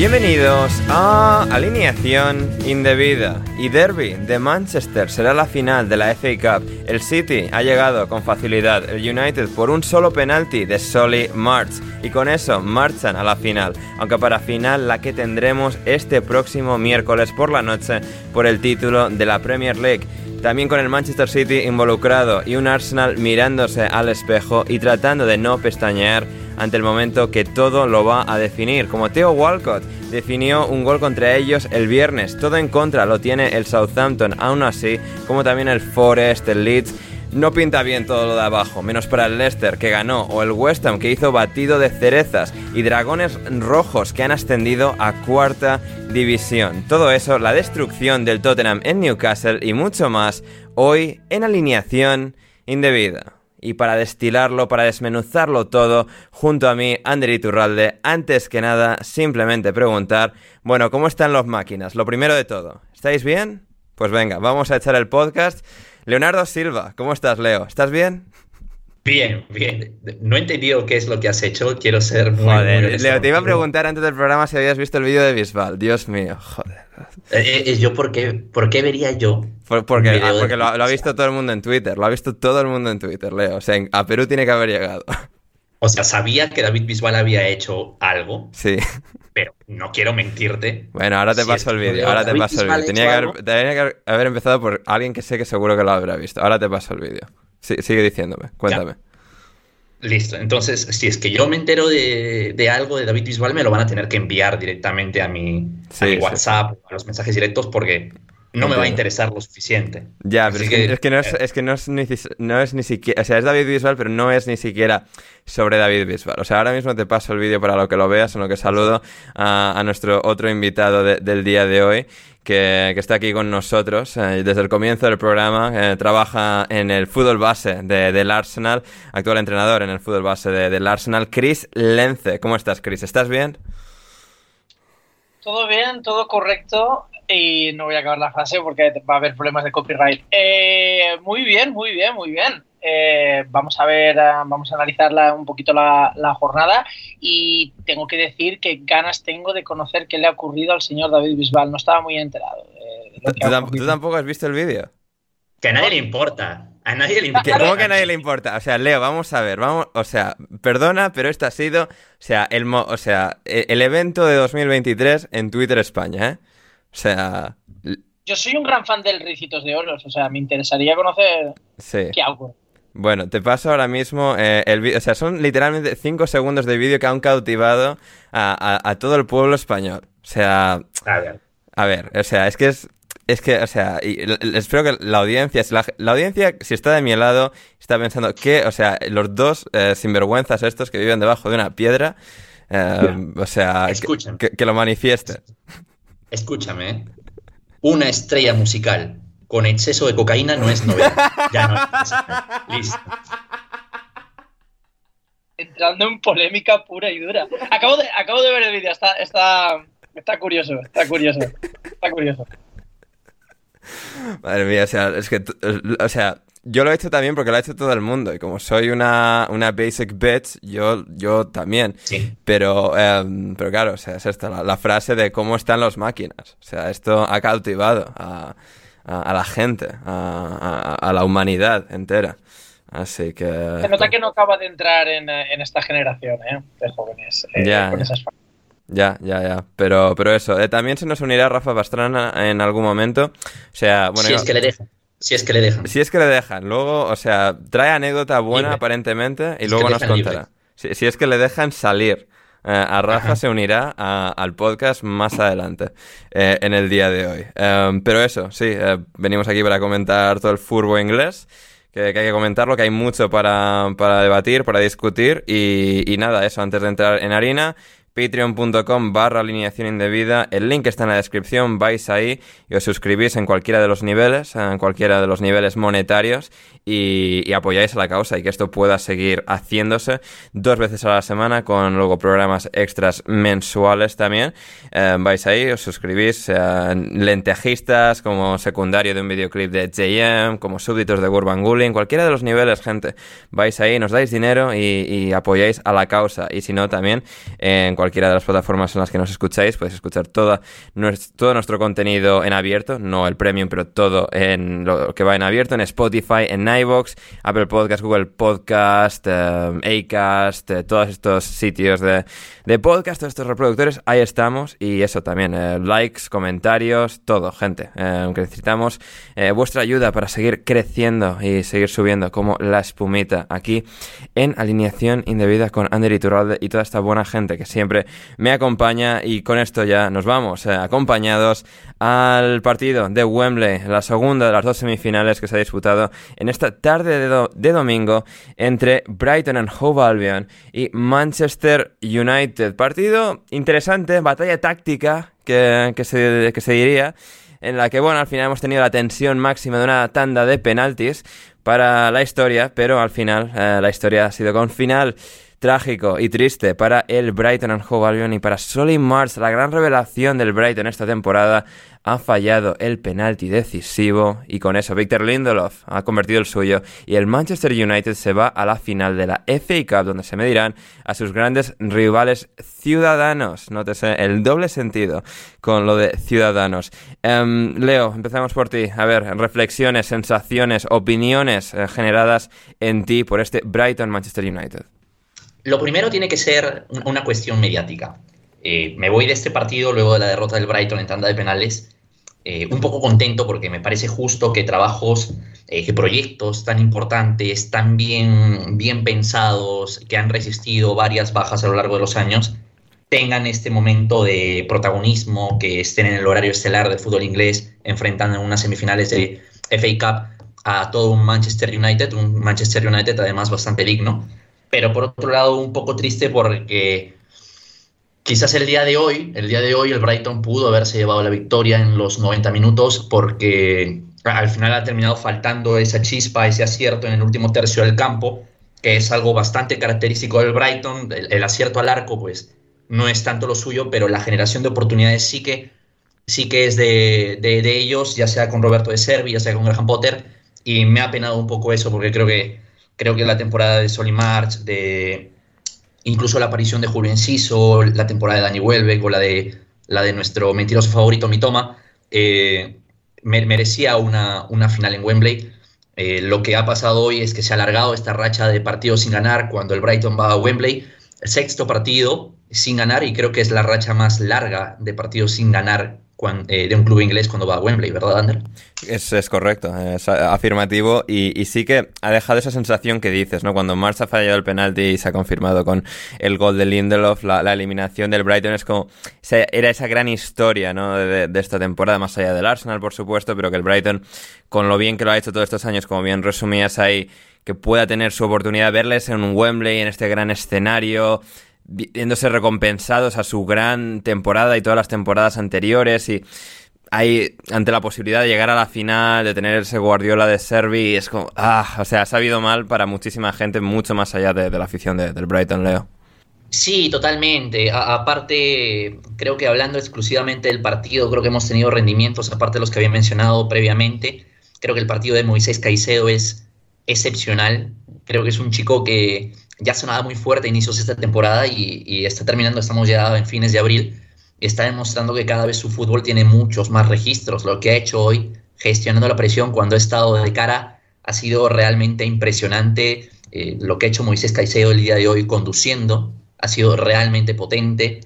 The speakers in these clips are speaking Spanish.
Bienvenidos a Alineación Indebida y Derby de Manchester será la final de la FA Cup. El City ha llegado con facilidad, el United por un solo penalti de Solly March y con eso marchan a la final, aunque para final la que tendremos este próximo miércoles por la noche por el título de la Premier League. También con el Manchester City involucrado y un Arsenal mirándose al espejo y tratando de no pestañear ante el momento que todo lo va a definir, como Theo Walcott definió un gol contra ellos el viernes. Todo en contra lo tiene el Southampton, aún así, como también el Forest, el Leeds. No pinta bien todo lo de abajo, menos para el Leicester que ganó, o el West Ham que hizo batido de cerezas, y Dragones Rojos que han ascendido a cuarta división. Todo eso, la destrucción del Tottenham en Newcastle y mucho más, hoy en alineación indebida y para destilarlo, para desmenuzarlo todo, junto a mí, Ander Iturralde, antes que nada, simplemente preguntar, bueno, ¿cómo están las máquinas? Lo primero de todo, ¿estáis bien? Pues venga, vamos a echar el podcast. Leonardo Silva, ¿cómo estás, Leo? ¿Estás bien? Bien, bien. No he entendido qué es lo que has hecho. Quiero ser muy. Joder, muy Leo, te iba a preguntar antes del programa si habías visto el vídeo de Bisbal. Dios mío, joder. Eh, eh, yo, ¿por qué, ¿por qué vería yo? Por- porque ah, porque lo, lo ha visto todo el mundo en Twitter. Lo ha visto todo el mundo en Twitter, Leo. O sea, en- a Perú tiene que haber llegado. O sea, sabía que David Bisbal había hecho algo, Sí. pero no quiero mentirte. Bueno, ahora te Si paso el vídeo. Ahora te paso el vídeo. Tenía tenía que haber empezado por alguien que sé que seguro que lo habrá visto. Ahora te paso el vídeo. Sí, sigue diciéndome. Cuéntame. Listo. Entonces, si es que yo me entero de, de algo de David Bisbal, me lo van a tener que enviar directamente a mi, Sí, a mi sí. WhatsApp, a los mensajes directos, porque no me va a interesar lo suficiente. Ya, pero es que, es que no, es, eh, es que no es ni, no es ni siquiera. O sea, es David Bisbal, pero no es ni siquiera sobre David Bisbal. O sea, ahora mismo te paso el vídeo para lo que lo veas, en lo que saludo a, a nuestro otro invitado de- del día de hoy. Que, está aquí con nosotros eh, desde el comienzo del programa. eh, trabaja en el fútbol base de- del Arsenal, actual entrenador en el fútbol base de- del Arsenal. Chris Lence, ¿cómo estás, Chris? ¿Estás bien? Todo bien, todo correcto. Y no voy a acabar la frase porque va a haber problemas de copyright. Eh, muy bien, muy bien, muy bien. Eh, vamos a ver, ah, vamos a analizar la- un poquito la, la jornada y tengo que decir que ganas tengo de conocer qué le ha ocurrido al señor David Bisbal. No estaba muy enterado. de- de lo ¿Tú, ha tú tampoco has visto el vídeo? Que a nadie le importa. A nadie le ¿Qué- importa. ¿Cómo que a nadie le importa? O sea, Leo, vamos a ver, vamos, o sea, perdona, pero esto ha sido, o sea, el, mo- o sea, e- el evento de 2023 en Twitter España, ¿eh? O sea, Yo soy un gran fan del Ricitos de Oros, o sea, me interesaría conocer sí. qué hago. Bueno, te paso ahora mismo eh, el vídeo. O sea, son literalmente 5 segundos de vídeo que han cautivado a, todo el pueblo español. O sea. A ver. A ver, o sea, es que es. Es que, o sea, espero que la audiencia, si la, audiencia, si está de mi lado, está pensando que, o sea, los dos eh, sinvergüenzas estos que viven debajo de una piedra, eh, o sea, que, que, lo manifieste. Escúchame, ¿eh? una estrella musical con exceso de cocaína no es novedad. Ya no Listo. Entrando en polémica pura y dura. Acabo de, acabo de ver el vídeo, está, está, está curioso, está curioso, está curioso. Madre mía, o sea, es que, o sea, yo lo he hecho también porque lo ha hecho todo el mundo. Y como soy una, una basic bitch, yo, yo también. Sí. Pero, em, pero claro, o sea, es esta, la, frase de cómo están las máquinas. O sea, esto ha cautivado a, a, la gente, a, a, la humanidad entera. Así que... Se nota que no acaba de entrar en, en esta generación ¿eh? de jóvenes eh, ya, Ya, ya, ya. Pero, pero eso, eh, también se nos unirá Rafa Pastrana en algún momento. O sea, bueno... Si es que le dejan. Si es que le dejan. Si es que le dejan. Luego, o sea, trae anécdota buena aparentemente y luego nos contará. Si, si, es que le dejan salir. Eh, a Rafa se unirá al podcast más adelante, eh, en el día de hoy. Em, pero eso, sí, eh, venimos aquí para comentar todo el furbo inglés. Que, hay que comentarlo, que hay mucho para, para debatir, para discutir. Y, y nada, eso, antes de entrar en harina, patreon.com barra alineación indebida. El link está en la descripción, vais ahí y os suscribís en cualquiera de los niveles, en cualquiera de los niveles monetarios y, apoyáis a la causa y que esto pueda seguir haciéndose dos veces a la semana con luego programas extras mensuales también. Eh, vais ahí, os suscribís, lentejistas como secundario de un videoclip de JM, como súbditos de Urban Gulling, cualquiera de los niveles, gente. Vais ahí, nos dais dinero y, apoyáis a la causa y si no también en cualquiera de las plataformas en las que nos escucháis podéis escuchar toda todo nuestro contenido en abierto, no el premium, pero todo en lo que va en abierto, en Spotify, en iVoox, Apple Podcast, Google Podcast, eh, Acast, eh, todos estos sitios de, de, podcast, todos estos reproductores, ahí estamos. Y eso también, eh, likes, comentarios, todo, gente. aunque necesitamos vuestra ayuda para seguir creciendo y seguir subiendo como la espumita aquí en alineación indebida con Ander Iturralde y toda esta buena gente que siempre me acompaña. Y con esto ya nos vamos, acompañados al partido de Wembley, la segunda de las dos semifinales que se ha disputado en esta tarde de, domingo entre Brighton and Hove Albion y Manchester United. Partido interesante, batalla táctica que, se, que se diría en la que, bueno, al final hemos tenido la tensión máxima de una tanda de penaltis para la historia, pero al final eh, la historia ha sido con final trágico y triste para el Brighton and Hove Albion y para Solly March, la gran revelación del Brighton esta temporada, ha fallado el penalti decisivo y con eso Victor Lindelof ha convertido el suyo y el Manchester United se va a la final de la FA Cup donde se medirán a sus grandes rivales ciudadanos. Nótese el doble sentido con lo de ciudadanos. Em, Leo, empezamos por ti. A ver, reflexiones, sensaciones, opiniones eh, generadas en ti por este Brighton Manchester United. Lo primero tiene que ser una cuestión mediática. Eh, me voy de este partido luego de la derrota del Brighton en tanda de penales eh, un poco contento porque me parece justo que trabajos, eh, que proyectos tan importantes, tan bien, bien pensados, que han resistido varias bajas a lo largo de los años, tengan este momento de protagonismo, que estén en el horario estelar del fútbol inglés, enfrentando en unas semifinales de FA Cup a todo un Manchester United, un Manchester United además bastante digno. Pero por otro lado un poco triste porque quizás el día de hoy, el día de hoy el Brighton pudo haberse llevado la victoria en los 90 minutos porque al final ha terminado faltando esa chispa, ese acierto en el último tercio del campo, que es algo bastante característico del Brighton, el, acierto al arco pues no es tanto lo suyo, pero la generación de oportunidades sí que, sí que es de, de ellos, ya sea con Roberto de Servi, ya sea con Graham Potter, y me ha penado un poco eso porque creo que Creo que la temporada de Solly March, de incluso la aparición de Julio Enciso, la temporada de Dani Welbeck o la de, la de nuestro mentiroso favorito Mitoma, eh, merecía una, una, final en Wembley. Eh, lo que ha pasado hoy es que se ha alargado esta racha de partidos sin ganar cuando el Brighton va a Wembley. Sexto partido sin ganar y creo que es la racha más larga de partidos sin ganar eh, de un club inglés cuando va a Wembley, ¿verdad, Ander? Es, es correcto, es afirmativo y, sí que ha dejado esa sensación que dices, ¿no? Cuando Mars ha fallado el penalti y se ha confirmado con el gol de Lindelof, la, eliminación del Brighton es como, era esa gran historia, ¿no? De, de, esta temporada, más allá del Arsenal, por supuesto, pero que el Brighton, con lo bien que lo ha hecho todos estos años, como bien resumías ahí, que pueda tener su oportunidad de verles en un Wembley, en este gran escenario, viéndose recompensados a su gran temporada y todas las temporadas anteriores y ahí ante la posibilidad de llegar a la final, de tener ese Guardiola de Servi, es como, ah, o sea, ha sabido mal para muchísima gente, mucho más allá de, la afición del Brighton, Leo. Sí, totalmente. aparte, creo que hablando exclusivamente del partido, creo que hemos tenido rendimientos, aparte de los que había mencionado previamente. Creo que el partido de Moisés Caicedo es excepcional. Creo que es un chico que ya sonaba muy fuerte a inicios de esta temporada y, está terminando, estamos ya en fines de abril, y está demostrando que cada vez su fútbol tiene muchos más registros. Lo que ha hecho hoy, gestionando la presión cuando ha estado de cara, ha sido realmente impresionante. Eh, lo que ha hecho Moisés Caicedo el día de hoy conduciendo ha sido realmente potente.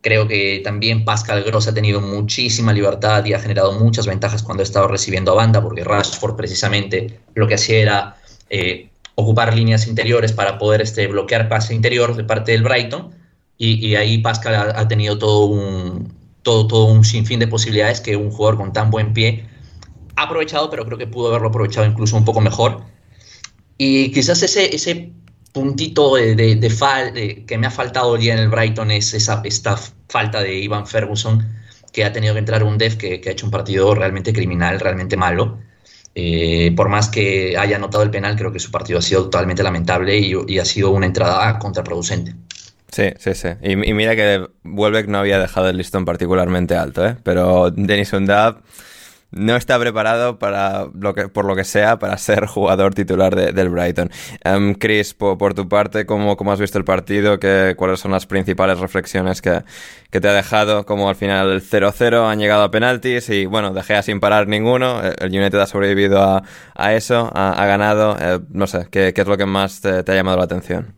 Creo que también Pascal Gross ha tenido muchísima libertad y ha generado muchas ventajas cuando ha estado recibiendo a banda, porque Rashford precisamente lo que hacía era eh, ocupar líneas interiores para poder este, bloquear pase interior de parte del Brighton. Y, ahí Pascal ha, tenido todo un, todo, todo un sinfín de posibilidades que un jugador con tan buen pie ha aprovechado, pero creo que pudo haberlo aprovechado incluso un poco mejor. Y quizás ese, ese puntito de, de, que me ha faltado hoy en el Brighton es esa, esta falta de Ivan Ferguson, que ha tenido que entrar un def que, que ha hecho un partido realmente criminal, realmente malo. Eh, por más que haya anotado el penal, creo que su partido ha sido totalmente lamentable y, ha sido una entrada contraproducente. Sí, sí, sí. Y, mira que Welbeck no había dejado el listón particularmente alto, ¿eh? Pero Denis Undab no está preparado para lo que, por lo que sea para ser jugador titular del Brighton. Um, Chris, por, tu parte, ¿cómo, ¿cómo, has visto el partido? ¿Qué, ¿Cuáles son las principales reflexiones que, que te ha dejado? Como al final el 0-0 han llegado a penaltis y bueno, dejé sin parar ninguno. El United ha sobrevivido a, a eso, ha, ganado. Eh, no sé, ¿qué, ¿qué, es lo que más te, ha llamado la atención?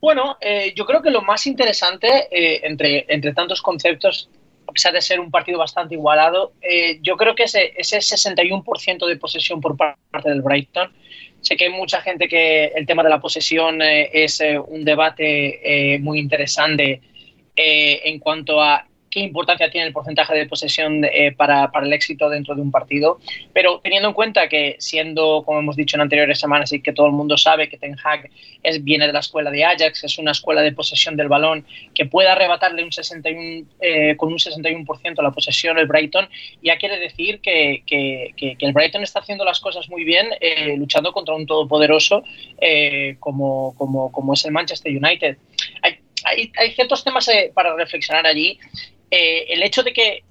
Bueno, eh, yo creo que lo más interesante eh, entre, entre tantos conceptos pesar de ser un partido bastante igualado, eh, yo creo que ese, ese 61% de posesión por parte del Brighton, sé que hay mucha gente que el tema de la posesión eh, es eh, un debate muy interesante en cuanto a qué importancia tiene el porcentaje de posesión eh, para, para, el éxito dentro de un partido, pero teniendo en cuenta que siendo, como hemos dicho en anteriores semanas y que todo el mundo sabe que Ten Hag es, viene de la escuela de Ajax, es una escuela de posesión del balón que puede arrebatarle un 61, eh, con un 61% la posesión el Brighton, ya quiere decir que, que, que, el Brighton está haciendo las cosas muy bien, eh, luchando contra un todopoderoso como, como, como es el Manchester United. Hay, hay, ciertos temas para reflexionar allí eh, el hecho de que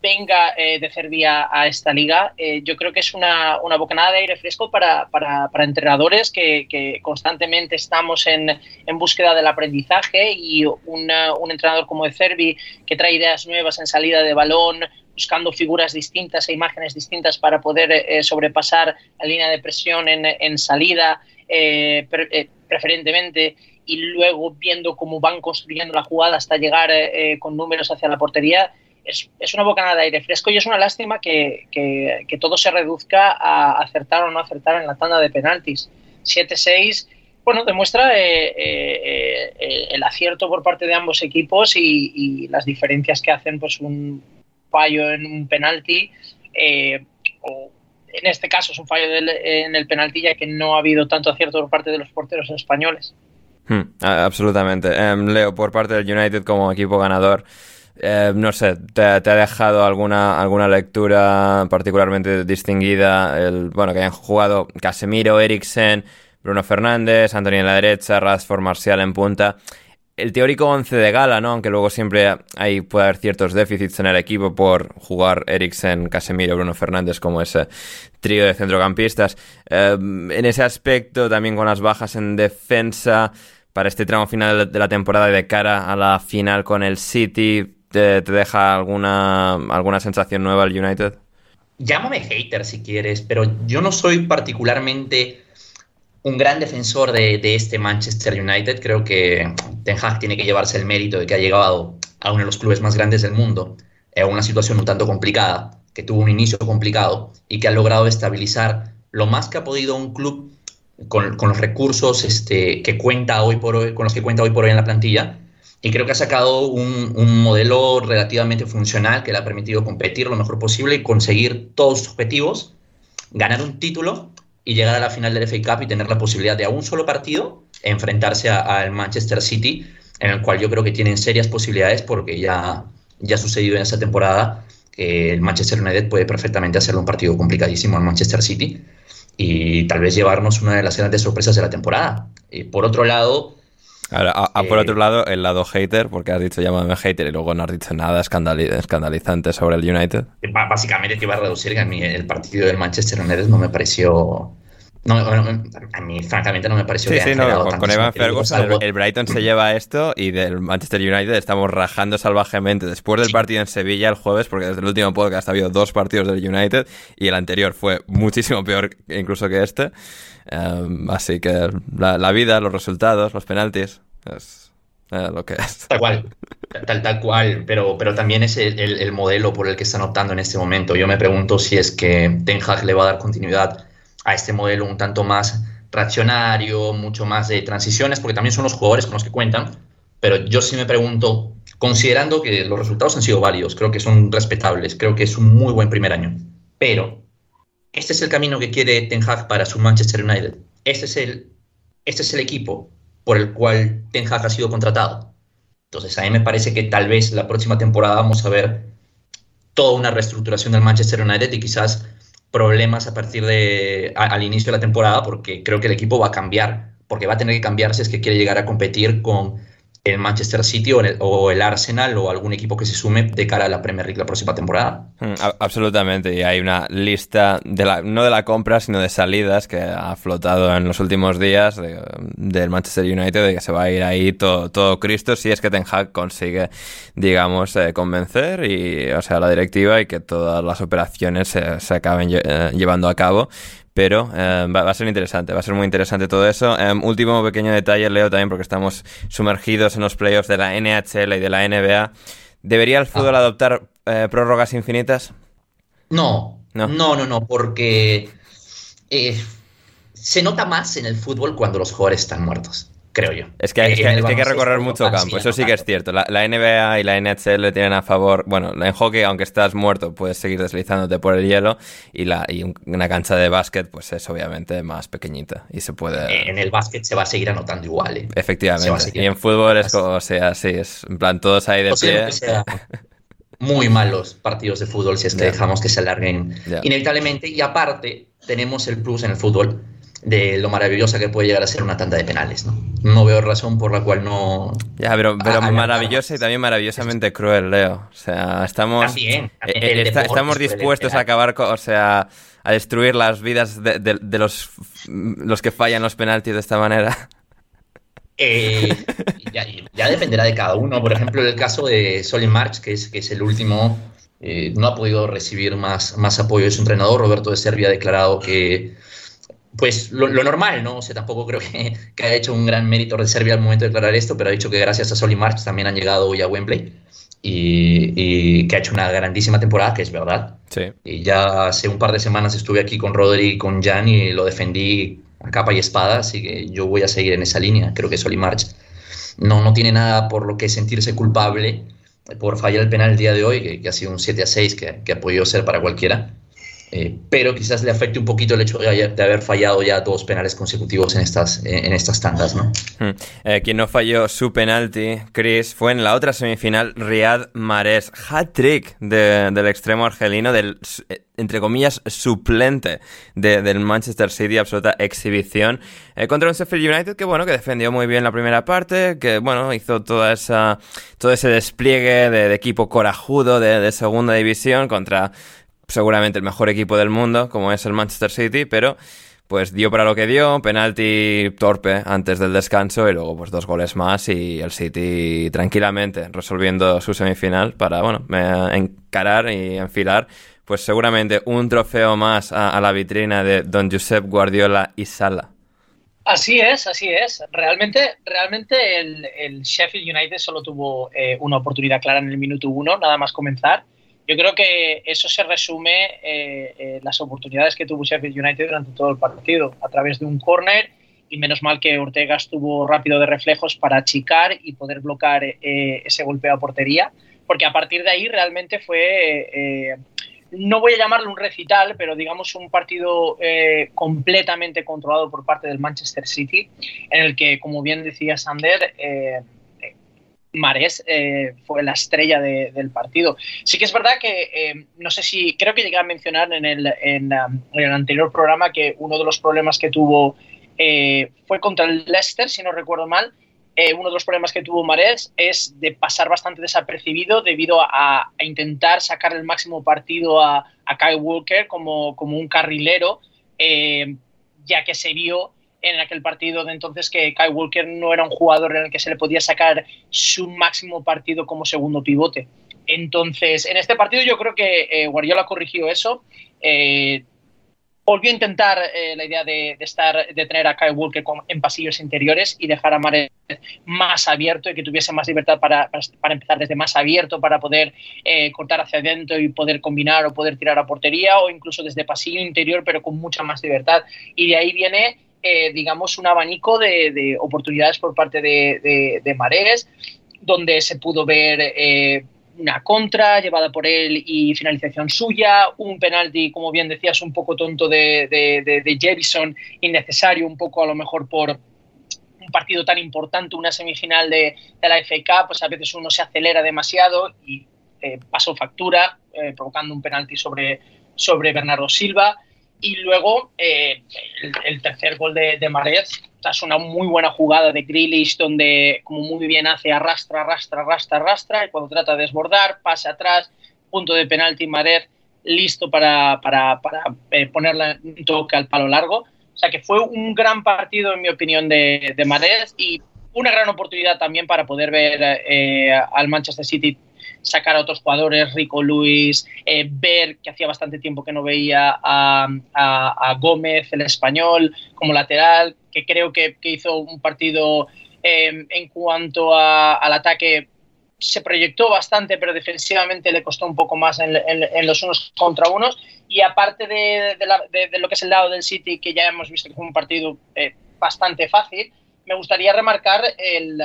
venga eh, de Serbia a esta liga, eh, yo creo que es una, una, bocanada de aire fresco para, para, entrenadores que, constantemente estamos en, en, búsqueda del aprendizaje y un entrenador como de Cervi que trae ideas nuevas en salida de balón, buscando figuras distintas e imágenes distintas para poder sobrepasar la línea de presión en, en salida, preferentemente y luego viendo cómo van construyendo la jugada hasta llegar eh, con números hacia la portería, es, es, una bocanada de aire fresco y es una lástima que, que, todo se reduzca a acertar o no acertar en la tanda de penaltis. 7-6, bueno, demuestra eh, eh, el acierto por parte de ambos equipos y, las diferencias que hacen pues un fallo en un penalti o en este caso es un fallo en el penalti ya que no ha habido tanto acierto por parte de los porteros españoles. Hmm, absolutamente. Em, Leo, por parte del United como equipo ganador, em, no sé, ¿te, ha dejado alguna, alguna lectura particularmente distinguida? El, bueno, que hayan jugado Casemiro, Eriksen, Bruno Fernández, Antonio en la derecha, Rashford, Marcial en punta. El teórico 11 de gala, ¿no? Aunque luego siempre hay, puede haber ciertos déficits en el equipo por jugar Eriksen, Casemiro, Bruno Fernández como ese trío de centrocampistas. Em, en ese aspecto, también con las bajas en defensa, para este tramo final de la temporada y de cara a la final con el City, ¿te, deja alguna, alguna sensación nueva el United? Llámame hater si quieres, pero yo no soy particularmente un gran defensor de, este Manchester United. Creo que Ten Hag tiene que llevarse el mérito de que ha llegado a uno de los clubes más grandes del mundo. en una situación un tanto complicada, que tuvo un inicio complicado y que ha logrado estabilizar lo más que ha podido un club con, los recursos este, que cuenta hoy por hoy, con los que cuenta hoy por hoy en la plantilla. Y creo que ha sacado un, un modelo relativamente funcional que le ha permitido competir lo mejor posible y conseguir todos sus objetivos, ganar un título y llegar a la final del FA Cup y tener la posibilidad de a un solo partido enfrentarse al Manchester City, en el cual yo creo que tienen serias posibilidades porque ya, ya ha sucedido en esa temporada que el Manchester United puede perfectamente hacerle un partido complicadísimo al Manchester City y tal vez llevarnos una de las grandes sorpresas de la temporada. Y por otro lado... Ahora, por eh, otro lado, el lado hater, porque has dicho llámame hater y luego no has dicho nada escandalizante sobre el United. Básicamente te iba a reducir que a mí el partido del Manchester United no me pareció no, a mí francamente no me pareció sí, sí, no, con, Evan Ferguson el, Brighton se lleva esto y del Manchester United estamos rajando salvajemente después del partido en Sevilla el jueves, porque desde el último podcast ha habido dos partidos del United y el anterior fue muchísimo peor incluso que este. Em, así que la, vida, los resultados, los penaltis, es lo que es. Tal cual, tal, tal cual, pero, pero también es el, el, modelo por el que están optando en este momento. Yo me pregunto si es que Ten Hag le va a dar continuidad a este modelo un tanto más reaccionario, mucho más de transiciones, porque también son los jugadores con los que cuentan. Pero yo sí me pregunto, considerando que los resultados han sido válidos, creo que son respetables, creo que es un muy buen primer año. Pero, ¿este es el camino que quiere Ten Hag para su Manchester United? ¿Este es el, este es el equipo por el cual Ten Hag ha sido contratado? Entonces, a mí me parece que tal vez la próxima temporada vamos a ver toda una reestructuración del Manchester United y quizás problemas a partir de al inicio de la temporada porque creo que el equipo va a cambiar, porque va a tener que cambiar si es que quiere llegar a competir con el Manchester City o el, Arsenal o algún equipo que se sume de cara a la Premier League la próxima temporada. Mm, absolutamente, y hay una lista, de la, no de la compra, sino de salidas que ha flotado en los últimos días del Manchester United de que se va a ir ahí todo, Cristo si es que Ten Hag consigue, digamos, eh, convencer y, o sea, la directiva y que todas las operaciones se, acaben eh, llevando a cabo pero eh, va, a ser interesante, va a ser muy interesante todo eso. Em, último pequeño detalle, Leo, también porque estamos sumergidos en los playoffs de la NHL y de la NBA. ¿Debería el fútbol ah. adoptar eh, prórrogas infinitas? No, no, no, no, no porque eh, se nota más en el fútbol cuando los jugadores están muertos creo yo. Es que hay, que, recorrer mucho campo, eso sí que es cierto. La, NBA y la NHL tienen a favor, bueno, en hockey, aunque estás muerto, puedes seguir deslizándote por el hielo y, la, y una cancha de básquet, pues es obviamente más pequeñita y se puede... Eh, en el básquet se va a seguir anotando igual. ¿eh? Efectivamente. Y en fútbol es como, o sea, sí, es en plan todos ahí de pie. muy malos partidos de fútbol si es que dejamos que se alarguen inevitablemente. Y aparte, tenemos el plus en el fútbol de lo maravillosa que puede llegar a ser una tanda de penales, ¿no? No veo razón por la cual no... Ya, pero, pero maravillosa y también maravillosamente cruel, Leo. O sea, estamos... Eh, estamos dispuestos a acabar, con, o sea, a destruir las vidas de, los, los que fallan los penaltis de esta manera. Eh, ya, dependerá de cada uno. Por ejemplo, el caso de Solin March, que es, que es el último, eh, no ha podido recibir más, más apoyo de su entrenador. Roberto de Serbia ha declarado que pues lo, normal, ¿no? O sea, tampoco creo que, que, haya hecho un gran mérito de Serbia al momento de declarar esto, pero ha dicho que gracias a Sol y March también han llegado hoy a Wembley y, que ha hecho una grandísima temporada, que es verdad. Sí. Y ya hace un par de semanas estuve aquí con Rodri y con Jan y lo defendí a capa y espada, así que yo voy a seguir en esa línea. Creo que Sol y March no, no tiene nada por lo que sentirse culpable por fallar el penal el día de hoy, que, ha sido un 7 a 6, que, que ha podido ser para cualquiera eh, pero quizás le afecte un poquito el hecho de, haber fallado ya dos penales consecutivos en estas, en estas tandas, ¿no? Hmm. Eh, quien no falló su penalti, Chris, fue en la otra semifinal Riyad Mahrez, hat-trick del extremo argelino, del, eh, entre comillas, suplente del Manchester City, absoluta exhibición, contra un Sheffield United que, bueno, que defendió muy bien la primera parte, que, bueno, hizo toda esa, todo ese despliegue de, equipo corajudo de, de segunda división contra seguramente el mejor equipo del mundo, como es el Manchester City, pero pues dio para lo que dio, penalti torpe antes del descanso y luego pues dos goles más y el City tranquilamente resolviendo su semifinal para, bueno, encarar y enfilar pues seguramente un trofeo más a, la vitrina de Don Josep Guardiola y Sala. Así es, así es. Realmente, realmente el, Sheffield United solo tuvo eh, una oportunidad clara en el minuto uno, nada más comenzar Yo creo que eso se resume eh, eh, las oportunidades que tuvo Sheffield United durante todo el partido, a través de un córner y menos mal que Ortega estuvo rápido de reflejos para achicar y poder bloquear eh, ese golpeo a portería, porque a partir de ahí realmente fue, no voy a llamarlo un recital, pero digamos un partido completamente controlado por parte del Manchester City, en el que, como bien decía Sander, Marés eh, fue la estrella del partido. Sí que es verdad que, eh, no sé si, creo que llegué a mencionar en el, en, um, el anterior programa que uno de los problemas que tuvo eh, fue contra el Leicester, si no recuerdo mal. uno de los problemas que tuvo Marés es de pasar bastante desapercibido debido a, intentar sacar el máximo partido a, a Kyle Walker como, como un carrilero, ya que se vio en aquel partido de entonces que Kai Walker no era un jugador en el que se le podía sacar su máximo partido como segundo pivote. Entonces, en este partido yo creo que eh, Guardiola corrigió eso. Eh, volvió a intentar eh, la idea de, estar, de tener a Kai Walker en pasillos interiores y dejar a Mares más abierto y que tuviese más libertad para, para, empezar desde más abierto, para poder cortar hacia adentro y poder combinar o poder tirar a portería o incluso desde pasillo interior pero con mucha más libertad. Y de ahí viene eh, digamos, un abanico de, oportunidades por parte de, de, Mareres, donde se pudo ver eh, una contra llevada por él y finalización suya, un penalti, como bien decías, un poco tonto de, de, Jevison, innecesario, un poco a lo mejor por un partido tan importante, una semifinal de, la Cup, pues a veces uno se acelera demasiado y eh, pasó factura, provocando un penalti sobre, sobre Bernardo Silva. Y luego eh, el, tercer gol de, de Marez, es una muy buena jugada de Grealish donde, como muy bien hace, arrastra, arrastra, arrastra, arrastra, y cuando trata de desbordar, pasa atrás, punto de penalti, Marez listo para, para, para eh, ponerle un toque al palo largo. O sea que fue un gran partido, en mi opinión, de, de y una gran oportunidad también para poder ver eh, al Manchester City sacar a otros jugadores, Rico Luis, eh, ver que hacía bastante tiempo que no veía a, Gómez, el español, como lateral, que creo que, hizo un partido em, en cuanto al ataque se proyectó bastante, pero defensivamente le costó un poco más en, los unos contra unos. Y aparte de, lo que es el lado del City, que ya hemos visto que fue un partido eh, bastante fácil, me gustaría remarcar el,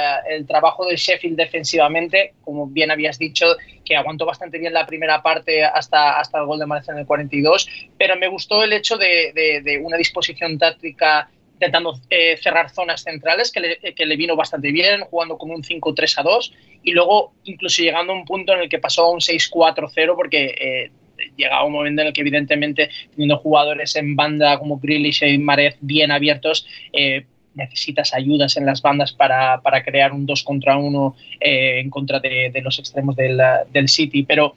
trabajo de Sheffield defensivamente, como bien habías dicho, que aguantó bastante bien la primera parte hasta, hasta el gol de Mares en el 42, pero me gustó el hecho de, una disposición táctica intentando eh, cerrar zonas centrales que le, que le, vino bastante bien, jugando como un 5-3 a 2 y luego incluso llegando a un punto en el que pasó a un 6-4-0 porque eh, llegaba un momento en el que evidentemente teniendo jugadores en banda como Grealish y Marez bien abiertos, eh, necesitas ayudas en las bandas para, para crear un 2 contra 1 eh, en contra de, de los extremos del, del, City. Pero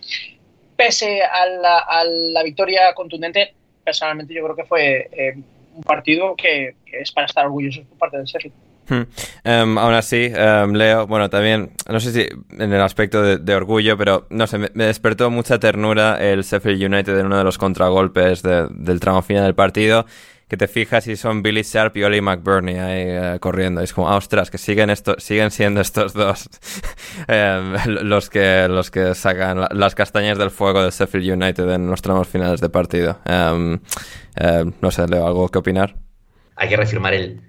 pese a la, a la, victoria contundente, personalmente yo creo que fue eh, un partido que, es para estar orgullosos por parte del Sheffield. Hmm. Em, aún así, em, Leo, bueno, también, no sé si en el aspecto de, orgullo, pero no sé, me, despertó mucha ternura el Sheffield United en uno de los contragolpes del tramo final del partido que te fijas y son Billy Sharp y Oli McBurney ahí eh, corriendo. es como, ah, ostras, que siguen, esto, siguen siendo estos dos em, los, que, los que sacan las castañas del fuego de Sheffield United en los tramos finales de partido. Em, em, no sé, Leo, ¿algo que opinar? Hay que reafirmar el,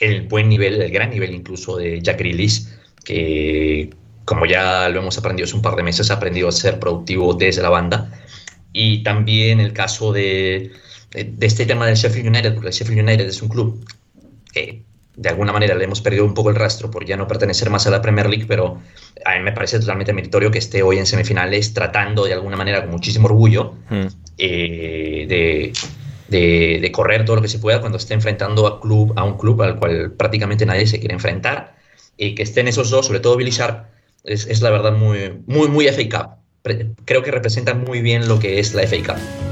el buen nivel, el gran nivel incluso de Jack Grealish, que como ya lo hemos aprendido hace un par de meses, ha aprendido a ser productivo desde la banda. Y también el caso de de este tema del Sheffield United, porque el Sheffield United es un club que de alguna manera le hemos perdido un poco el rastro por ya no pertenecer más a la Premier League, pero a mí me parece totalmente meritorio que esté hoy en semifinales tratando de alguna manera con muchísimo orgullo hmm. eh, de, correr todo lo que se pueda cuando esté enfrentando a, club, a un club al cual prácticamente nadie se quiere enfrentar y que estén esos dos, sobre todo Billy Sharp, es, es la verdad muy, muy, muy FA Cup. Creo que representa muy bien lo que es la FA Cup.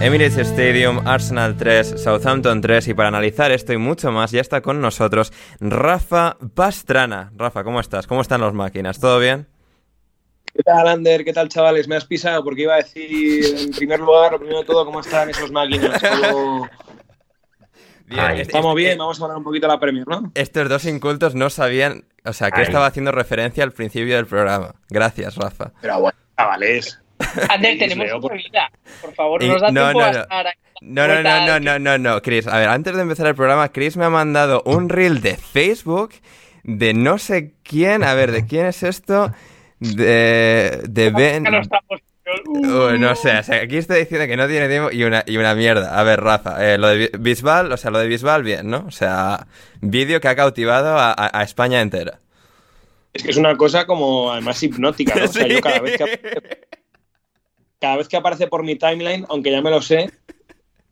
Emirates Stadium, Arsenal 3, Southampton 3 y para analizar esto y mucho más ya está con nosotros Rafa Pastrana. Rafa, ¿cómo estás? ¿Cómo están las máquinas? ¿Todo bien? ¿Qué tal, Ander? ¿Qué tal, chavales? Me has pisado porque iba a decir, en primer lugar, lo primero de todo, cómo están esos máquinas. ¿Cómo- Bien, Ay, Estamos est- bien, vamos a hablar un poquito de la Premier, ¿no? Estos dos incultos no sabían, o sea, que Ay. estaba haciendo referencia al principio del programa. Gracias, Rafa. Pero bueno, chavales. Ander, tenemos Leo, una por- vida. Por favor, Y- nos da no, tiempo no, a no. estar ahí. No, no, no, no, no, no, no, Chris. A ver, antes de empezar el programa, Chris me ha mandado un reel de Facebook de no sé quién. A ver, ¿de quién es esto? De, de Ben. No estamos- Uy, no sé, o sea, aquí estoy diciendo que no tiene tiempo y una, y una mierda. A ver, Rafa, eh, lo de Bi- Bisbal, o sea, lo de Bisbal, bien, ¿no? O sea, vídeo que ha cautivado a, a- a España entera. Es que es una cosa como, además, hipnótica, ¿no? O sea, Sí. yo cada vez, que, cada vez que aparece por mi timeline, aunque ya me lo sé,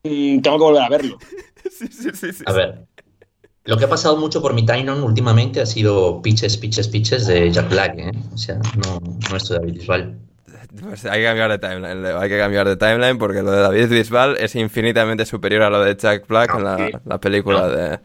mm, tengo que volver a verlo. Sí, sí, sí, sí. A ver, lo que ha pasado mucho por mi timeline últimamente ha sido pitches, pitches, pitches de Jack Black, ¿eh? O sea, no, no esto de David Bisbal. Pues hay que cambiar de timeline, Leo, hay que cambiar de timeline porque lo de David Bisbal es infinitamente superior a lo de Jack Black en la, sí. la película No. de,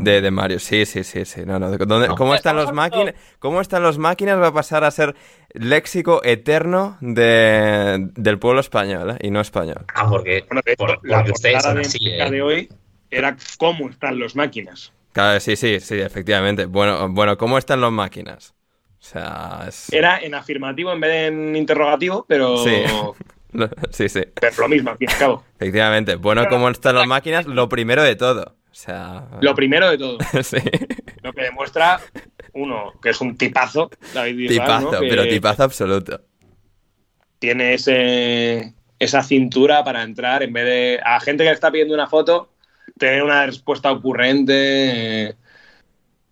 De, de Mario. Sí, sí, sí, sí. No, no. ¿Dónde- No. ¿Cómo están los máquinas? ¿Cómo están los máquinas? Va a pasar a ser léxico eterno de, del pueblo español ¿eh? y no español. Ah, porque, Bueno, de hecho, por- la porque ustedes son así, ¿eh? de hoy era cómo están los máquinas. Claro, sí, sí, sí, efectivamente. Bueno, bueno, ¿cómo están los máquinas? O sea, es... Era en afirmativo en vez de en interrogativo, pero, Sí. Sí, sí, pero lo mismo, al fin y al cabo. efectivamente. Bueno, ¿cómo están las máquinas? Lo primero de todo. Sea... Lo primero de todo. sí. Lo que demuestra, uno, que es un tipazo, David Tipazo, ¿no? Que pero tipazo absoluto. Tiene ese, esa cintura para entrar en vez de a gente que le está pidiendo una foto, tener una respuesta ocurrente. eh,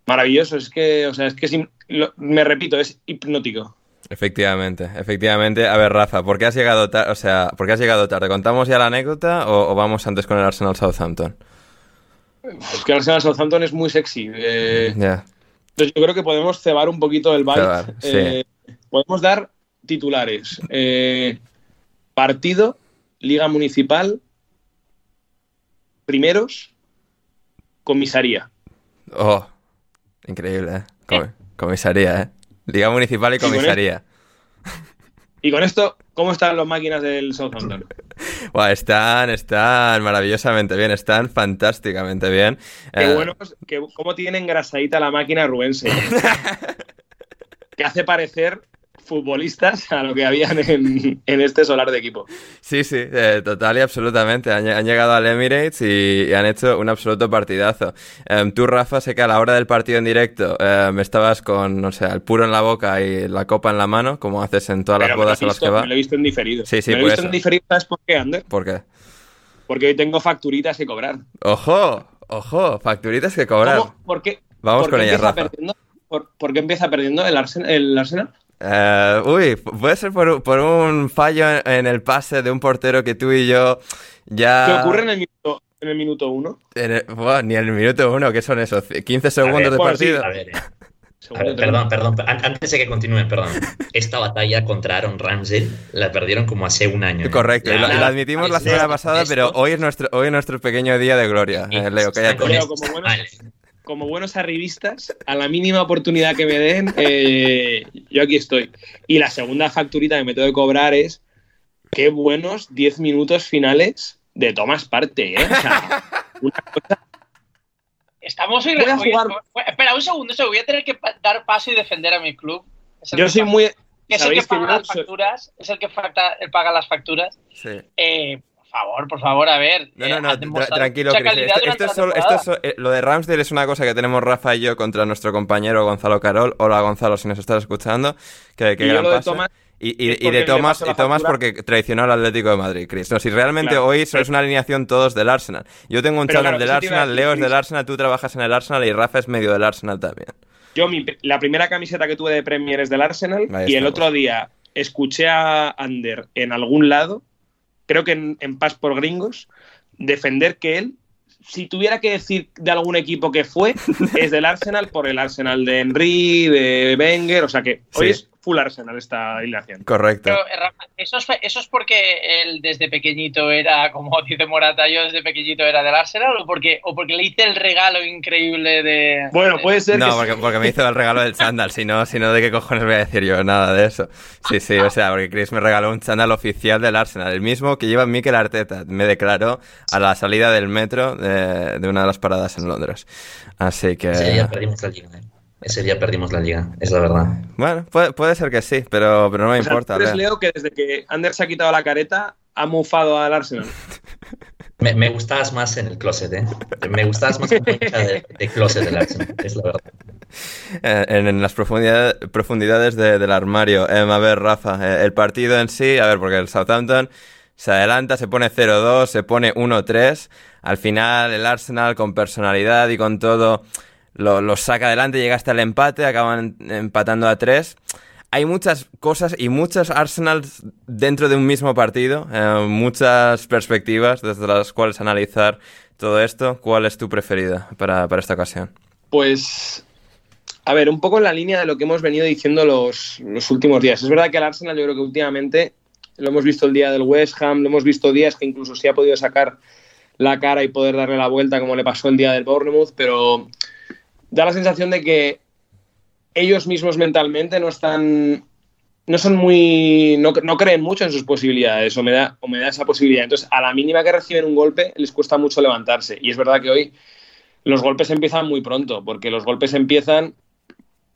maravilloso. Es que, o sea, es que lo- me repito, es hipnótico. Efectivamente, efectivamente. A ver, Rafa, ¿por qué has llegado tarde? O sea, ¿por qué has llegado tarde? ¿Contamos ya la anécdota o, o vamos antes con el Arsenal Southampton? Es que el Arsenal Southampton es muy sexy. eh. Entonces yo creo que podemos cebar un poquito el vibe. Cebar, sí. Eh, podemos dar titulares. Eh, partido, Liga Municipal, primeros, comisaría. Oh, increíble, ¿eh? Com- comisaría, ¿eh? Liga Municipal y con comisaría. Y con esto, ¿cómo están las máquinas del Southampton? Están, están maravillosamente bien, están fantásticamente bien. Qué Eh, buenos, que, cómo tiene engrasadita la máquina Rubense. que hace parecer futbolistas a lo que habían en, en este solar de equipo. Sí, sí, eh, total y absolutamente. Han, han llegado al Emirates y, y han hecho un absoluto partidazo. Em, tú, Rafa, sé que a la hora del partido en directo em, estabas con, no sé, el puro en la boca y la copa en la mano, como haces en todas las Pero me he bodas a las que va. Me lo he visto en diferido. Sí, sí, me lo he visto eso. en diferido, ¿sabes por qué, Ander? ¿Por qué? Porque hoy tengo facturitas que cobrar. ¡Ojo! ¡Ojo! Facturitas que cobrar. ¿Cómo? ¿Por qué? Vamos por con qué ellas, Rafa. perdiendo? ¿Por, por qué empieza perdiendo el Arsenal? El Arsenal? Eh, uy, puede ser por, por un fallo en, en el pase de un portero que tú y yo ya... ¿Qué ocurre en el minuto, en el minuto uno? en el- buah, ni en el minuto uno, ¿qué son esos? ¿15 segundos ver, de bueno, sí, partido? A ver, eh, a ver, perdón, perdón. an- Antes de que continúen, perdón. Esta batalla contra Aaron Ramsey la perdieron como hace un año. ¿eh? Correcto, La- y lo admitimos la semana pasada, esto- pero hoy es nuestro, hoy es nuestro pequeño día de gloria. Eh, Leo, cállate. con Leo, como buenos- mal. Como buenos arribistas, a la mínima oportunidad que me den, eh, yo aquí estoy. Y la segunda facturita que me tengo que cobrar es qué buenos 10 minutos finales de Thomas Parte, ¿eh? O sea, una cosa Estamos hoy, Voy a jugar- Espera, un segundo, un segundo, voy a tener que dar paso y defender a mi club. Yo soy paga- muy. Es el que Sabéis que paga las soy- facturas, es el que facta- paga las facturas. Sí. Eh, favor, por favor, a ver. No, eh, no, no, tra- demostrado tranquilo, Chris. calidad Esto, durante esto es la solo- esto es temporada. so- eh, lo de Ramsdale es una cosa que tenemos Rafa y yo contra nuestro compañero Gonzalo Carol. Hola Gonzalo, si nos estás escuchando. Que, que Y yo gran lo de pase. Thomas y, de y factura. porque traicionó al Atlético de Madrid, Chris. No, si realmente Claro. hoy es una alineación todos del Arsenal. Yo tengo un channel claro, del Arsenal, Leo es del. Arsenal, tú trabajas en el Arsenal y Rafa es medio del Arsenal también. Yo, mi- la primera camiseta que tuve de Premier es del Arsenal Ahí y el otro día escuché a Ander en algún lado, creo que en, en Paz por Gringos, defender que él, si tuviera que decir de algún equipo que fue, es del Arsenal por el Arsenal de Henry, de Wenger, o sea que hoy Sí. es full Arsenal esta alineación. Correcto. Pero, eh, Rafa, ¿eso es, eso es porque él desde pequeñito era, como dice Morata, yo desde pequeñito era del Arsenal o porque, o porque le hice el regalo increíble de... Bueno, de- puede ser No, que porque, porque me hizo el regalo del chándal, si no, si no, ¿de qué cojones voy a decir yo? Nada de eso. Sí, sí, o sea, porque Chris me regaló un chándal oficial del Arsenal, el mismo que lleva Mikel Arteta, me declaró a la salida del metro de, de una de las paradas en Londres. Así que... Ese día perdimos la liga. ¿Eh? Ese día perdimos la liga, es la verdad. Bueno, puede, puede ser que sí, pero, pero no me O sea, importa. tú eres Leo. Que desde que Ander se ha quitado la careta ha mufado al Arsenal. Me, me gustabas más en el closet, ¿eh? Me gustabas más como de, de closet del Arsenal, es la verdad. Eh, en, en las profundidades, profundidades de- del armario. Em, a ver, Rafa, eh, el partido en sí, a ver, porque el Southampton se adelanta, se pone 0-2, se pone 1-3. Al final, el Arsenal con personalidad y con todo lo, lo saca adelante, llega hasta el empate, acaban empatando a 3. Hay muchas cosas y muchos Arsenals dentro de un mismo partido, eh, muchas perspectivas desde las cuales analizar todo esto. ¿Cuál es tu preferida para, para esta ocasión? Pues, a ver, un poco en la línea de lo que hemos venido diciendo los, los últimos días. Es verdad que el Arsenal yo creo que últimamente lo hemos visto el día del West Ham, lo hemos visto días que incluso sí ha podido sacar la cara y poder darle la vuelta como le pasó el día del Bournemouth, pero da la sensación de que ellos mismos mentalmente no están no son muy no, no creen mucho en sus posibilidades o me, da, o me da esa posibilidad. Entonces a la mínima que reciben un golpe les cuesta mucho levantarse. Y es verdad que hoy los golpes empiezan muy pronto, porque los golpes empiezan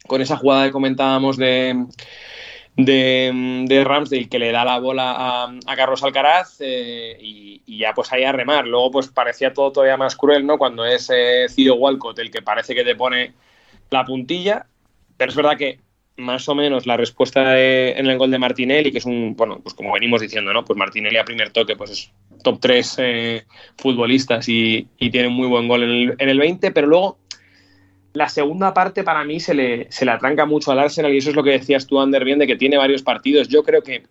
con esa jugada que comentábamos de, de, de Ramsdale que le da la bola a, a Carlos Alcaraz eh, y, ya pues ahí a remar. Luego pues parecía todo todavía más cruel, ¿no? Cuando es eh, Walcott el que parece que te pone la puntilla, pero es verdad que más o menos la respuesta en el gol de Martinelli, que es un, bueno, pues como venimos diciendo, ¿no? Pues Martinelli a primer toque, pues es top 3 eh, futbolistas y, tiene muy buen gol en el 20, pero luego la segunda parte para mí se le, se atranca mucho al Arsenal y eso es lo que decías tú, Ander, bien, de que tiene varios partidos. Yo creo que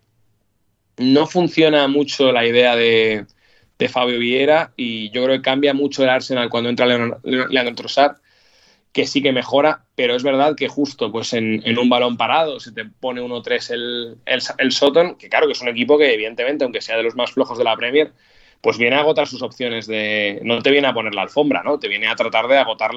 no funciona mucho la idea de, de Fabio Vieira y yo creo que cambia mucho el Arsenal cuando entra Leandro Trossard que sí que mejora, pero es verdad que justo pues en, en un balón parado se te pone 1-3 el, el, el, Soton, que claro que es un equipo que evidentemente, aunque sea de los más flojos de la Premier, pues viene a agotar sus opciones de... No te viene a poner la alfombra, ¿no? Te viene a tratar de agotar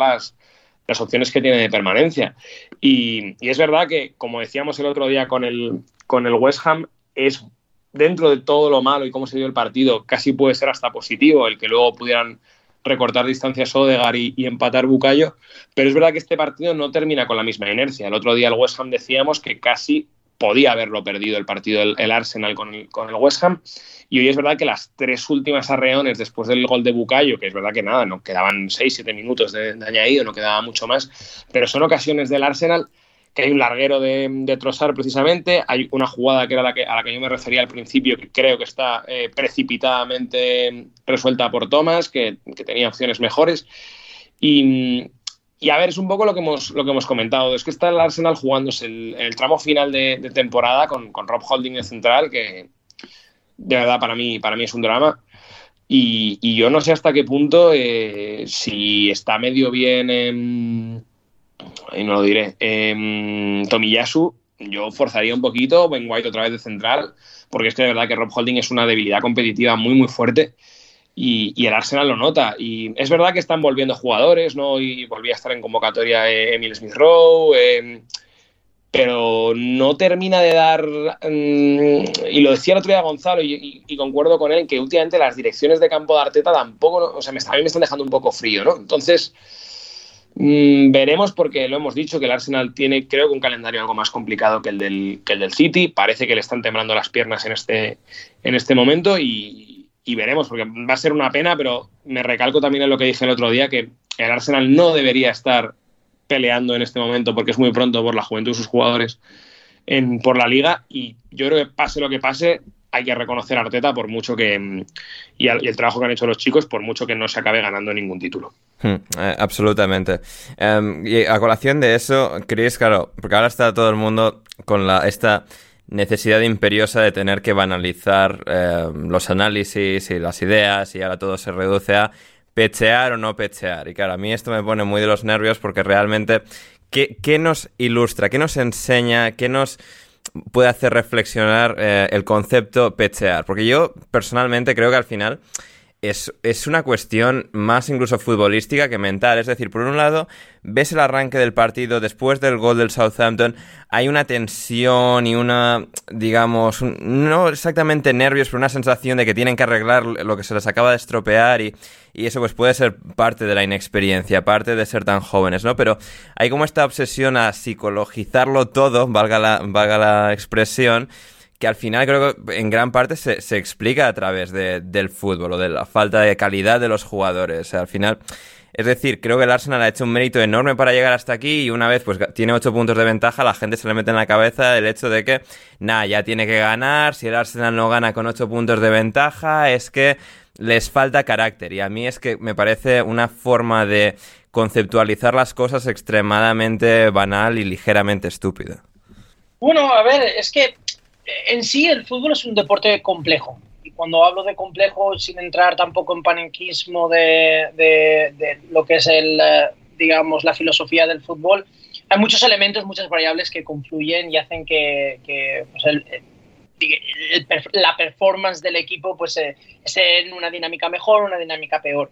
las, opciones que tiene de permanencia. Y, y, es verdad que, como decíamos el otro día con el, con el West Ham, es dentro de todo lo malo y cómo se dio el partido, casi puede ser hasta positivo el que luego pudieran recortar distancias Odegar y, y, empatar Bucayo, pero es verdad que este partido no termina con la misma inercia. El otro día el West Ham decíamos que casi podía haberlo perdido el partido el, Arsenal con el, con el, West Ham y hoy es verdad que las tres últimas arreones después del gol de Bucayo, que es verdad que nada, no quedaban 6-7 minutos de, de, añadido, no quedaba mucho más, pero son ocasiones del Arsenal que hay un larguero de, de Trossard precisamente, hay una jugada que era la que, a la que yo me refería al principio, que creo que está eh, precipitadamente resuelta por Thomas, que, que tenía opciones mejores. Y, y, a ver, es un poco lo que hemos, lo que hemos comentado, es que está el Arsenal jugándose el, el tramo final de, temporada con, con, Rob Holding de central, que de verdad para mí, para mí es un drama. Y, y yo no sé hasta qué punto, eh, si está medio bien en y no lo diré. Eh, Tomiyasu, yo forzaría un poquito, Ben White otra vez de central, porque es que de verdad que Rob Holding es una debilidad competitiva muy, muy fuerte y, el Arsenal lo nota. Y es verdad que están volviendo jugadores, ¿no? Y volvía a estar en convocatoria eh, Emil Smith Rowe. Eh, pero no termina de dar, mm, y lo decía el otro día Gonzalo, y, concuerdo con él, que últimamente las direcciones de campo de Arteta tampoco, o sea, me, a mí me están dejando un poco frío, ¿no? Entonces, mm, veremos porque lo hemos dicho, que el Arsenal tiene, creo que un calendario algo más complicado que el del, que el del City, parece que le están temblando las piernas en este, en este momento y, y veremos, porque va a ser una pena, pero me recalco también en lo que dije el otro día, que el Arsenal no debería estar peleando en este momento porque es muy pronto por la juventud de sus jugadores en, por la liga y yo creo que pase lo que pase hay que reconocer a Arteta por mucho que mm, y, el trabajo que han hecho los chicos por mucho que no se acabe ganando ningún título. Hmm, eh, absolutamente. Em, y a colación de eso, Chris, claro, porque ahora está todo el mundo con la esta necesidad imperiosa de tener que banalizar em, los análisis y las ideas y ahora todo se reduce a pechear o no pechear. Y claro, a mí esto me pone muy de los nervios porque realmente, ¿qué, nos ilustra? ¿Qué nos enseña? ¿Qué nos puede hacer reflexionar eh, el concepto pechear? Porque yo personalmente creo que al final es, una cuestión más incluso futbolística que mental. Es decir, por un lado, ves el arranque del partido después del gol del Southampton, hay una tensión y una, digamos, no exactamente nervios, pero una sensación de que tienen que arreglar lo que se les acaba de estropear y, y eso pues puede ser parte de la inexperiencia, parte de ser tan jóvenes, ¿no? Pero hay como esta obsesión a psicologizarlo todo, valga la, valga la expresión, que al final creo que en gran parte se, explica a través de, del fútbol o de la falta de calidad de los jugadores. al final, es decir, creo que el Arsenal ha hecho un mérito enorme para llegar hasta aquí y una vez pues tiene ocho puntos de ventaja, la gente se le mete en la cabeza el hecho de que, nada, ya tiene que ganar, si el Arsenal no gana con ocho puntos de ventaja, es que les falta carácter y a mí es que me parece una forma de conceptualizar las cosas extremadamente banal y ligeramente estúpida. Bueno, a ver, es que en sí el fútbol es un deporte complejo. Y cuando hablo de complejo, sin entrar tampoco en panenquismo de, lo que es el, eh, digamos, la filosofía del fútbol, hay muchos elementos, muchas variables que confluyen y hacen que, pues, la performance del equipo pues, eh, en una dinámica mejor o una dinámica peor.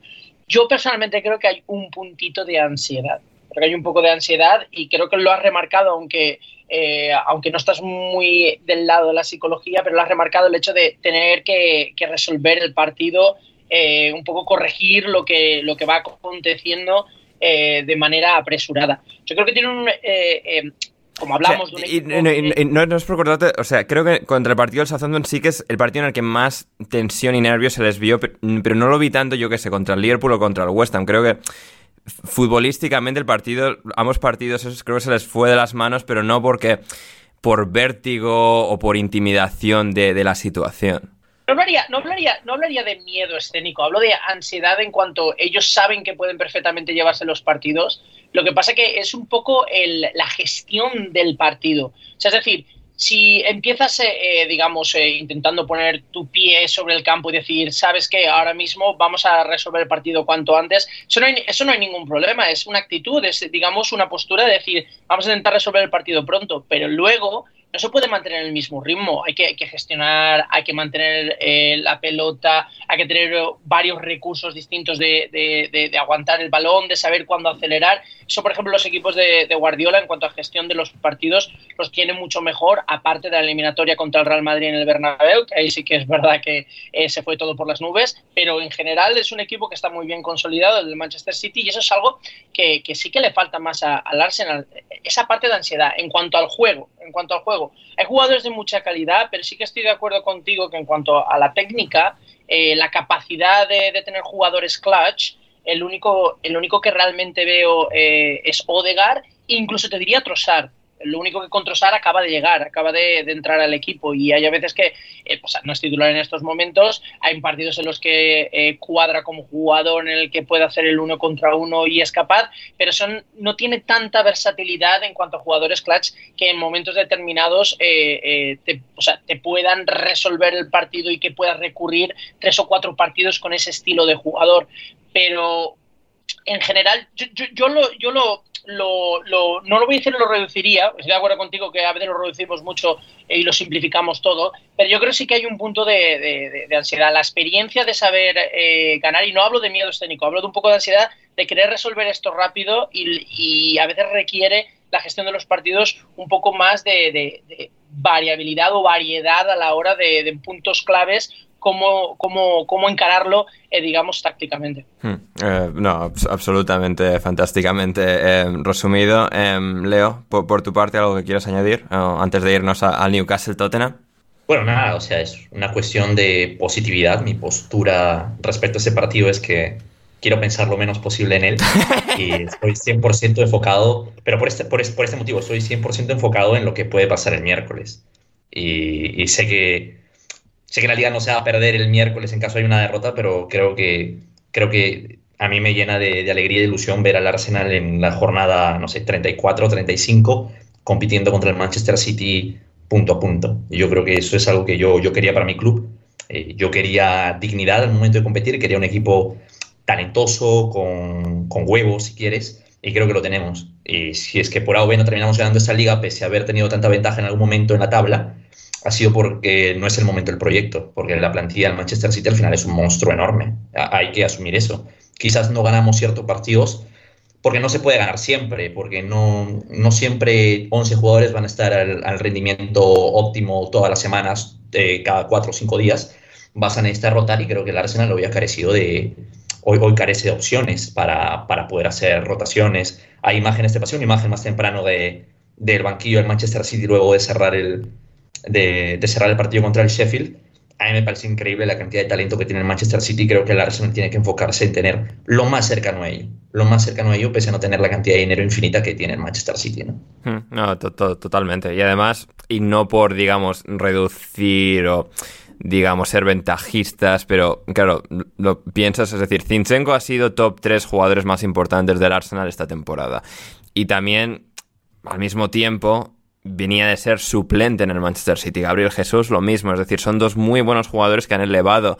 Yo personalmente creo que hay un puntito de ansiedad. Creo que hay un poco de ansiedad y creo que lo has remarcado, aunque eh, aunque no estás muy del lado de la psicología, pero lo has remarcado el hecho de tener que, resolver el partido, eh, un poco corregir lo que, lo que va aconteciendo eh, de manera apresurada. Yo creo que tiene un... como hablamos de un no, es por cortarte, o sea, creo que contra el partido del Southampton sí que es el partido en el que más tensión y nervios se les vio, pero no lo vi tanto, yo que sé, contra el Liverpool o contra el West Ham. Creo que futbolísticamente el partido, ambos partidos, eso creo que se les fue de las manos, pero no porque por vértigo o por intimidación de, la situación. No hablaría, no, hablaría, no hablaría de miedo escénico, hablo de ansiedad en cuanto ellos saben que pueden perfectamente llevarse los partidos. Lo que pasa que es un poco la gestión del partido. O sea, es decir, si empiezas, eh, eh, digamos, eh, intentando poner tu pie sobre el campo y decir, sabes que ahora mismo vamos a resolver el partido cuanto antes, eso no, hay, eso no hay ningún problema, es una actitud, es, digamos, una postura de decir, vamos a intentar resolver el partido pronto, pero luego no se puede mantener el mismo ritmo. Hay que, gestionar, hay que mantener eh, la pelota, hay que tener varios recursos distintos de, aguantar el balón, de saber cuándo acelerar. Eso, por ejemplo, los equipos de, Guardiola en cuanto a gestión de los partidos los tienen mucho mejor, aparte de la eliminatoria contra el Real Madrid en el Bernabéu, que ahí sí que es verdad que eh, se fue todo por las nubes, pero en general es un equipo que está muy bien consolidado, el Manchester City, y eso es algo que, sí que le falta más al Arsenal, esa parte de ansiedad en cuanto al juego, en cuanto al juego hay jugadores de mucha calidad, pero sí que estoy de acuerdo contigo que en cuanto a la técnica, eh, la capacidad de, tener jugadores clutch, el único, el único que realmente veo eh, es Odegar, incluso te diría Trossard lo único que con acaba de llegar, acaba de, entrar al equipo y hay a veces que eh, no es titular en estos momentos, hay partidos en los que eh, cuadra como jugador en el que puede hacer el uno contra uno y es capaz, pero son, no tiene tanta versatilidad en cuanto a jugadores clutch que en momentos determinados eh, te, te puedan resolver el partido y que puedas recurrir tres o cuatro partidos con ese estilo de jugador. Pero en general, yo, yo, lo, yo lo, lo, no lo voy a decir, lo reduciría, estoy de acuerdo contigo que a veces lo reducimos mucho y lo simplificamos todo, pero yo creo sí que hay un punto de, ansiedad. La experiencia de saber eh, ganar, y no hablo de miedo escénico, hablo de un poco de ansiedad de querer resolver esto rápido y, a veces requiere la gestión de los partidos un poco más de, variabilidad o variedad a la hora de, puntos claves cómo, cómo, cómo encararlo, eh, digamos, tácticamente. Hmm. Eh, no, absolutamente, fantásticamente eh, resumido. Leo, por, tu parte, ¿algo que quieras añadir antes de irnos al Newcastle Tottenham? Bueno, nada, o sea, es una cuestión de positividad. Mi postura respecto a ese partido es que quiero pensar lo menos posible en él y estoy 100% enfocado, pero por este, por, este, por este motivo, estoy 100% enfocado en lo que puede pasar el miércoles. Y, y sé que sé que la liga no se va a perder el miércoles en caso de una derrota, pero creo que, creo que a mí me llena de, alegría y de ilusión ver al Arsenal en la jornada, no sé, 34 35, compitiendo contra el Manchester City punto a punto. Y yo creo que eso es algo que yo, yo quería para mi club. Eh, yo quería dignidad al momento de competir, quería un equipo talentoso, con, con huevos, si quieres, y creo que lo tenemos. Y si es que por A o B no terminamos ganando esta liga, pese a haber tenido tanta ventaja en algún momento en la tabla, ha sido porque no es el momento del proyecto, porque la plantilla del Manchester City al final es un monstruo enorme. Hay que asumir eso. Quizás no ganamos ciertos partidos porque no se puede ganar siempre, porque no, no siempre 11 jugadores van a estar al, rendimiento óptimo todas las semanas, eh, cada 4 o 5 días. Vas a necesitar rotar y creo que el Arsenal lo había carecido de, hoy, carece de opciones para, para, poder hacer rotaciones. Hay imágenes de pasión, una imagen más temprano de, del banquillo del Manchester City luego de cerrar el, de, cerrar el partido contra el Sheffield. A mí me parece increíble la cantidad de talento que tiene el Manchester City. Creo que el Arsenal tiene que enfocarse en tener lo más cercano a ello. Lo más cercano a ello, pese a no tener la cantidad de dinero infinita que tiene el Manchester City. No, hmm, no totalmente. Y además, y no por, digamos, reducir o digamos, ser ventajistas, pero claro, lo piensas, es decir, Zinchenko ha sido top 3 jugadores más importantes del Arsenal esta temporada. Y también, al mismo tiempo, venía de ser suplente en el Manchester City. Gabriel Jesús lo mismo, es decir, son dos muy buenos jugadores que han elevado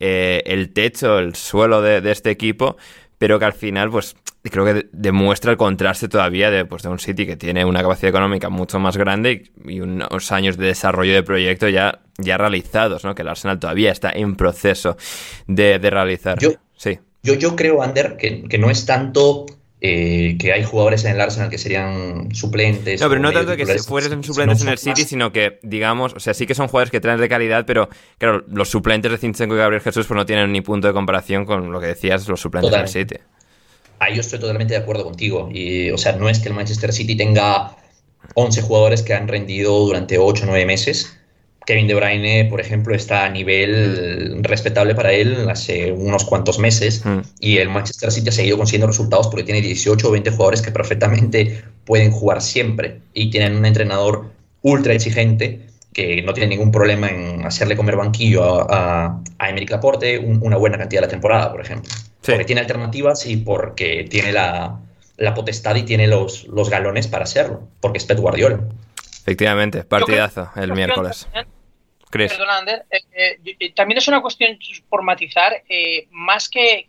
eh, el techo, el suelo de, este equipo, pero que al final, pues creo que demuestra el contraste todavía de, pues, de un City que tiene una capacidad económica mucho más grande y, unos años de desarrollo de proyecto ya, ya realizados, ¿no? Que el Arsenal todavía está en proceso de, realizar. Yo, sí. yo, yo creo, Ander, que, que no es tanto eh, que hay jugadores en el Arsenal que serían suplentes. No, pero no tanto que fuesen suplentes en el City, sino que, digamos, o sea, sí que son jugadores que traen de calidad, pero claro, los suplentes de Zinchenko y Gabriel Jesús pues no tienen ni punto de comparación con lo que decías, los suplentes del City. Ahí yo estoy totalmente de acuerdo contigo. Y, o sea, no es que el Manchester City tenga 11 jugadores que han rendido durante 8 o 9 meses Kevin De Bruyne, por ejemplo, está a nivel respetable para él hace unos cuantos meses mm. y el Manchester City ha seguido consiguiendo resultados porque tiene 18 o 20 jugadores que perfectamente pueden jugar siempre y tienen un entrenador ultra exigente que no tiene ningún problema en hacerle comer banquillo a, a, Emerick Laporte una buena cantidad de la temporada, por ejemplo. Porque tiene alternativas y porque tiene la, la potestad y tiene los, los galones para hacerlo, porque es Pep Guardiola. Efectivamente, partidazo el miércoles. Perdona, Ander. Eh, eh, también es una cuestión por matizar, eh, más que,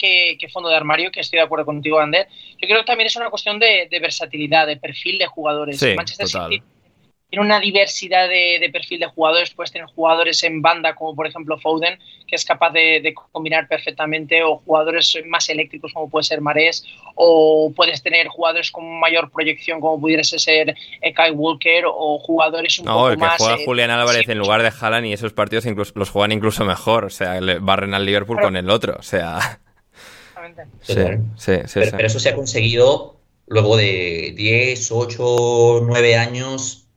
fondo de armario, que estoy de acuerdo contigo, Ander. Yo creo que también es una cuestión de, versatilidad, de perfil de jugadores. Manchester City tiene una diversidad de, perfil de jugadores. Puedes tener jugadores en banda, como por ejemplo Foden, que es capaz de, combinar perfectamente, o jugadores más eléctricos, como puede ser Marés, o puedes tener jugadores con mayor proyección, como pudiese ser Kai Walker, o jugadores un no, poco el que Juega eh, Julián Álvarez en lugar de Haaland y esos partidos incluso, los juegan incluso mejor. O sea, le barren al Liverpool con el otro. O sea. Sí, sí, sí, pero eso se ha conseguido luego de 10, 8, 9 años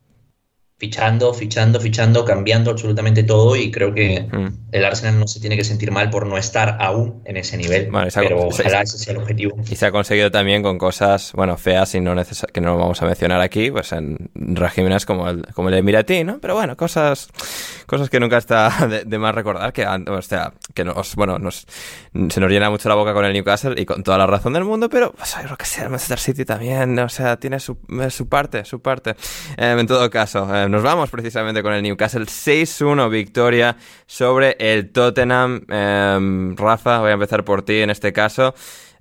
fichando, fichando, fichando, cambiando absolutamente todo y creo que mm. el Arsenal no se tiene que sentir mal por no estar aún en ese nivel, pero ojalá ese sea el objetivo. Y se ha conseguido también con cosas, bueno, feas y no que no vamos a mencionar aquí, pues en regímenes como el, como el Emiratí, ¿no? Pero bueno, cosas, cosas que nunca está de, más recordar, que, o sea, que nos, bueno, nos, se nos llena mucho la boca con el Newcastle y con toda la razón del mundo, pero pues, yo creo que sea el Manchester City también, o sea, tiene su, su parte, su parte. Eh, en todo caso, eh, nos vamos precisamente con el Newcastle 6-1 victoria sobre el Tottenham. Em, Rafa, voy a empezar por ti en este caso.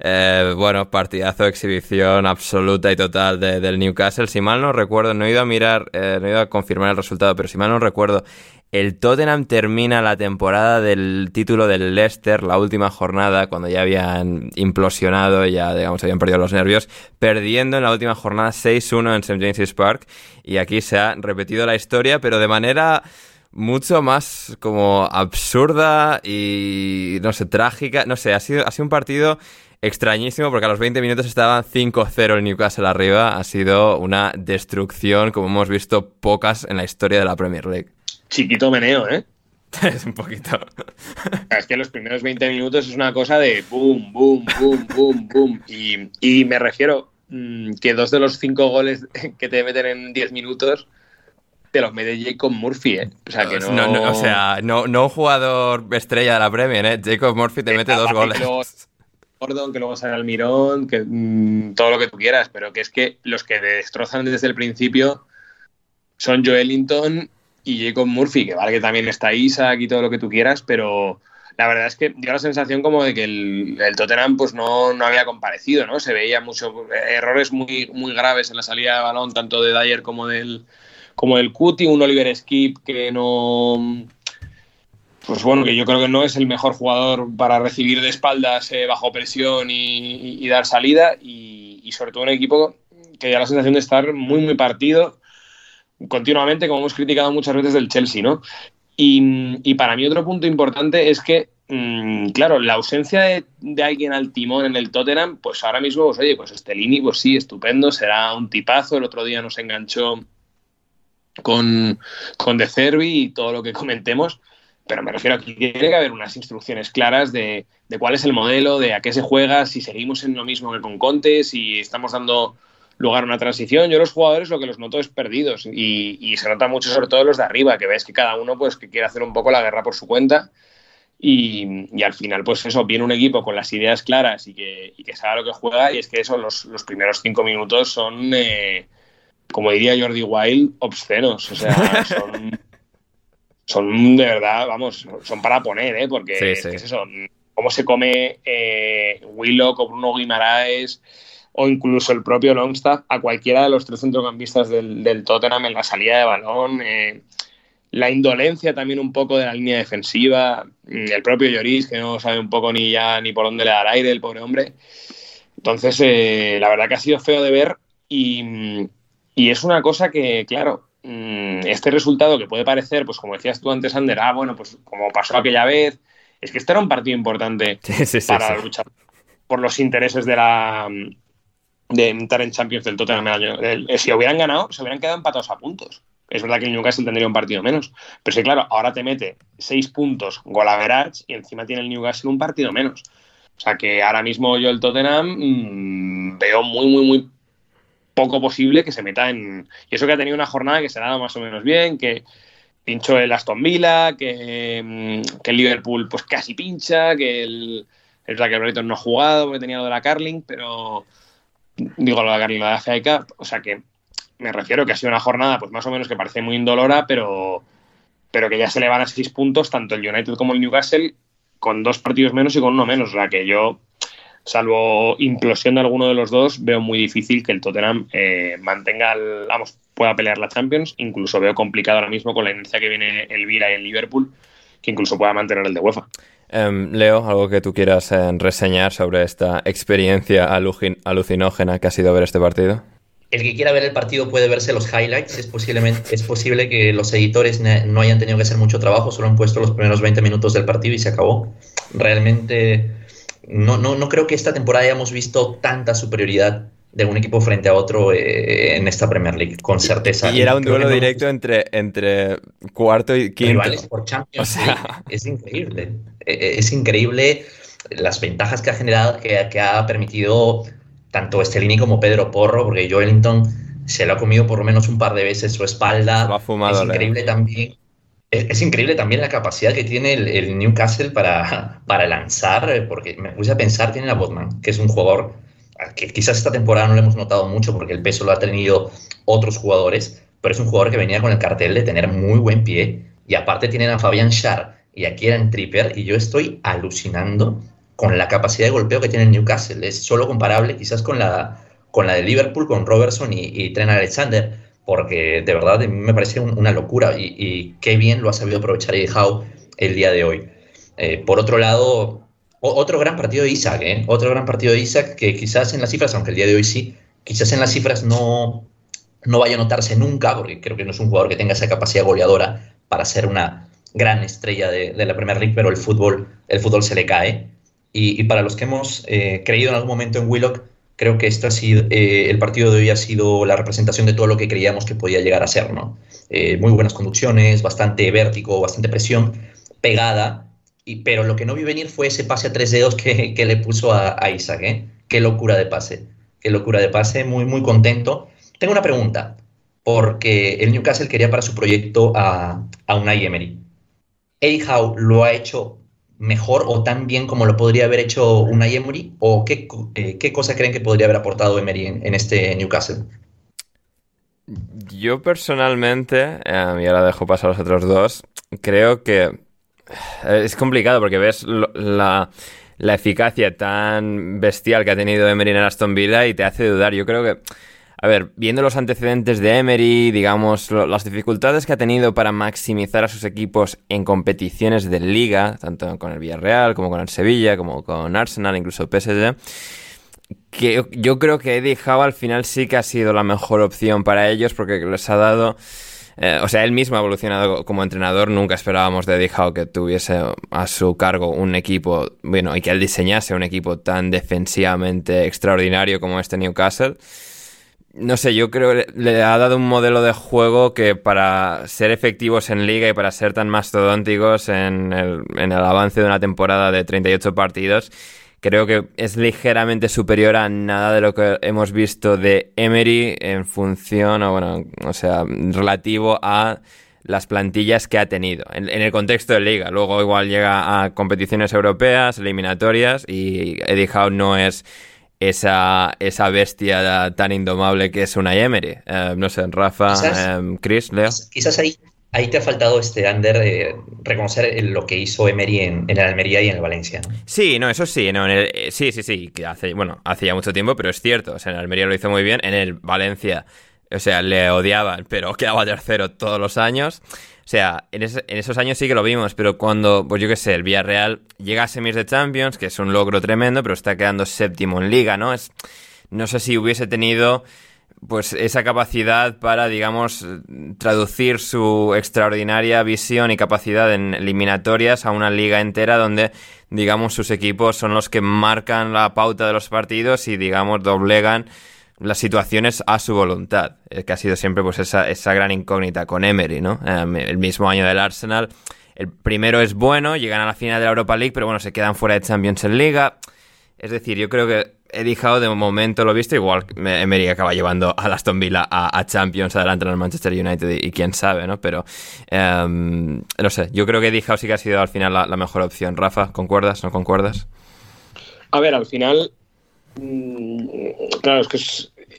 Eh, bueno, partidazo, exhibición absoluta y total del Newcastle. Si mal no recuerdo, no he ido a mirar, no he ido a confirmar el resultado, pero si mal no recuerdo, El Tottenham termina la temporada del título del Leicester, la última jornada, cuando ya habían implosionado, ya digamos habían perdido los nervios, perdiendo en la última jornada 6-1 en St. James's Park. Y aquí se ha repetido la historia, pero de manera mucho más como absurda y no sé, trágica. No sé, ha sido, ha sido un partido extrañísimo porque a los 20 minutos estaban 5-0 el Newcastle arriba. Ha sido una destrucción como hemos visto pocas en la historia de la Premier League chiquito meneo, ¿eh? es un poquito. Es que los primeros 20 minutos es una cosa de boom, boom, boom, boom, boom. Y, me refiero mm, que dos de los cinco goles que te meten en 10 minutos te los mete Jacob Murphy, ¿eh? O sea, que no... o sea, no, no un jugador estrella de la Premier, ¿eh? Jacob Murphy te mete dos goles. Gordon, que luego sale Almirón, que mm, todo lo que tú quieras, pero que es que los que te destrozan desde el principio son Joelinton y Jacob Murphy, que vale que también está Isaac y todo lo que tú quieras, pero la verdad es que dio la sensación como de que el, Tottenham pues no, no, había comparecido, ¿no? Se veía muchos errores muy, muy graves en la salida de balón, tanto de Dyer como del, como del Cuti, un Oliver Skip que no... Pues bueno, que yo creo que no es el mejor jugador para recibir de espaldas eh, bajo presión y, dar salida y, y sobre todo un equipo que da la sensación de estar muy, muy partido continuamente, como hemos criticado muchas veces del Chelsea, ¿no? Y, para mí otro punto importante es que, mm, claro, la ausencia de, alguien al timón en el Tottenham, pues ahora mismo, pues oye, pues Estelini, pues sí, estupendo, será un tipazo, el otro día nos enganchó con, con De Cervi y todo lo que comentemos, pero me refiero a que tiene que haber unas instrucciones claras de, de cuál es el modelo, de a qué se juega, si seguimos en lo mismo que con Conte, si estamos dando lugar a una transición. Yo los jugadores lo que los noto es perdidos y, se nota mucho sobre todo los de arriba, que ves que cada uno pues que quiere hacer un poco la guerra por su cuenta y, al final pues eso, viene un equipo con las ideas claras y que, y que sabe lo que juega y es que eso, los, los primeros cinco minutos son, eh, como diría Jordi Wild, obscenos, o sea, son... son de verdad, vamos, son para poner, ¿eh? porque Es, eso, cómo se come eh, Willock o Bruno Guimaraes, o incluso el propio Longstaff a cualquiera de los tres centrocampistas del, Tottenham en la salida de balón. Eh, la indolencia también un poco de la línea defensiva, mm, el propio Lloris, que no sabe un poco ni ya ni por dónde le da el aire, el pobre hombre. Entonces, eh, la verdad que ha sido feo de ver y, es una cosa que, claro, mm, este resultado que puede parecer, pues como decías tú antes, Ander, ah, bueno, pues como pasó aquella vez, es que este era un partido importante para luchar por los intereses de la, de entrar en Champions del Tottenham el año. Si hubieran ganado, se hubieran quedado empatados a puntos. Es verdad que el Newcastle tendría un partido menos. Pero sí, claro, ahora te mete seis puntos gol y encima tiene el Newcastle un partido menos. O sea que ahora mismo yo el Tottenham mm, veo muy, muy, muy poco posible que se meta en. Y eso que ha tenido una jornada que se ha dado más o menos bien, que pinchó el Aston Villa, que, mm, que el Liverpool pues casi pincha, que el. Que el Brighton no ha jugado porque tenía lo de la Carling, pero digo lo de la o sea que me refiero que ha sido una jornada pues más o menos que parece muy indolora, pero, pero que ya se le van a seis puntos tanto el United como el Newcastle con dos partidos menos y con uno menos, o sea que yo salvo implosión de alguno de los dos, veo muy difícil que el Tottenham eh, mantenga, vamos, pueda pelear la Champions. Incluso veo complicado ahora mismo con la inercia que viene el Vila y el Liverpool, que incluso pueda mantener el de UEFA. Em, Leo, algo que tú quieras eh, reseñar sobre esta experiencia alucinógena que ha sido ver este partido. El que quiera ver el partido puede verse los highlights. Es, posiblemente, es posible que los editores no hayan tenido que hacer mucho trabajo, solo han puesto los primeros 20 minutos del partido y se acabó. Realmente no, no, no creo que esta temporada hayamos visto tanta superioridad de un equipo frente a otro eh, en esta Premier League, con certeza. Y era un duelo directo entre, entre cuarto y quinto. Rivales por Champions Es increíble. E, e, es increíble las ventajas que ha generado, que, ha permitido tanto Estelini como Pedro Porro, porque Joelinton se lo ha comido por lo menos un par de veces su espalda. Lo ha fumado, es increíble también. Es, increíble también la capacidad que tiene el, Newcastle para, para lanzar, porque me puse a pensar, tiene a Botman, que es un jugador que quizás esta temporada no lo hemos notado mucho porque el peso lo ha tenido otros jugadores, pero es un jugador que venía con el cartel de tener muy buen pie y aparte tienen a Fabian Schär y aquí en Tripper y yo estoy alucinando con la capacidad de golpeo que tiene el Newcastle. Es solo comparable quizás con la, con la de Liverpool, con Robertson y, y Trent Alexander, porque de verdad me parece una locura y, qué bien lo ha sabido aprovechar Eddie Howe el día de hoy. Eh, por otro lado, otro gran partido de Isaac, ¿eh? otro gran partido de Isaac que quizás en las cifras, aunque el día de hoy sí, quizás en las cifras no, no vaya a notarse nunca, porque creo que no es un jugador que tenga esa capacidad goleadora para ser una gran estrella de, la Premier League, pero el fútbol, el fútbol se le cae. Y, para los que hemos eh, creído en algún momento en Willock, creo que este ha sido, eh, el partido de hoy ha sido la representación de todo lo que creíamos que podía llegar a ser. ¿no? Eh, muy buenas conducciones, bastante vértigo, bastante presión, pegada, y, pero lo que no vi venir fue ese pase a tres dedos que, le puso a, a Isaac. Qué locura de pase, qué locura de pase, muy, muy contento. Tengo una pregunta, porque el Newcastle quería para su proyecto a, a Unai Emery. Howe lo ha hecho mejor o tan bien como lo podría haber hecho Unai Emery? ¿O qué, eh, qué cosa creen que podría haber aportado Emery en, este Newcastle? Yo personalmente, eh, y ahora dejo pasar a los otros dos, creo que eh, es complicado porque ves la, la eficacia tan bestial que ha tenido Emery en Aston Villa y te hace dudar. Yo creo que a ver, viendo los antecedentes de Emery, digamos, las dificultades que ha tenido para maximizar a sus equipos en competiciones de liga, tanto con el Villarreal como con el Sevilla, como con Arsenal, incluso PSG, que yo creo que Eddie Howe al final sí que ha sido la mejor opción para ellos porque les ha dado... Eh, o sea, él mismo ha evolucionado como entrenador. Nunca esperábamos de Eddie Howe que tuviese a su cargo un equipo, bueno, y que él diseñase un equipo tan defensivamente extraordinario como este Newcastle no sé, yo creo que le ha dado un modelo de juego que para ser efectivos en liga y para ser tan mastodónticos en el, en el avance de una temporada de 38 partidos, creo que es ligeramente superior a nada de lo que hemos visto de Emery en función, o bueno, o sea, relativo a las plantillas que ha tenido en, en, el contexto de liga. Luego igual llega a competiciones europeas, eliminatorias y Eddie Howe no es esa, esa bestia tan indomable que es una Emery. Eh, no sé, Rafa, eh, Chris, Leo. Quizás ahí, ahí te ha faltado este Ander eh, reconocer lo que hizo Emery en, en, el Almería y en el Valencia. Sí, no, eso sí, no, sí, sí, sí, que hace, bueno, hace ya mucho tiempo, pero es cierto, o sea, en el Almería lo hizo muy bien, en el Valencia, o sea, le odiaban, pero quedaba tercero todos los años. O sea, en, esos años sí que lo vimos, pero cuando, pues yo qué sé, el Villarreal llega a semis de Champions, que es un logro tremendo, pero está quedando séptimo en liga, ¿no? Es, no sé si hubiese tenido pues esa capacidad para, digamos, traducir su extraordinaria visión y capacidad en eliminatorias a una liga entera donde, digamos, sus equipos son los que marcan la pauta de los partidos y, digamos, doblegan las situaciones a su voluntad, eh, que ha sido siempre pues esa, esa gran incógnita con Emery, ¿no? Em, el mismo año del Arsenal, el primero es bueno, llegan a la final de la Europa League, pero bueno, se quedan fuera de Champions en Liga. Es decir, yo creo que he dejado de momento lo visto, igual Emery acaba llevando a Aston Villa a, Champions adelante en el Manchester United y, quién sabe, ¿no? Pero em, no sé, yo creo que Howe sí que ha sido al final la, la mejor opción. Rafa, ¿concuerdas? ¿No concuerdas? A ver, al final claro, es que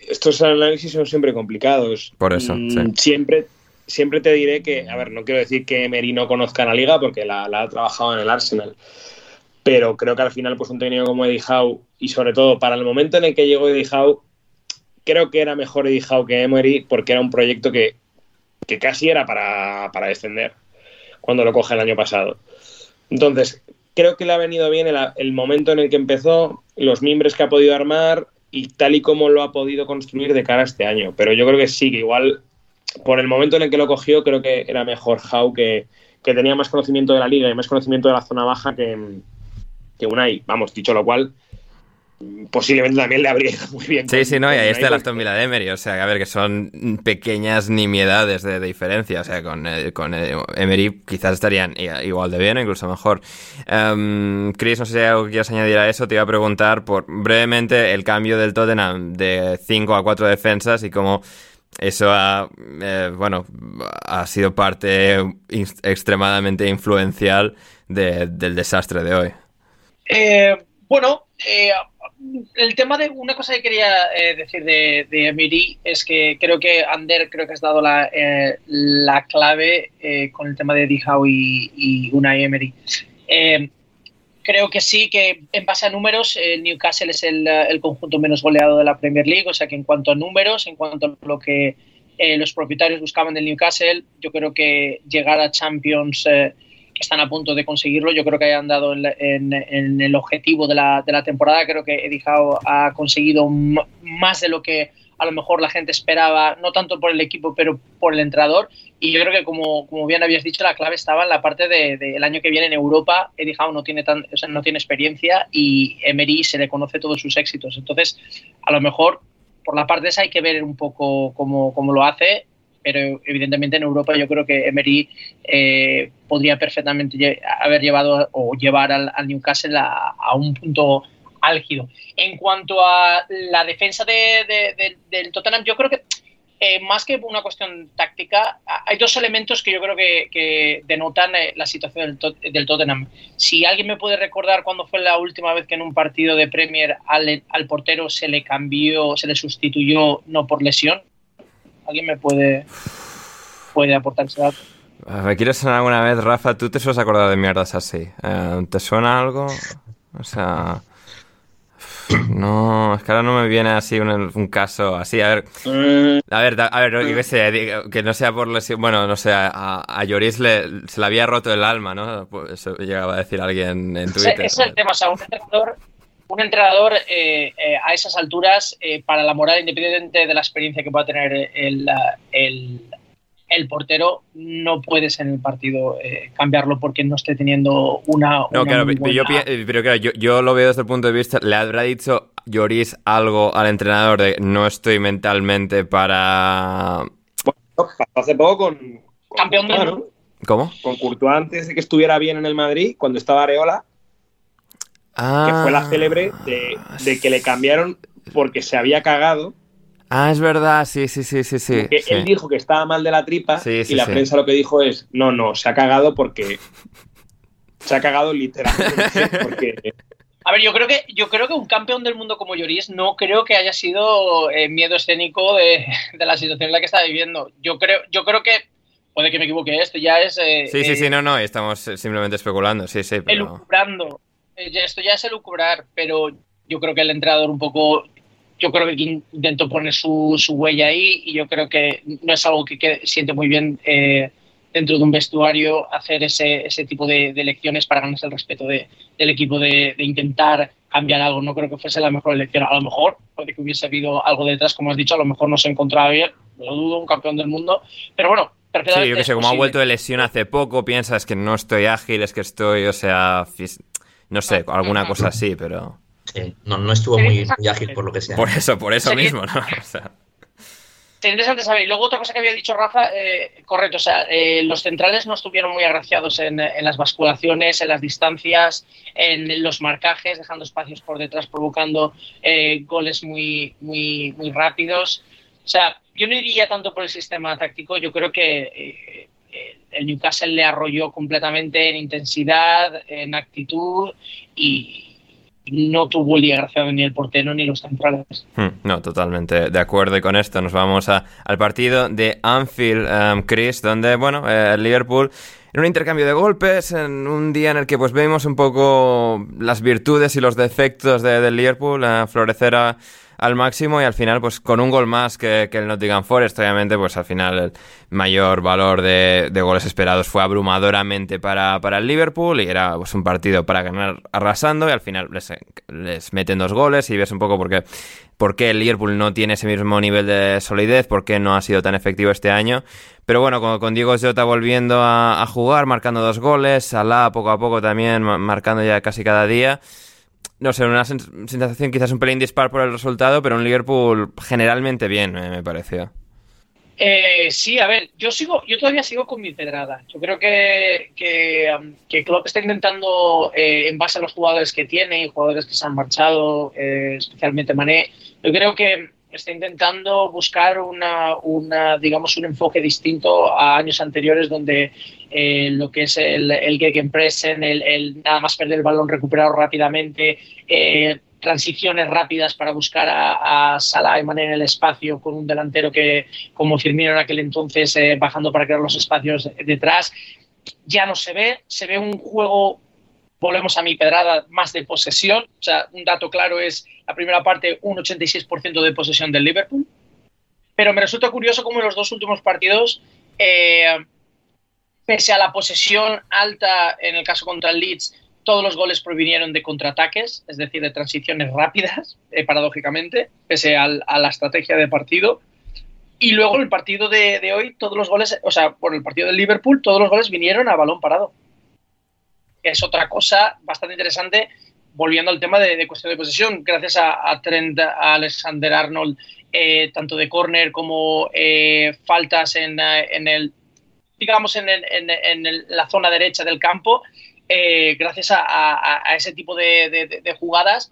estos análisis son siempre complicados. Por eso, mm, Siempre, siempre te diré que, a ver, no quiero decir que Emery no conozca la liga porque la, ha trabajado en el Arsenal, pero creo que al final, pues un técnico como Eddie Howe, y sobre todo para el momento en el que llegó Eddie Howe, creo que era mejor Eddie Howe que Emery porque era un proyecto que, casi era para, para descender cuando lo coge el año pasado. Entonces, creo que le ha venido bien el, momento en el que empezó, los miembros que ha podido armar y tal y como lo ha podido construir de cara a este año. Pero yo creo que sí, que igual por el momento en el que lo cogió, creo que era mejor How, que, que tenía más conocimiento de la liga y más conocimiento de la zona baja que, que Unai. Vamos, dicho lo cual, posiblemente también le habría ido muy bien. Sí, sí, no, y ahí está el Aston Villa de Emery, o sea, a ver, que son pequeñas nimiedades de, diferencia, o sea, con, eh, con eh, Emery quizás estarían igual de bien, incluso mejor. Um, Chris, no sé si hay algo que quieras añadir a eso, te iba a preguntar por brevemente el cambio del Tottenham de 5 a 4 defensas y cómo eso ha, eh, bueno, ha sido parte extremadamente influencial del desastre de hoy. bueno, el tema de una cosa que quería eh, decir de, de Emery es que creo que Ander creo que has dado la, eh, la clave eh, con el tema de Dijau y, y Unai Emery. creo que sí, que en base a números, Newcastle es el, el, conjunto menos goleado de la Premier League, o sea que en cuanto a números, en cuanto a lo que los propietarios buscaban del Newcastle. Yo creo que llegar a Champions están a punto de conseguirlo. Yo creo que hayan dado en, el objetivo de la, de la, temporada. Creo que Howe ha conseguido más de lo que a lo mejor la gente esperaba, no tanto por el equipo, pero por el entrenador. Y yo creo que, como, como bien habías dicho, la clave estaba en la parte del de, año que viene en Europa. Eddie Howe no tiene, tan, o sea, no tiene experiencia y Emery se le conoce todos sus éxitos. Entonces, a lo mejor por la parte esa hay que ver un poco cómo, cómo lo hace pero evidentemente en Europa yo creo que Emery eh, podría perfectamente haber llevado o llevar al, Newcastle a, un punto álgido. En cuanto a la defensa del Tottenham, yo creo que eh, más que una cuestión táctica, hay dos elementos que yo creo que, denotan eh, la situación del, Tottenham. Si alguien me puede recordar cuándo fue la última vez que en un partido de Premier al, al portero se le cambió, se le sustituyó no por lesión, ¿alguien me puede, puede aportar ese dato? ¿Me quieres sonar alguna vez, Rafa? ¿Tú te sueles acordar de mierdas así? Eh, ¿Te suena algo? O sea... No, es que ahora no me viene así un, caso así. A ver, a ver, a ver, que no sea por lesión. Bueno, no sé, a, a Lloris le, se le había roto el alma, ¿no? Pues eso llegaba a decir alguien en Twitter. Ese, es el tema, o sea, un entrenador, un entrenador eh, eh, a esas alturas, eh, para la moral, independiente de la experiencia que pueda tener el, el el portero no puedes en el partido eh, cambiarlo porque no esté teniendo una. No, claro, yo, pero claro, yo, lo veo desde el punto de vista. ¿Le habrá dicho Lloris algo al entrenador de no estoy mentalmente para. Bueno, hace poco con. Campeón de. ¿Cómo? Con Courtois antes de que estuviera bien en el Madrid, cuando estaba Areola. Que fue la ah. célebre de, de que le cambiaron porque se había cagado Ah, es verdad, sí, sí, sí, sí, sí. Él dijo que estaba mal de la tripa y la prensa lo que dijo es, no, no, se ha cagado porque... Se ha cagado literalmente A ver, yo creo que yo creo que un campeón del mundo como Lloris no creo que haya sido eh, miedo escénico de, la situación en la que está viviendo. Yo creo, yo creo que puede que me equivoque, esto ya es. Eh, sí, sí, sí, eh, no, no, estamos simplemente especulando, sí, sí. Pero... Elucubrando. Esto ya es elucubrar, pero yo creo que el entrenador un poco yo creo que intentó poner su, huella ahí y yo creo que no es algo que, siente muy bien eh, dentro de un vestuario hacer ese, ese tipo de, elecciones para ganarse el respeto del equipo, de, intentar cambiar algo. No creo que fuese la mejor elección. A lo mejor puede que hubiese habido algo detrás, como has dicho, a lo mejor no se encontraba bien, lo dudo, un campeón del mundo. Pero bueno, Sí, yo que sé, como ha vuelto de lesión hace poco, piensas que no estoy ágil, es que estoy, o sea, no sé, alguna cosa así, pero no, no estuvo muy, ágil por lo que sea. Por eso, por eso mismo, ¿no? O sea. Sería interesante saber. Y luego otra cosa que había dicho Rafa, eh, correcto, o sea, eh, los centrales no estuvieron muy agraciados en, las basculaciones, en las distancias, en los marcajes, dejando espacios por detrás, provocando eh, goles muy, muy, muy rápidos. O sea, yo no iría tanto por el sistema táctico, yo creo que el Newcastle le arrolló completamente en intensidad, en actitud y, no tuvo desgraciado ni el portero ni los centrales. Hmm, no, totalmente de acuerdo. Y con esto nos vamos al partido de Anfield, um, Chris, donde, bueno, eh, Liverpool en un intercambio de golpes, en un día en el que pues vemos un poco las virtudes y los defectos de, Liverpool a florecer a al máximo y al final, pues con un gol más que, el Nottingham Forest, obviamente, pues al final el mayor valor de, goles esperados fue abrumadoramente para, el Liverpool y era pues un partido para ganar arrasando y al final les, meten dos goles y ves un poco por qué el Liverpool no tiene ese mismo nivel de solidez, por qué no ha sido tan efectivo este año. Pero bueno, con, con Diego Jota volviendo a, a jugar, marcando dos goles, Salah poco a poco también marcando ya casi cada día no sé, una sensación quizás un pelín dispar por el resultado, pero un Liverpool generalmente bien, me pareció. Eh, sí, a ver, yo sigo, yo todavía sigo con mi pedrada. Yo creo que, que, um, que está intentando, eh, en base a los jugadores que tiene y jugadores que se han marchado, eh, especialmente Mané, yo creo que está intentando buscar una, una, digamos, un enfoque distinto a años anteriores donde eh, lo que es el, el gegenpressen, el, el, nada más perder el balón, recuperado rápidamente, eh, transiciones rápidas para buscar a, a Salah y Mané en el espacio con un delantero que, como Firmino en aquel entonces, eh, bajando para crear los espacios detrás. Ya no se ve, se ve un juego volvemos a mi pedrada, más de posesión. O sea, un dato claro es la primera parte, un 86% de posesión del Liverpool. pero me resulta curioso cómo en los dos últimos partidos, eh, pese a la posesión alta en el caso contra el Leeds, todos los goles provinieron de contraataques, es decir, de transiciones rápidas, eh, paradójicamente, pese a la estrategia de partido. Y luego el partido de, hoy, todos los goles, o sea, por el partido del Liverpool, todos los goles vinieron a balón parado. Es otra cosa bastante interesante, volviendo al tema de, cuestión de posesión, gracias a, Trent, a Alexander Arnold, eh, tanto de córner como eh, faltas en, el, digamos, en, la zona derecha del campo, eh, gracias a, ese tipo de, jugadas,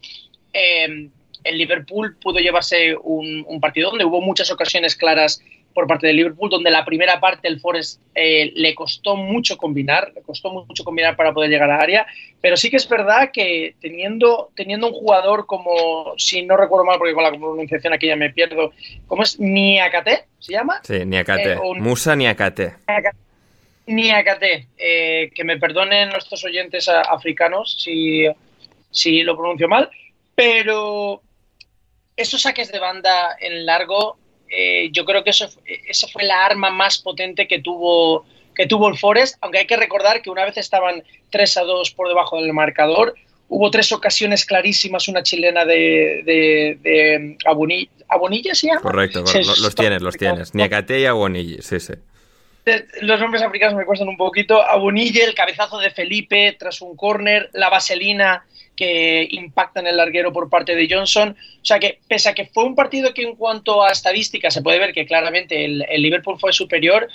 eh, el Liverpool pudo llevarse un, partido donde hubo muchas ocasiones claras por parte del Liverpool, donde la primera parte el Forest eh, le costó mucho combinar, le costó mucho combinar para poder llegar al área, pero sí que es verdad que teniendo, teniendo un jugador como, si no recuerdo mal, porque con la pronunciación aquí ya me pierdo, ¿cómo es? Niakate, ¿se llama? Sí, Niakate, Musa Niakate. Niakate, eh, que me perdonen nuestros oyentes africanos si, si lo pronuncio mal, pero esos saques de banda en largo, eh, yo creo que eso, eso fue la arma más potente que tuvo, que tuvo el Forest, aunque hay que recordar que una vez estaban 3 a 2 por debajo del marcador, hubo tres ocasiones clarísimas, una chilena de, de, de Abonilla, ¿se llama? Correcto, los, tienes, los tienes. Niakate y Abonilla, sí, sí los nombres africanos me cuestan un poquito. Abunille, el cabezazo de Felipe tras un córner, la vaselina que impacta en el larguero por parte de Johnson. O sea que, pese a que fue un partido que en cuanto a estadística se puede ver que claramente el, Liverpool fue superior,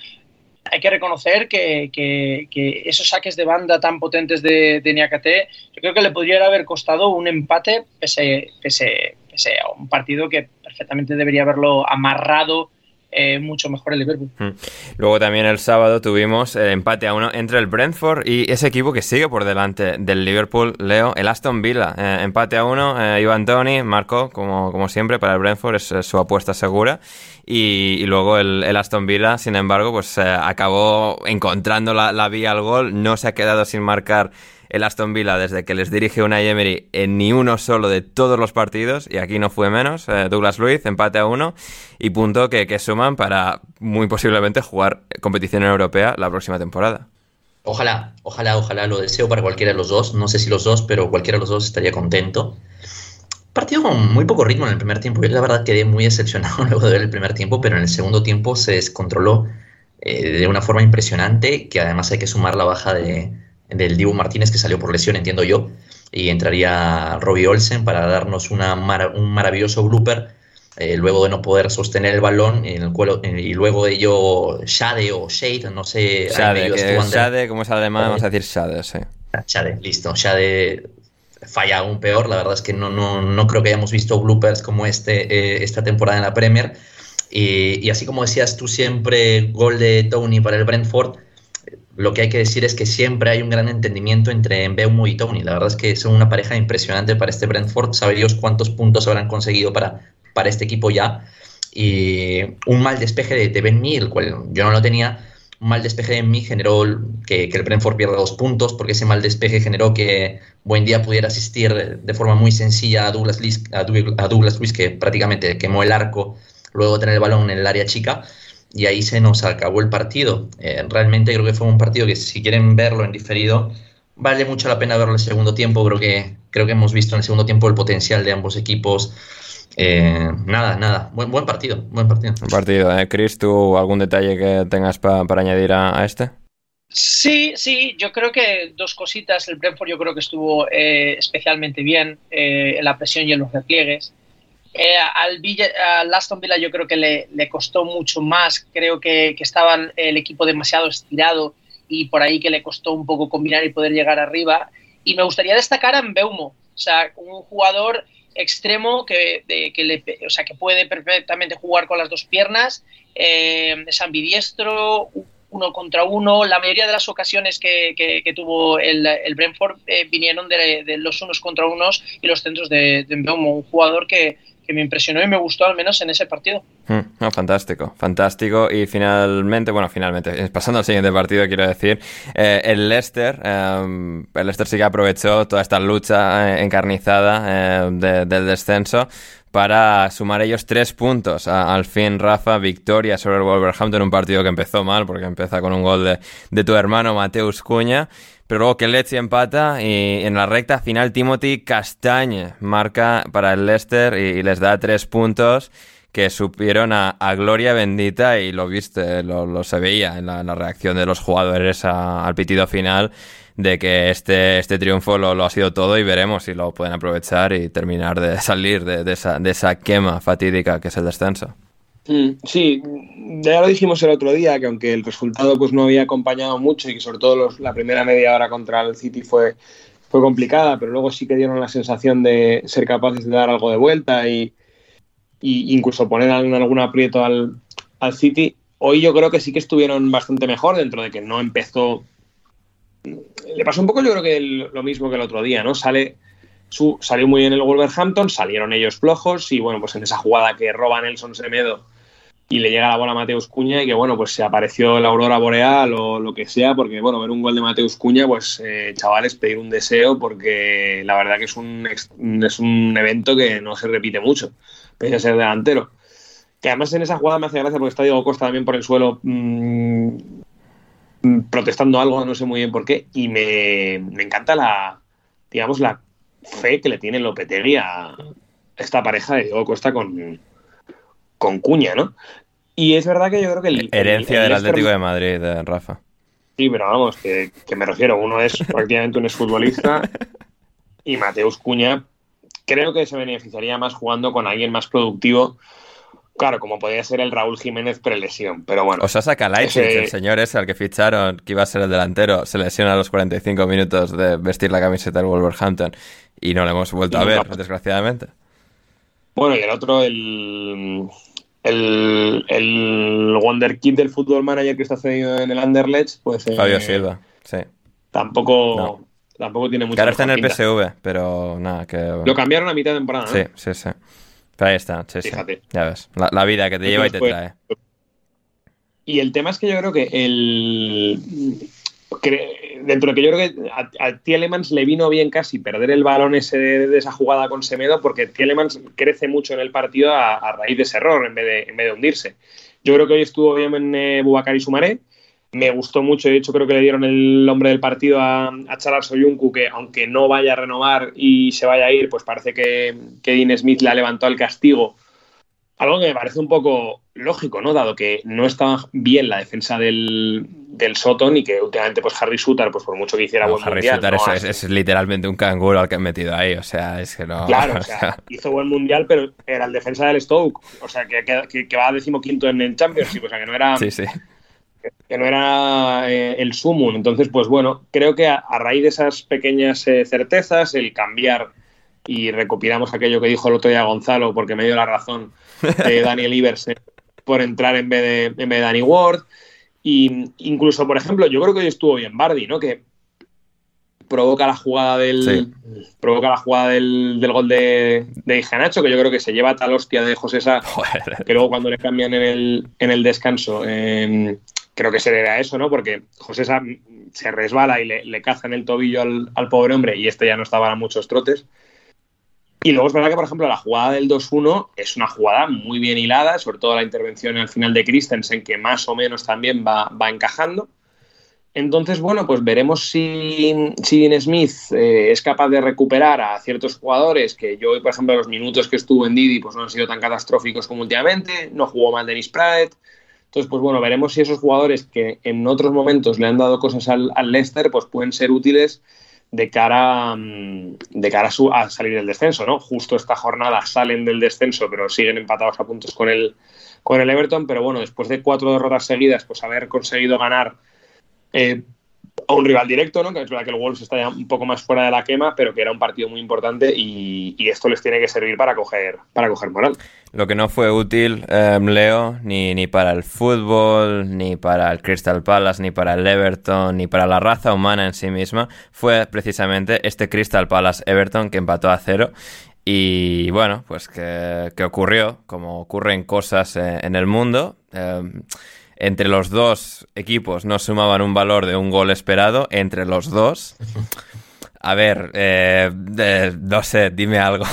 hay que reconocer que, esos saques de banda tan potentes de, de Niakate, yo creo que le podría haber costado un empate pese, pese, pese a un partido que perfectamente debería haberlo amarrado eh, mucho mejor el Liverpool. Hmm. Luego también el sábado tuvimos empate a uno entre el Brentford y ese equipo que sigue por delante del Liverpool, Leo, el Aston Villa. Eh, empate a uno, eh, Ivan Tony marcó, como, como siempre, para el Brentford, es, su apuesta segura. Y, luego el, Aston Villa, sin embargo, pues acabó encontrando la vía al gol, no se ha quedado sin marcar el Aston Villa desde que les dirige una Emery en ni uno solo de todos los partidos, y aquí no fue menos. Eh, Douglas Luiz, empate a uno, y punto que, suman para muy posiblemente jugar competición europea la próxima temporada. Ojalá, ojalá, ojalá, lo deseo para cualquiera de los dos. No sé si los dos, pero cualquiera de los dos estaría contento. Partido con muy poco ritmo en el primer tiempo. Yo la verdad quedé muy decepcionado luego de ver el primer tiempo, pero en el segundo tiempo se descontroló eh, de una forma impresionante, que además hay que sumar la baja de, del Dibu Martínez que salió por lesión, entiendo yo, y entraría Robbie Olsen para darnos una un maravilloso blooper eh, luego de no poder sostener el balón en el cuelo, y luego de ello Shade o Shade, no sé. Shade, como es alemán, vamos a decir Shade, sí. Shade, listo. Shade falla aún peor, la verdad es que no, no, no creo que hayamos visto bloopers como este eh, esta temporada en la Premier. Y, y, así como decías tú siempre, gol de Tony para el Brentford, lo que hay que decir es que siempre hay un gran entendimiento entre Mbeumo y Tony. La verdad es que son una pareja impresionante para este Brentford. Sabe Dios cuántos puntos habrán conseguido para, para este equipo ya. Y un mal despeje de, Ben Mee, cual yo no lo tenía. Un mal despeje de Mee generó que, el Brentford pierda dos puntos, porque ese mal despeje generó que Buen Día pudiera asistir de forma muy sencilla a Douglas, Luiz, a Douglas Luiz, que prácticamente quemó el arco luego de tener el balón en el área chica y ahí se nos acabó el partido. Eh, realmente creo que fue un partido que si quieren verlo en diferido, vale mucho la pena verlo en el segundo tiempo. Creo que, creo que hemos visto en el segundo tiempo el potencial de ambos equipos. Eh, nada, nada, buen, buen partido, buen partido. Buen partido, ¿eh? Chris, ¿tú algún detalle que tengas para añadir a, este? Sí, sí, yo creo que dos cositas. El Brentford yo creo que estuvo eh, especialmente bien en la presión y en los repliegues. Eh, al, Aston Villa yo creo que le, costó mucho más. Creo que, que estaba el equipo demasiado estirado y por ahí que le costó un poco combinar y poder llegar arriba. Y me gustaría destacar a Mbeumo, o sea, un jugador extremo que, que, le, o sea, que puede perfectamente jugar con las dos piernas, eh, es ambidiestro, uno contra uno. La mayoría de las ocasiones que, que, tuvo el, el Brentford eh, vinieron de, de, los unos contra unos y los centros de, de Mbeumo, un jugador que, que me impresionó y me gustó al menos en ese partido. Hmm, fantástico, fantástico. Y finalmente, bueno, finalmente, eh, pasando al siguiente partido, quiero decir, eh, el Leicester, eh, el Leicester sí que aprovechó toda esta lucha encarnizada del descenso para sumar ellos tres puntos. al fin, Rafa, victoria sobre el Wolverhampton, un partido que empezó mal porque empieza con un gol de, de tu hermano Mateus Cuña. Pero luego que Leeds empata y en la recta final Timothy Castañe marca para el Leicester y, les da tres puntos que supieron a, gloria bendita y lo viste, lo, se veía en la, reacción de los jugadores al pitido final de que este, este triunfo lo, ha sido todo y veremos si lo pueden aprovechar y terminar de salir de, esa, de esa quema fatídica que es el descenso. Mm, sí, ya lo dijimos el otro día, que aunque el resultado pues no había acompañado mucho y que sobre todo la primera media hora contra el City fue, fue complicada, pero luego sí que dieron la sensación de ser capaces de dar algo de vuelta y, incluso poner algún aprieto al, City. Hoy yo creo que sí que estuvieron bastante mejor dentro de que no empezó... Le pasó un poco yo creo que lo mismo que el otro día, ¿no? Sale... Su, salió muy bien el Wolverhampton, salieron ellos flojos y bueno, pues en esa jugada que roba Nelson Semedo y le llega la bola a Mateus Cuña y que bueno, pues se apareció la aurora boreal o lo que sea, porque bueno, ver un gol de Mateus Cuña, pues eh, chavales, pedir un deseo porque la verdad que es un, es un evento que no se repite mucho, pese a ser delantero. Que además en esa jugada me hace gracia porque está Diego Costa también por el suelo mm, protestando algo, no sé muy bien por qué, y me, me encanta la, digamos, la fe que le tiene Lopetegui a esta pareja de Diego Costa con con Cuña, ¿no? Y es verdad que yo creo que... El, Herencia del Atlético de Madrid, de Rafa. Sí, pero vamos, que, me refiero, uno es prácticamente un exfutbolista y Mateus Cuña creo que se beneficiaría más jugando con alguien más productivo. Claro, como podría ser el Raúl Jiménez prelesión, pero bueno. O sea, saca ese... el señor ese al que ficharon, que iba a ser el delantero, se lesiona a los 45 minutos de vestir la camiseta del Wolverhampton y no lo hemos vuelto a ver, desgraciadamente. Bueno, y el otro, el, el, el Wonder Kid del Fútbol Manager que está cedido en el Anderlecht, pues... Eh, Fabio Silva, sí. Tampoco... Tampoco tiene mucha Ahora está en el PSV, pero nada, que... Lo cambiaron a mitad de temporada, ¿no? Sí, sí, sí. Pero ahí está, sí, Fíjate. Ya ves, la, vida que te lleva y te trae. Y el tema es que yo creo que el dentro de que yo creo que a, a Tielemans le vino bien casi perder el balón ese de, esa jugada con Semedo porque Tielemans crece mucho en el partido a, raíz de ese error en vez de, en vez de hundirse. Yo creo que hoy estuvo bien en eh, Bubacar y Sumaré. Me gustó mucho, de hecho creo que le dieron el nombre del partido a, a Chalar Soyuncu, que aunque no vaya a renovar y se vaya a ir, pues parece que, que Dean Smith le ha levantado el castigo algo que me parece un poco lógico, ¿no? Dado que no estaba bien la defensa del, del Soton y que últimamente, pues Harry Sutter, pues por mucho que hiciera buen Harry mundial. Sutter es, literalmente un canguro al que han metido ahí, o sea, es que no. Claro, o sea, hizo buen mundial, pero era el defensa del Stoke, o sea, que, que, va a decimoquinto en el Championship, o sea, que no era. Sí, sí. Que, no era eh, el sumum. Entonces, pues bueno, creo que a, raíz de esas pequeñas eh, certezas, el cambiar y recopilamos aquello que dijo el otro día Gonzalo, porque me dio la razón de Daniel Iversen por entrar en vez de, en vez de Danny Ward. Y incluso, por ejemplo, yo creo que hoy estuvo bien Bardi, ¿no? Que provoca la jugada del provoca la jugada del, gol de, de que yo creo que se lleva tal hostia de José Sá, que luego cuando le cambian en el, en el descanso, em, creo que se debe a eso, ¿no? Porque José se resbala y le, le caza en el tobillo al, pobre hombre y este ya no estaba a muchos trotes. Y luego es verdad que, por ejemplo, la jugada del 2-1 es una jugada muy bien hilada, sobre todo la intervención al final de Christensen, que más o menos también va, encajando. Entonces, bueno, pues veremos si, si Dean Smith eh, es capaz de recuperar a ciertos jugadores que yo, por ejemplo, los minutos que estuvo en Didi pues no han sido tan catastróficos como últimamente, no jugó mal Dennis Pratt. Entonces, pues bueno, veremos si esos jugadores que en otros momentos le han dado cosas al, al Leicester, pues pueden ser útiles de cara, mm, de cara a, salir del descenso, ¿no? Justo esta jornada salen del descenso, pero siguen empatados a puntos con el, con el Everton, pero bueno, después de cuatro derrotas seguidas, pues haber conseguido ganar eh, a un rival directo, ¿no? Que es verdad que el Wolves está ya un poco más fuera de la quema, pero que era un partido muy importante y, esto les tiene que servir para coger, para coger moral. Lo que no fue útil, em, Leo, ni, ni para el fútbol, ni para el Crystal Palace, ni para el Everton, ni para la raza humana en sí misma, fue precisamente este Crystal Palace Everton que empató a cero. Y bueno, pues que, ocurrió, como ocurren cosas eh, en el mundo. Em, entre los dos equipos no sumaban un valor de un gol esperado, entre los dos. A ver, eh, no sé, dime algo.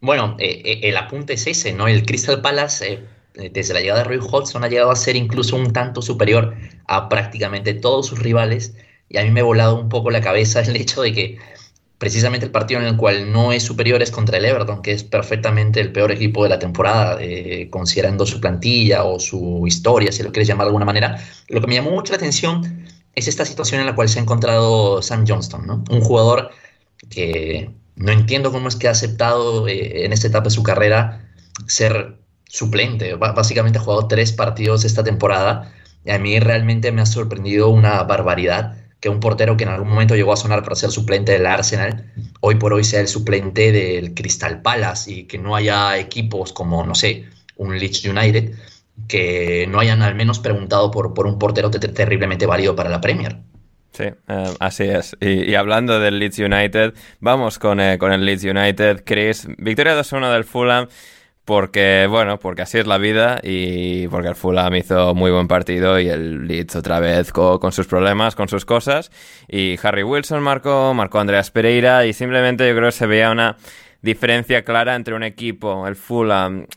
Bueno, el apunte es ese, ¿no? El Crystal Palace desde la llegada de Roy Hodgson ha llegado a ser incluso un tanto superior a prácticamente todos sus rivales y a mí me ha volado un poco la cabeza el hecho de que precisamente el partido en el cual no es superior es contra el Everton, que es perfectamente el peor equipo de la temporada, eh, considerando su plantilla o su historia, si lo quieres llamar de alguna manera. Lo que me llamó mucho la atención es esta situación en la cual se ha encontrado Sam Johnston, ¿no? un jugador que no entiendo cómo es que ha aceptado eh, en esta etapa de su carrera ser suplente. básicamente ha jugado tres partidos esta temporada y a mí realmente me ha sorprendido una barbaridad que un portero que en algún momento llegó a sonar para ser suplente del Arsenal, hoy por hoy sea el suplente del Crystal Palace y que no haya equipos como, no sé, un Leeds United que no hayan al menos preguntado por, por un portero terriblemente válido para la Premier. Sí, eh, así es. Y, hablando del Leeds United, vamos con, eh, con el Leeds United. Chris, victoria 2-1 del Fulham porque, bueno, porque así es la vida y porque el Fulham hizo muy buen partido y el Leeds otra vez con, sus problemas, con sus cosas. Y Harry Wilson marcó, marcó Andreas Pereira y simplemente yo creo que se veía una diferencia clara entre un equipo, el Fulham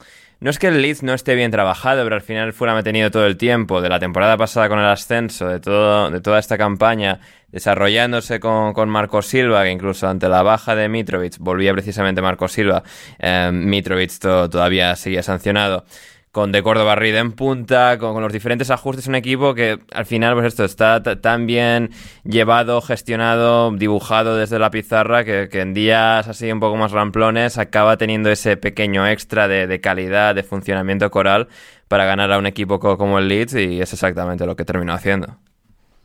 no es que el Leeds no esté bien trabajado, pero al final Fulham ha todo el tiempo. De la temporada pasada con el ascenso, de, todo, de toda esta campaña, desarrollándose con, con Marco Silva, que incluso ante la baja de Mitrovic, volvía precisamente Marco Silva, eh, Mitrovic todavía seguía sancionado con De Córdoba en punta, con, los diferentes ajustes, un equipo que al final, pues esto está tan bien llevado, gestionado, dibujado desde la pizarra, que, en días así un poco más ramplones acaba teniendo ese pequeño extra de, calidad, de funcionamiento coral para ganar a un equipo como el Leeds y es exactamente lo que terminó haciendo.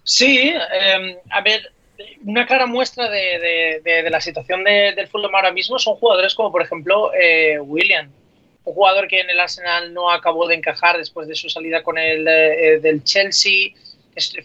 Sí, em, a ver, una clara muestra de, la situación del fútbol ahora mismo son jugadores como por ejemplo eh, William un jugador que en el Arsenal no acabó de encajar después de su salida con el eh, del Chelsea.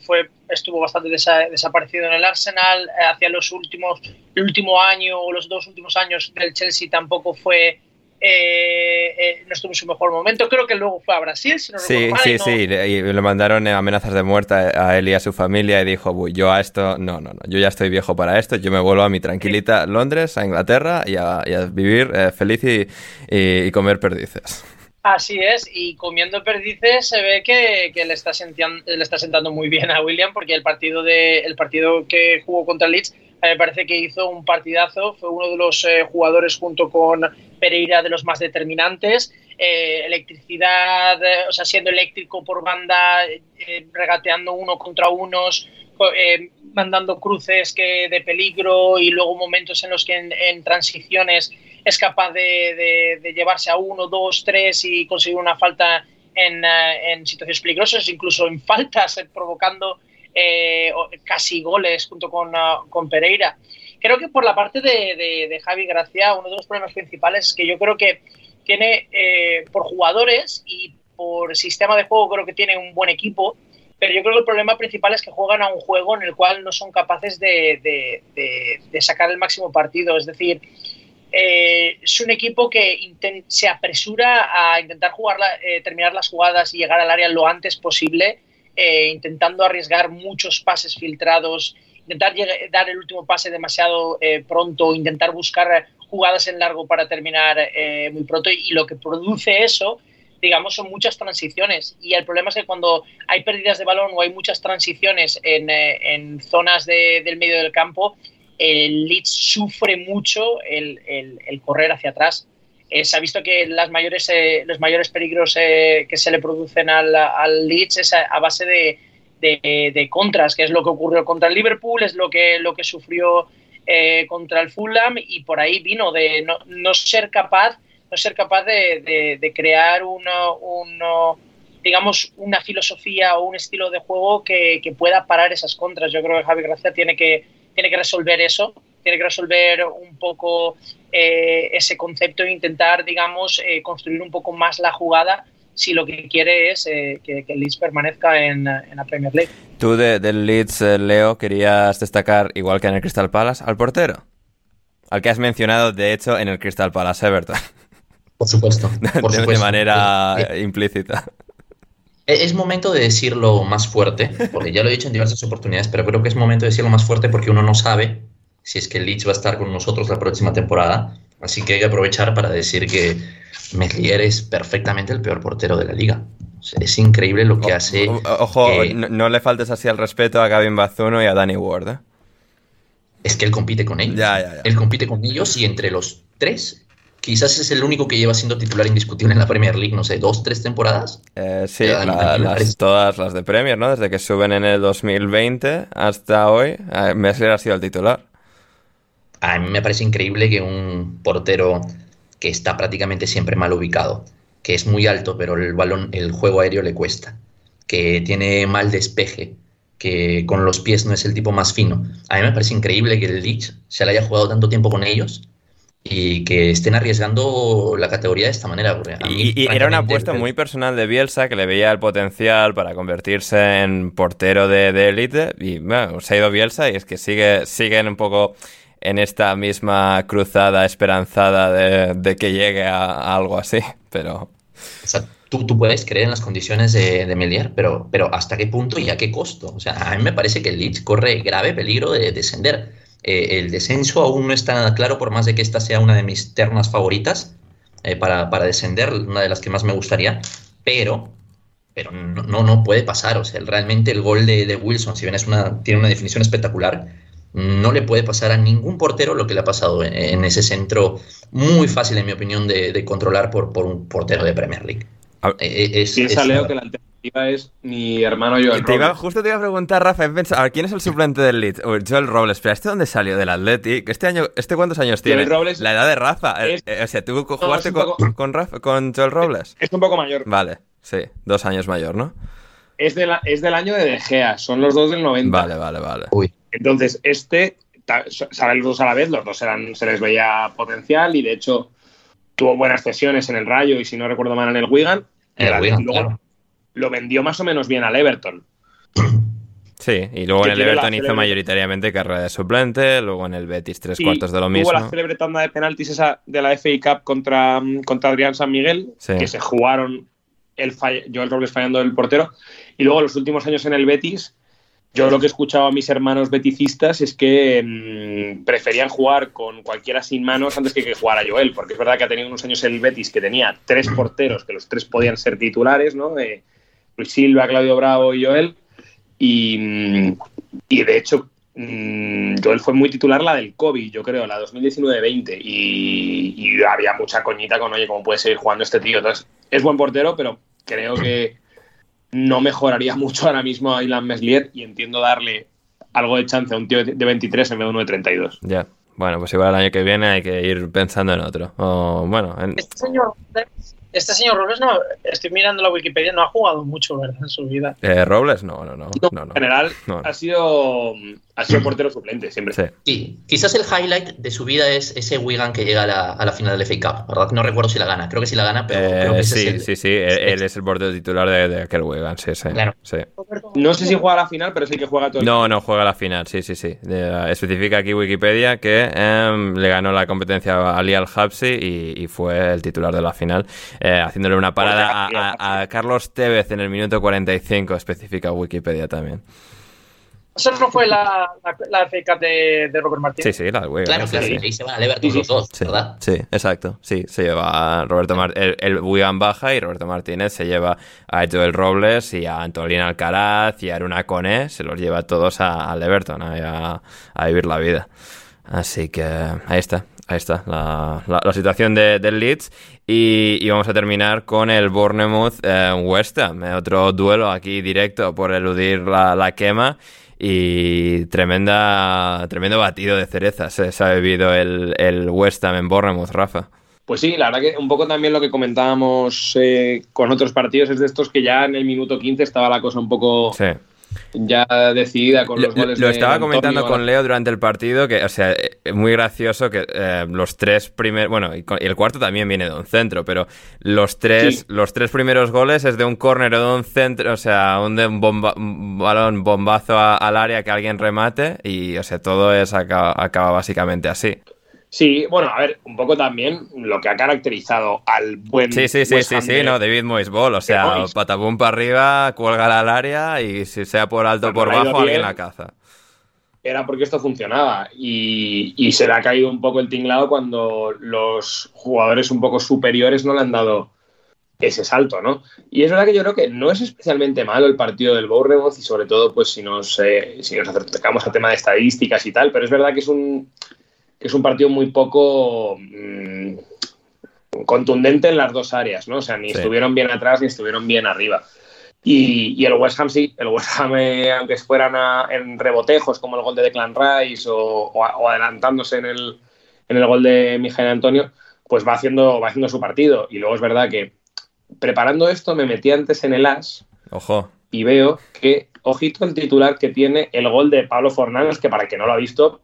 fue, estuvo bastante desaparecido en el Arsenal. Eh, hacia los últimos, el último año o los dos últimos años del Chelsea tampoco fue eh, eh, no estuvo en su mejor momento. Creo que luego fue a Brasil, si no Sí, sí, sí. Y le mandaron amenazas de muerte a él y a su familia y dijo, yo a esto, no, no, no, yo ya estoy viejo para esto, yo me vuelvo a mi tranquilita Londres, a Inglaterra y a, vivir eh, feliz y, comer perdices. Así es, y comiendo perdices se ve que, le, está le está sentando muy bien a William porque el partido, de, el partido que jugó contra Leeds me parece que hizo un partidazo, fue uno de los eh, jugadores junto con Pereira de los más determinantes. Eh, electricidad, eh, o sea, siendo eléctrico por banda, regateando uno contra unos, mandando cruces que de peligro y luego momentos en los que en, transiciones es capaz de, llevarse a uno, dos, tres y conseguir una falta en, en situaciones peligrosas, incluso en faltas, provocando eh, casi goles junto ah, con, Pereira. Creo que por la parte de, Javi Gracia, uno de los problemas principales es que yo creo que tiene, eh, por jugadores y por sistema de juego, creo que tiene un buen equipo, pero yo creo que el problema principal es que juegan a un juego en el cual no son capaces de, sacar el máximo partido. Es decir, eh, es un equipo que se apresura a intentar jugar terminar las jugadas y llegar al área lo antes posible eh, intentando arriesgar muchos pases filtrados, intentar dar el último pase demasiado eh, pronto, intentar buscar jugadas en largo para terminar eh, muy pronto y, lo que produce eso digamos, son muchas transiciones. Y el problema es que cuando hay pérdidas de balón o hay muchas transiciones en, zonas del medio del campo, el Leeds sufre mucho el, correr hacia atrás. Eh, se ha visto que las mayores, eh, los mayores peligros eh, que se le producen al, Leeds es a, base de, de, contras, que es lo que ocurrió contra el Liverpool, es lo que, lo que sufrió contra el Fulham y por ahí vino de no, no ser capaz no ser capaz de, crear uno, uno, digamos una filosofía o un estilo de juego que, que, pueda parar esas contras. Yo creo que Javi Gracia tiene que, tiene que resolver eso tiene que resolver un poco eh, ese concepto e intentar, digamos, eh, construir un poco más la jugada si lo que quiere es eh, que, el Leeds permanezca en, la Premier League. Tú del Leeds, Leo, querías destacar, igual que en el Crystal Palace, al portero. Al que has mencionado, de hecho, en el Crystal Palace Everton. Por supuesto. Por de, de, manera implícita. Es momento de decirlo más fuerte, porque ya lo he dicho en diversas oportunidades, pero creo que es momento de decirlo más fuerte porque uno no sabe si es que el Leeds va a estar con nosotros la próxima temporada, Así que hay que aprovechar para decir que Meslier es perfectamente el peor portero de la liga. O sea, es increíble lo que hace. O- Ojo, no, no le faltes así al respeto a Gavin Bazuno y a Danny Ward. ¿eh? Es que él compite con ellos. Ya, ya, ya. Él compite con ellos y entre los tres, quizás es el único que lleva siendo titular indiscutible en la Premier League, no sé, dos, tres temporadas. Eh, sí, la- las- todas las de Premier, ¿no? Desde que suben en el 2020 hasta hoy, eh, Meslier ha sido el titular. A mí me parece increíble que un portero que está prácticamente siempre mal ubicado, que es muy alto, pero el balón, el juego aéreo le cuesta, que tiene mal despeje, que con los pies no es el tipo más fino. A mí me parece increíble que el Leeds se le haya jugado tanto tiempo con ellos y que estén arriesgando la categoría de esta manera. mí, Y, y era una apuesta muy personal de Bielsa que le veía el potencial para convertirse en portero de de élite. y bueno, se ha ido Bielsa y es que sigue, siguen un poco en esta misma cruzada esperanzada de, de que llegue a, algo así. Pero O sea, tú, tú puedes creer en las condiciones de, de Melier, pero, pero ¿hasta qué punto y a qué costo? O sea, a mí me parece que el Leeds corre grave peligro de descender. Eh, el descenso aún no está nada claro, por más de que esta sea una de mis ternas favoritas eh, para, para descender, una de las que más me gustaría, pero, pero no, no, no puede pasar. O sea, realmente el gol de, de Wilson, si bien es una, tiene una definición espectacular, no le puede pasar a ningún portero lo que le ha pasado en, en ese centro muy fácil, en mi opinión, de, de controlar por, por un portero de Premier League. Eh, eh, es- Piensa, es- Leo, que la alternativa es mi hermano Joel te iba- Robles. justo te iba a preguntar, Rafa, a ver, ¿quién es el suplente del Leeds? Joel Robles, pero ¿este dónde salió? ¿Del Athletic? ¿Este año, este cuántos años Joel tiene? Robles La edad de Rafa. Eh, es- o sea, ¿tú jugaste poco- con, Rafa, con Joel Robles? Es un poco mayor. Vale, sí, dos años mayor, ¿no? Es, de la- es del año de De Gea, son los dos del 90. Vale, vale, vale. Uy, Entonces, este, salen los dos a la vez, los dos eran, se les veía potencial y de hecho tuvo buenas sesiones en el Rayo y si no recuerdo mal en el Wigan. En el Era- Wigan, luego claro. Lo vendió más o menos bien al Everton. Sí, y luego en el Everton hizo mayoritariamente carrera de suplente, luego en el Betis tres Y cuartos de lo mismo. la célebre tanda de penaltis esa de la FA Cup contra, contra Adrián San Miguel, Sí. que se jugaron el Joel Robles fallando el portero. Y luego los últimos años en el Betis, yo lo que he escuchado a mis hermanos beticistas es que mm, preferían jugar con cualquiera sin manos antes que que jugara Joel, porque es verdad que ha tenido unos años el Betis que tenía tres porteros, que los tres podían ser titulares, ¿no? Eh, Luis Silva, Claudio Bravo y Joel. Y, mm, y de hecho, mm, Joel fue muy titular la del COVID, yo creo, la 2019-20. Y, y había mucha coñita con, oye, ¿cómo puede seguir jugando este tío? Entonces, es buen portero, pero creo que no mejoraría mucho ahora mismo a Ilan Meslier y entiendo darle algo de chance a un tío de 23 en vez de uno de 32. Ya. Bueno, pues igual el año que viene hay que ir pensando en otro. O bueno, en- Este señor, este señor Robles, no, estoy mirando la Wikipedia, no ha jugado mucho, ¿verdad? En su vida. eh, Robles, no, no, no. no, no. En general, No, no. ha sido ha sido portero suplente siempre. Sí. Sí, quizás el highlight de su vida es ese Wigan que llega a la, a la final del FA Cup, ¿verdad? No recuerdo si la gana, creo que sí la gana, pero Eh, creo que ese sí, es el- sí, sí, él, él es el portero titular de, de aquel Wigan, sí, sí. Claro. sí. No sé si juega a la final, pero el que juega todo el No, no, juega la final, sí, sí, sí. Especifica aquí Wikipedia que em, le ganó la competencia a Ali Al-Habsi y, y fue el titular de la final, eh, haciéndole una parada a, a- a Carlos Tevez en el minuto 45, especifica Wikipedia también. Eso no fue la, la, la de, de Robert Martínez. Sí, sí, la del Wigan. Claro, sí, claro, sí. ahí se van al Everton Sí, los dos, Sí, ¿verdad? sí, exacto. Sí, se lleva a Roberto Mar- el, el Wigan baja y Roberto Martínez se lleva a Joel Robles y a Antolín Alcaraz y a Aruna Cone, se los lleva todos a- al Everton a, a vivir la vida. Así que ahí está, ahí está la, la- la situación de- del Leeds. Y, y vamos a terminar con el Bournemouth eh, West Ham, eh, otro duelo aquí directo por eludir la, la quema. Y tremenda, tremendo batido de cerezas eh, se ha bebido el, el West Ham en Bournemouth, Rafa. Pues sí, la verdad que un poco también lo que comentábamos eh, con otros partidos es de estos que ya en el minuto 15 estaba la cosa un poco Sí. Ya decidida con Lo, los goles lo de estaba comentando con Leo durante el partido, que, o sea, eh, es muy gracioso que eh, los tres primeros, bueno, y, el cuarto también viene de un centro, pero los tres, Sí. los tres primeros goles es de un córner o de un centro, o sea, un, de un, bomba- un balón bombazo a- al área que alguien remate y, o sea, todo es acaba, acaba básicamente así. Sí, bueno, a ver, un poco también lo que ha caracterizado al buen Sí, sí, sí, West sí, Ham sí, de- no, David Moyes Ball, o sea, Moyes. patapum para arriba, cuelga al área y si sea por alto o por bajo, alguien la caza. era porque esto funcionaba y, y se le ha caído un poco el tinglado cuando los jugadores un poco superiores no le han dado ese salto, ¿no? Y es verdad que yo creo que no es especialmente malo el partido del Bournemouth y sobre todo, pues si nos, eh, si nos acercamos al tema de estadísticas y tal, pero es verdad que es un, que es un partido muy poco mmm, contundente en las dos áreas, ¿no? O sea, ni sí. estuvieron bien atrás ni estuvieron bien arriba. Y, y el West Ham sí, el West Ham, eh, aunque fueran a, en rebotejos como el gol de Declan Rice o, o, o adelantándose en el, en el gol de Miguel Antonio, pues va haciendo, va haciendo su partido. Y luego es verdad que preparando esto me metí antes en el As Ojo. y veo que, ojito el titular que tiene el gol de Pablo Fornals, que para el que no lo ha visto,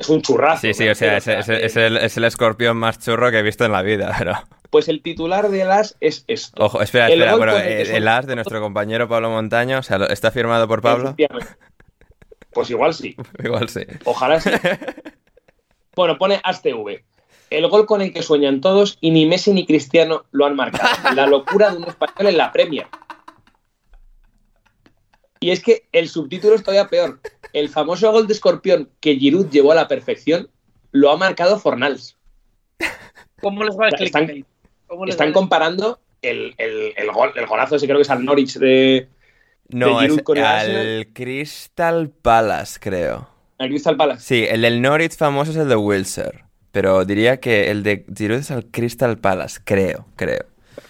es un churrazo. Sí, sí, o sea, es, es, es, el, es, el, escorpión más churro que he visto en la vida, pero... Pues el titular del As es esto. Ojo, espera, espera, bueno, el, el, As de nuestro compañero Pablo Montaño, o sea, ¿está firmado por Pablo? Pues igual sí. igual sí. Ojalá sí. bueno, pone As TV el gol con el que sueñan todos y ni Messi ni Cristiano lo han marcado. La locura de un español en la Premier. Y es que el subtítulo es todavía peor. El famoso gol de escorpión que Giroud llevó a la perfección lo ha marcado Fornals. ¿Cómo les va el Están, les están comparando el, el, el, gol, el golazo ese creo que es al Norwich de, no, de Giroud con el al Crystal Palace, creo. ¿El Crystal Palace? Sí, el del Norwich famoso es el de Wilson pero diría que el de Giroud es al Crystal Palace, creo, creo.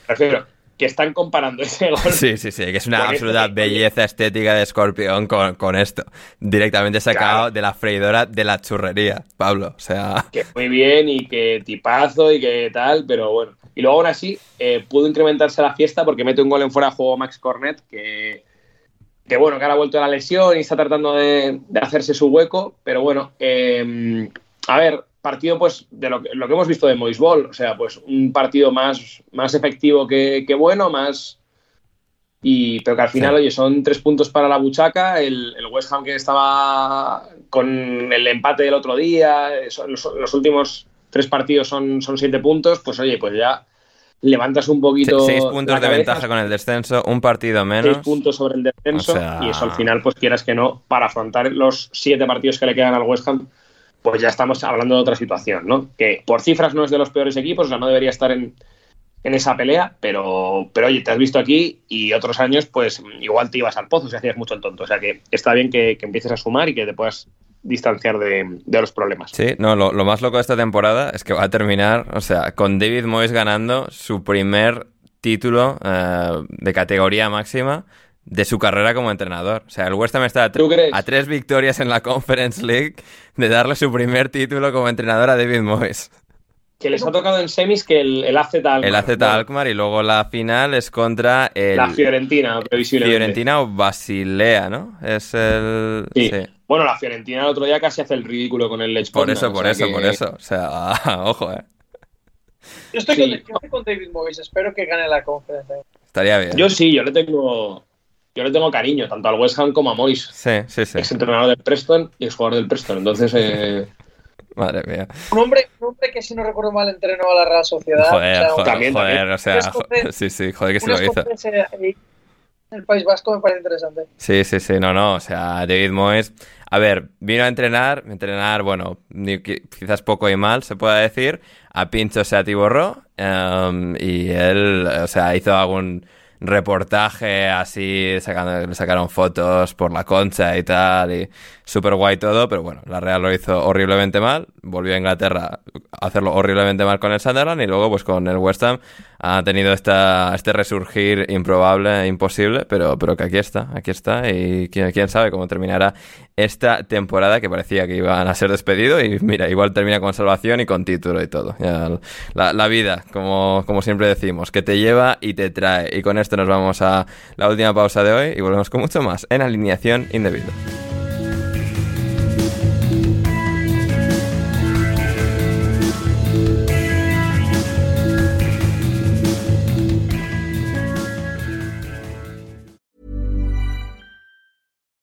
Prefiero que están comparando ese gol. Sí, sí, sí, que es una absoluta este belleza estética de Scorpion con, con, esto. Directamente sacado claro. de la freidora de la churrería, Pablo. O sea. Que muy bien y que tipazo y que tal, pero bueno. Y luego aún así eh, pudo incrementarse la fiesta porque mete un gol en fuera de juego Max Cornet que. Que bueno, que ahora ha vuelto a la lesión y está tratando de, de hacerse su hueco, pero bueno, eh, a ver, partido pues de lo que, lo que hemos visto de Moisbol, o sea, pues un partido más, más efectivo que, que, bueno, más... Y, pero que al final, sí. oye, son tres puntos para la buchaca, el, el, West Ham que estaba con el empate del otro día, los, los últimos tres partidos son, son siete puntos, pues oye, pues ya levantas un poquito. Seis puntos de ventaja con el descenso, un partido menos. Seis puntos sobre el descenso, o sea... y eso al final, pues quieras que no, para afrontar los siete partidos que le quedan al West Ham, pues ya estamos hablando de otra situación, ¿no? Que por cifras no es de los peores equipos, o sea, no debería estar en, en esa pelea, pero, pero oye, te has visto aquí y otros años, pues igual te ibas al pozo si hacías mucho el tonto. O sea que está bien que, que empieces a sumar y que te puedas distanciar de, de los problemas. Sí, no, lo, más loco de esta temporada es que va a terminar, o sea, con David Moyes ganando su primer título uh, de categoría máxima de su carrera como entrenador. O sea, el West Ham está a, a, tres victorias en la Conference League de darle su primer título como entrenador a David Moyes. Que les ha tocado en semis que el, el AZ Alkmaar. El AZ Alkmaar y luego la final es contra el... La Fiorentina, previsiblemente. Fiorentina o Basilea, ¿no? Es el... Sí. sí. Bueno, la Fiorentina el otro día casi hace el ridículo con el Lech Por eso, por o sea eso, que... por eso. O sea, ojo, eh. Yo estoy, sí. con, yo estoy con David Moyes, espero que gane la conferencia. Estaría bien. Yo sí, yo le tengo yo le tengo cariño, tanto al West Ham como a Moyes. Sí, sí, sí. Ex entrenador del Preston y ex jugador del Preston. Entonces, eh... Madre mía. Un hombre, un hombre que, si no recuerdo mal, entrenó a la Real Sociedad. Joder, o sea, joder, también, joder, también. o sea, joder, sí, sí, joder que se lo hizo. En el País Vasco me parece interesante. Sí, sí, sí, no, no, o sea, David Moyes, a ver, vino a entrenar, entrenar, bueno, quizás poco y mal, se pueda decir, a Pincho se atiborró um, y él, o sea, hizo algún reportaje así, sacando, sacaron fotos por la concha y tal, y súper guay todo, pero bueno, la Real lo hizo horriblemente mal, volvió a Inglaterra a hacerlo horriblemente mal con el Sunderland y luego pues con el West Ham ha tenido esta, este resurgir improbable, imposible, pero, pero que aquí está, aquí está y quién, quién sabe cómo terminará esta temporada que parecía que iban a ser despedidos y mira, igual termina con salvación y con título y todo. La, la, vida, como, como siempre decimos, que te lleva y te trae. Y con esto nos vamos a la última pausa de hoy y volvemos con mucho más en alineación indebida.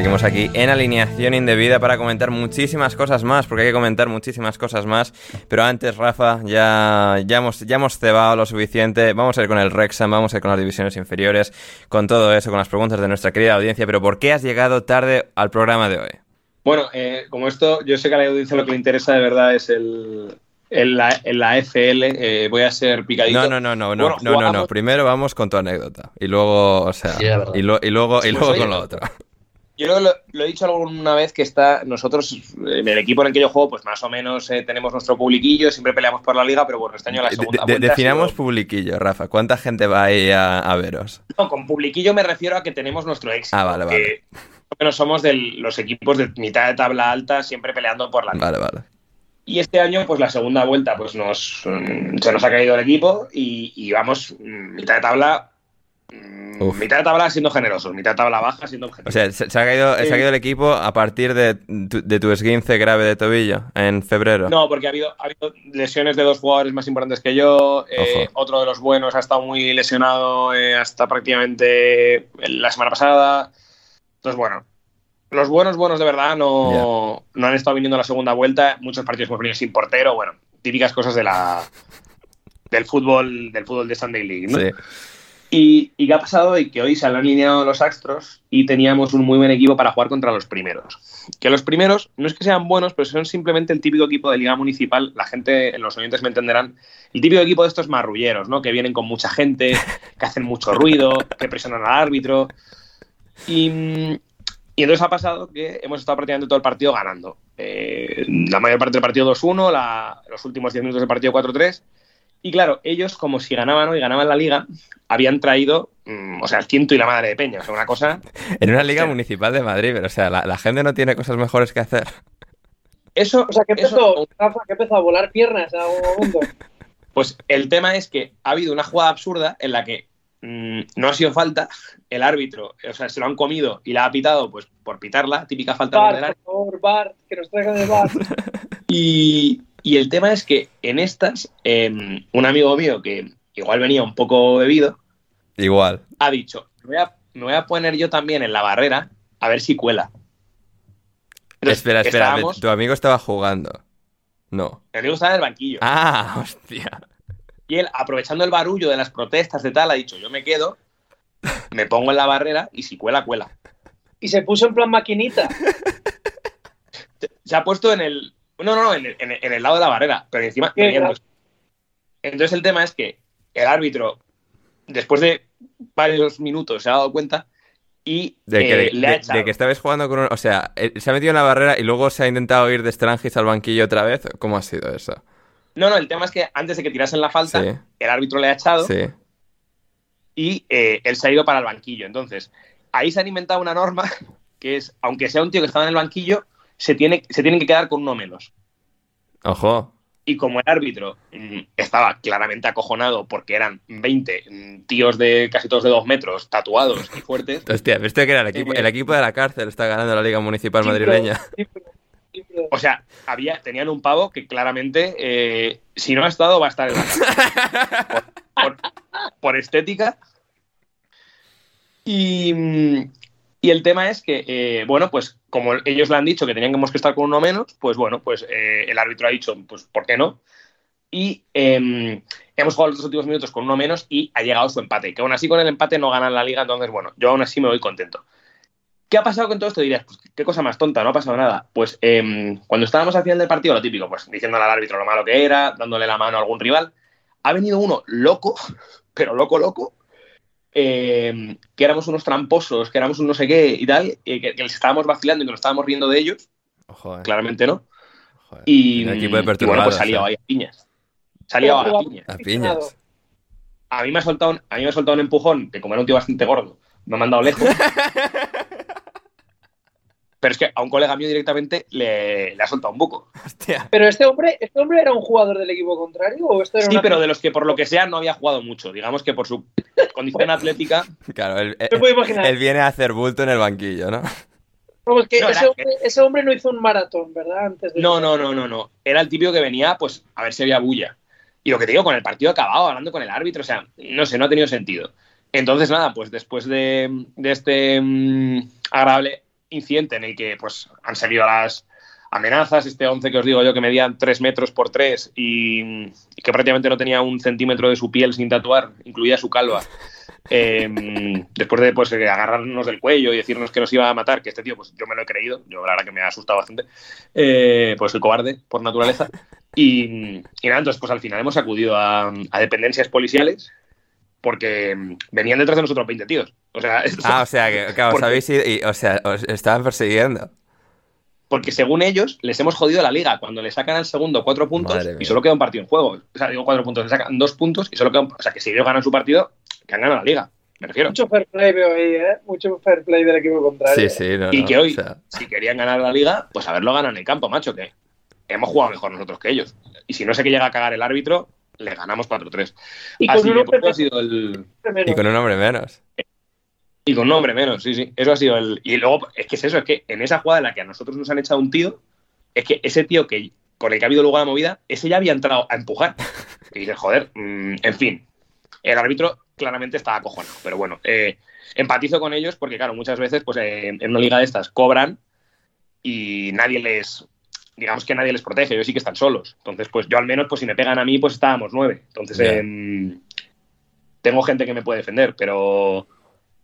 Seguimos aquí en alineación indebida para comentar muchísimas cosas más, porque hay que comentar muchísimas cosas más. Pero antes, Rafa, ya, ya, hemos, ya hemos cebado lo suficiente. Vamos a ir con el Rexham, vamos a ir con las divisiones inferiores, con todo eso, con las preguntas de nuestra querida audiencia. Pero ¿por qué has llegado tarde al programa de hoy? Bueno, eh, como esto, yo sé que a la audiencia lo que le interesa de verdad es el, el la, el la FL. Eh, voy a ser picadito. No, no, no, no, no, bueno, no, no, no, Primero vamos con tu anécdota. Y luego, o sea, sí, y, lo, y, luego, y luego con lo otro. Yo lo, lo, he dicho alguna vez que está nosotros, en el equipo en el que yo juego, pues más o menos eh, tenemos nuestro publiquillo, siempre peleamos por la liga, pero bueno, este año la segunda de, de, Definamos sido... publiquillo, Rafa. ¿Cuánta gente va ahí a, a, veros? No, con publiquillo me refiero a que tenemos nuestro éxito. Ah, vale, vale. menos somos de los equipos de mitad de tabla alta, siempre peleando por la liga. Vale, vale. Y este año, pues la segunda vuelta, pues nos, se nos ha caído el equipo y, y vamos mitad de tabla Uf. Mitad de tabla siendo generosos, mitad de tabla baja siendo objetivos. O sea, se, se, ha caído, eh, se, ha caído, el equipo a partir de tu, de tu esguince grave de tobillo en febrero. No, porque ha habido, ha habido lesiones de dos jugadores más importantes que yo. Eh, otro de los buenos ha estado muy lesionado eh, hasta prácticamente la semana pasada. Entonces, bueno, los buenos, buenos de verdad no, yeah. no han estado viniendo a la segunda vuelta. Muchos partidos hemos venido sin portero. Bueno, típicas cosas de la, del fútbol del fútbol de Sunday League. ¿no? Sí. Y, y, qué ha pasado? Y que hoy se han alineado los Astros y teníamos un muy buen equipo para jugar contra los primeros. Que los primeros no es que sean buenos, pero son simplemente el típico equipo de liga municipal. La gente, los oyentes me entenderán, el típico equipo de estos marrulleros, ¿no? Que vienen con mucha gente, que hacen mucho ruido, que presionan al árbitro. Y, y entonces ha pasado que hemos estado prácticamente todo el partido ganando. Eh, la mayor parte del partido 2-1, los últimos 10 minutos del partido 4-3. Y claro, ellos, como si ganaban hoy, ganaban la liga, habían traído, mmm, o sea, el ciento y la madre de Peña. O sea, una cosa. en una liga o sea, municipal de Madrid, pero o sea, la, la, gente no tiene cosas mejores que hacer. Eso. O sea, que empezó, eso... Rafa, que empezó a volar piernas a un. Pues el tema es que ha habido una jugada absurda en la que mmm, no ha sido falta, el árbitro, o sea, se lo han comido y la ha pitado, pues por pitarla, típica falta bar, por favor, bar, que nos traigan de bar. y, y el tema es que en estas, eh, un amigo mío que igual venía un poco bebido, igual, ha dicho, me voy, a, me voy a poner yo también en la barrera a ver si cuela. Entonces, espera, espera, estábamos... tu amigo estaba jugando. No. Mi amigo estaba en el banquillo. Ah, hostia. Y él, aprovechando el barullo de las protestas de tal, ha dicho, yo me quedo, me pongo en la barrera y si cuela, cuela. Y se puso en plan maquinita. Se ha puesto en el, no, no, no, en, en, en, el lado de la barrera, pero encima. Entonces el tema es que el árbitro, después de varios minutos, se ha dado cuenta y de que, eh, le ha de, echado. de que estabais jugando con un... O sea, se ha metido en la barrera y luego se ha intentado ir de Strangis al banquillo otra vez. ¿Cómo ha sido eso? No, no, el tema es que antes de que tirasen la falta, sí. el árbitro le ha echado sí. y eh, él se ha ido para el banquillo. Entonces, ahí se ha inventado una norma que es, aunque sea un tío que estaba en el banquillo, se, tiene, se tienen que quedar con uno menos. Ojo. Y como el árbitro mm, estaba claramente acojonado porque eran 20 mm, tíos de casi todos de dos metros, tatuados y fuertes, Hostia, ¿viste que era el equipo, el equipo de la cárcel está ganando la Liga Municipal madrileña? o sea, había, tenían un pavo que claramente, eh, si no ha estado, va a estar en la cárcel. Por, por- por estética. Y, mm, y el tema es que, eh, bueno, pues como ellos le han dicho que teníamos que estar con uno menos, pues bueno, pues eh, el árbitro ha dicho, pues ¿por qué no? Y eh, hemos jugado los últimos minutos con uno menos y ha llegado su empate. Que aún así con el empate no ganan la liga, entonces bueno, yo aún así me voy contento. ¿Qué ha pasado con todo esto? Dirías, pues qué cosa más tonta, no ha pasado nada. Pues eh, cuando estábamos al final del partido, lo típico, pues diciéndole al árbitro lo malo que era, dándole la mano a algún rival, ha venido uno loco, pero loco, loco, eh, que éramos unos tramposos, que éramos un no sé qué y tal, eh, que, que les estábamos vacilando y que nos estábamos riendo de ellos, Ojo, eh. claramente no. Joder. Y, Un equipo de y bueno, pues salía eh. ahí a piñas. Salía a piñas. A piñas. A mí me ha soltado un, a mí me ha soltado un empujón, que como era un tío bastante gordo, me ha mandado lejos. Pero es que a un colega mío directamente le, le ha soltado un buco. Hostia. Pero este hombre, este hombre era un jugador del equipo contrario o esto era Sí, una- pero de los que por lo que sea no había jugado mucho. Digamos que por su condición atlética. Claro, él, Me puedo imaginar. él viene a hacer bulto en el banquillo, ¿no? No, es que No, ese, hombre, ese hombre no hizo un maratón, ¿verdad? Antes de No, no, no, no, no. Era el típico que venía, pues, a ver si había bulla. Y lo que te digo, con el partido acabado, hablando con el árbitro, o sea, no sé, no ha tenido sentido. Entonces, nada, pues después de, de este mm, agradable incidente en el que pues han salido las amenazas, este 11 que os digo yo que medía 3 metros por 3 y, y que prácticamente no tenía un centímetro de su piel sin tatuar, incluía su calva. Eh, después de pues, eh, agarrarnos del cuello y decirnos que nos iba a matar, que este tío, pues yo me lo he creído, yo la verdad que me ha asustado bastante, eh, pues soy cobarde por naturaleza. Y, y nada, entonces pues al final hemos acudido a, a dependencias policiales porque venían detrás de nosotros 20 tíos. O sea, Ah, o sea, que, claro, os Porque- habéis ido y, o sea, os estaban persiguiendo. Porque según ellos les hemos jodido la liga cuando le sacan al segundo cuatro puntos Madre y solo queda un partido en juego. O sea, digo cuatro puntos, le sacan dos puntos y solo queda un- O sea, que si ellos ganan su partido, que han ganado la liga. Me refiero. Mucho fair play veo ahí, ¿eh? Mucho fair play del equipo contrario. Sí, sí, no, Y no, que hoy, o sea, si querían ganar la liga, pues haberlo ganado en el campo, macho, que hemos jugado mejor nosotros que ellos. Y si no sé que llega a cagar el árbitro, le ganamos 4-3. Y con Así un que hombre pues, ha sido el... menos. y con un hombre menos. Y con un hombre menos, sí, sí. Eso ha sido el... Y luego, es que es eso, es que en esa jugada en la que a nosotros nos han echado un tío, es que ese tío que con el que ha habido luego la movida, ese ya había entrado a empujar. Y dices, joder, mm, en fin. El árbitro claramente estaba acojonado, pero bueno, eh, empatizo con ellos porque, claro, muchas veces, pues eh, en una liga de estas cobran y nadie les, digamos que nadie les protege, ellos sí que están solos. Entonces, pues yo al menos, pues si me pegan a mí, pues estábamos nueve. Entonces, em, tengo gente que me puede defender, pero,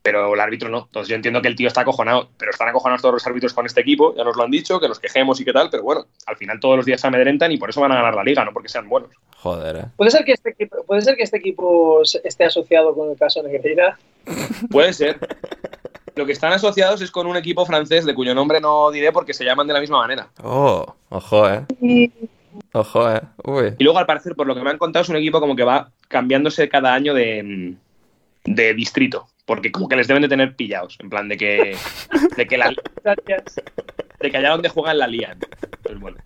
pero el árbitro no. Entonces yo entiendo que el tío está acojonado, pero están acojonados todos los árbitros con este equipo, ya nos lo han dicho, que nos quejemos y qué tal, pero bueno, al final todos los días se amedrentan y por eso van a ganar la liga, no porque sean buenos. Joder, eh. ¿Puede ser, que este equipo, ¿Puede ser que este equipo esté asociado con el caso Negreira? Puede ser. Lo que están asociados es con un equipo francés de cuyo nombre no diré porque se llaman de la misma manera. Oh, ojo, eh. Ojo, eh. Uy. Y luego, al parecer, por lo que me han contado, es un equipo como que va cambiándose cada año de, de distrito. Porque como que les deben de tener pillados. En plan de que, de que, la- de que allá donde juegan la lían. Pues bueno.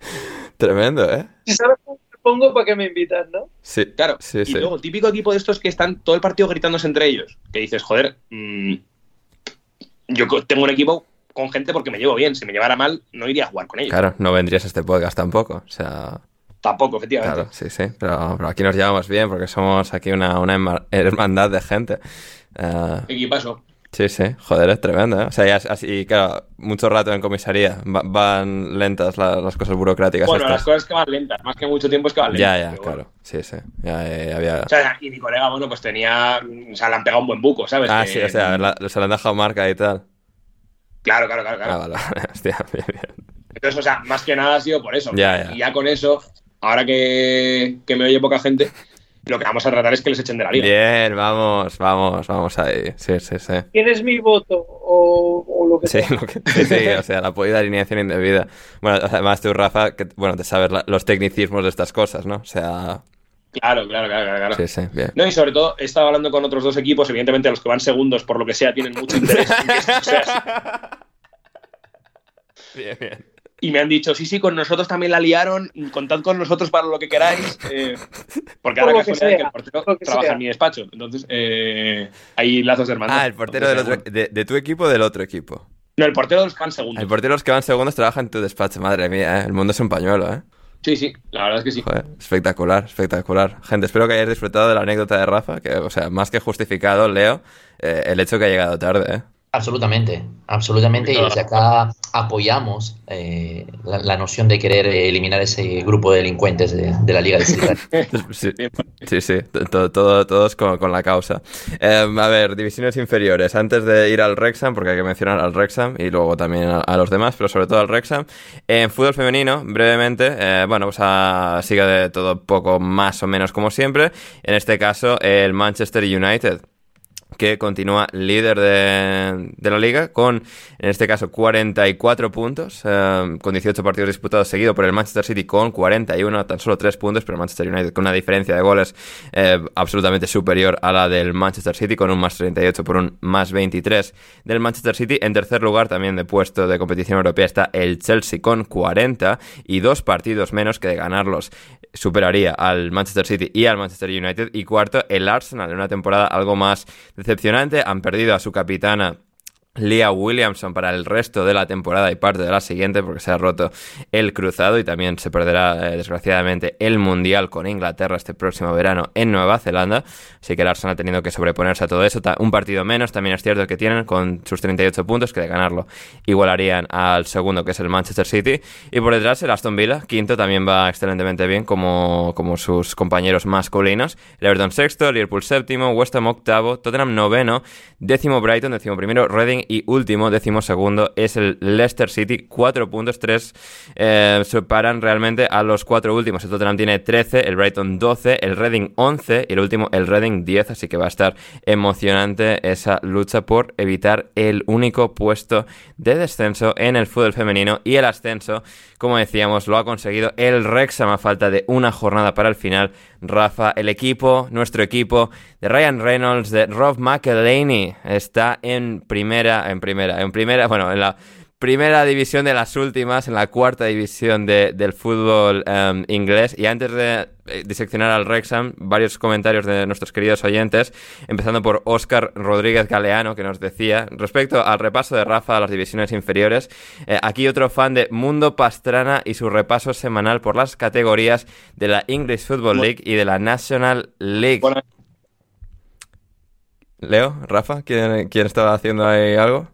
Tremendo, eh. Si sabes cómo me pongo, ¿para qué me invitas, no? Sí, Claro. sí, y sí. luego, típico equipo de estos que están todo el partido gritándose entre ellos. Que dices, joder, mm, yo tengo un equipo con gente porque me llevo bien. Si me llevara mal, no iría a jugar con ellos. Claro, no vendrías a este podcast tampoco. O sea, Tampoco, efectivamente. claro, sí, sí. Pero, pero aquí nos llevamos bien porque somos aquí una, una herma- hermandad de gente. Eh, Equipazo. sí, sí, joder, es tremendo, ¿eh? O sea, ya así, claro, mucho rato en comisaría. Va- van lentas la- las cosas burocráticas Bueno, estas. las cosas que van lentas, más que mucho tiempo es que van lentas. Ya, ya, bueno. claro. Sí, sí. Ya, ya había... O sea, y mi colega, bueno, pues tenía. O sea, le han pegado un buen buco, ¿sabes? Ah, Que- sí, o sea, la- se le han dejado marca y tal. Claro, claro, claro. claro. Ah, vale, vale. Hostia, bien, bien. Entonces, o sea, más que nada ha sido por eso. Ya, ya. Y ya con eso, ahora que, que me oye poca gente, lo que vamos a tratar es que les echen de la liga. Bien, vamos, vamos, vamos ahí. Sí, sí, sí. ¿Tienes mi voto o, o lo que Sí, sea? lo que- sí, sí, o sea, el apoyo de alineación indebida. Bueno, además tú, Rafa, que, bueno, te sabes la- los tecnicismos de estas cosas, ¿no? O sea, Claro, claro, claro, claro. claro. sí, sí, bien. No, y sobre todo, he estado hablando con otros dos equipos, evidentemente los que van segundos, por lo que sea, tienen mucho interés en que esto sea así. Bien, bien. Y me han dicho, sí, sí, con nosotros también la liaron, contad con nosotros para lo que queráis, eh, porque ahora que, que el portero trabaja en mi despacho, entonces eh, hay lazos de hermandad. Ah, el portero del otro, de, tu equipo o del otro equipo. No, el portero de los que van segundos. El portero de los que van segundos trabaja en tu despacho, madre mía, ¿eh? el mundo es un pañuelo, ¿eh? Sí, sí, la verdad es que sí. espectacular, espectacular. Gente, espero que hayáis disfrutado de la anécdota de Rafa, que, o sea, más que justificado, Leo, eh, el hecho que ha llegado tarde, ¿eh? Absolutamente, absolutamente. Y desde acá apoyamos eh, la, noción de querer eliminar ese grupo de delincuentes de, la Liga de sí, sí, sí, todo, todos con, la causa. Em, a ver, divisiones inferiores. Antes de ir al Rexham, porque hay que mencionar al Rexham y luego también a, los demás, pero sobre todo al Rexham. En fútbol femenino, brevemente, eh, bueno, pues sigue de todo poco más o menos como siempre. En este caso, el Manchester United que continúa líder de, la liga con, en este caso, 44 puntos, eh, con 18 partidos disputados, seguido por el Manchester City con 41, tan solo 3 puntos, pero Manchester United con una diferencia de goles eh, absolutamente superior a la del Manchester City, con un más 38 por un más 23 del Manchester City. En tercer lugar, también de puesto de competición europea, está el Chelsea con 40 y dos partidos menos que de ganarlos superaría al Manchester City y al Manchester United. Y cuarto, el Arsenal, en una temporada algo más decepcionante. Han perdido a su capitana Leah Williamson para el resto de la temporada y parte de la siguiente porque se ha roto el cruzado y también se perderá eh, desgraciadamente el Mundial con Inglaterra este próximo verano en Nueva Zelanda. Así que el Arsenal ha tenido que sobreponerse a todo eso. Un partido menos, también es cierto que tienen con sus 38 puntos que de ganarlo igualarían al segundo que es el Manchester City. Y por detrás el Aston Villa, quinto, también va excelentemente bien como, como sus compañeros masculinos. El Everton sexto, Liverpool séptimo, West Ham octavo, Tottenham noveno, décimo Brighton, décimo primero Reading y último, décimo segundo, es el Leicester City. Cuatro puntos, tres eh, separan realmente a los cuatro últimos. El Tottenham tiene 13, el Brighton 12, el Reading 11 y el último, el Reading 10. Así que va a estar emocionante esa lucha por evitar el único puesto de descenso en el fútbol femenino y el ascenso, como decíamos, lo ha conseguido el Wrexham a falta de una jornada para el final. Rafa, el equipo, nuestro equipo de Ryan Reynolds, de Rob McElhaney, está en primera, en primera, en primera, bueno, en la primera división de las últimas, en la cuarta división del fútbol em, inglés. Y antes de eh, diseccionar al Wrexham, varios comentarios de nuestros queridos oyentes, empezando por Óscar Rodríguez Galeano, que nos decía, respecto al repaso de Rafa a las divisiones inferiores, eh, aquí otro fan de Mundo Pastrana y su repaso semanal por las categorías de la English Football League y de la National League. Leo, Rafa, ¿quién, ¿quién estaba haciendo ahí algo?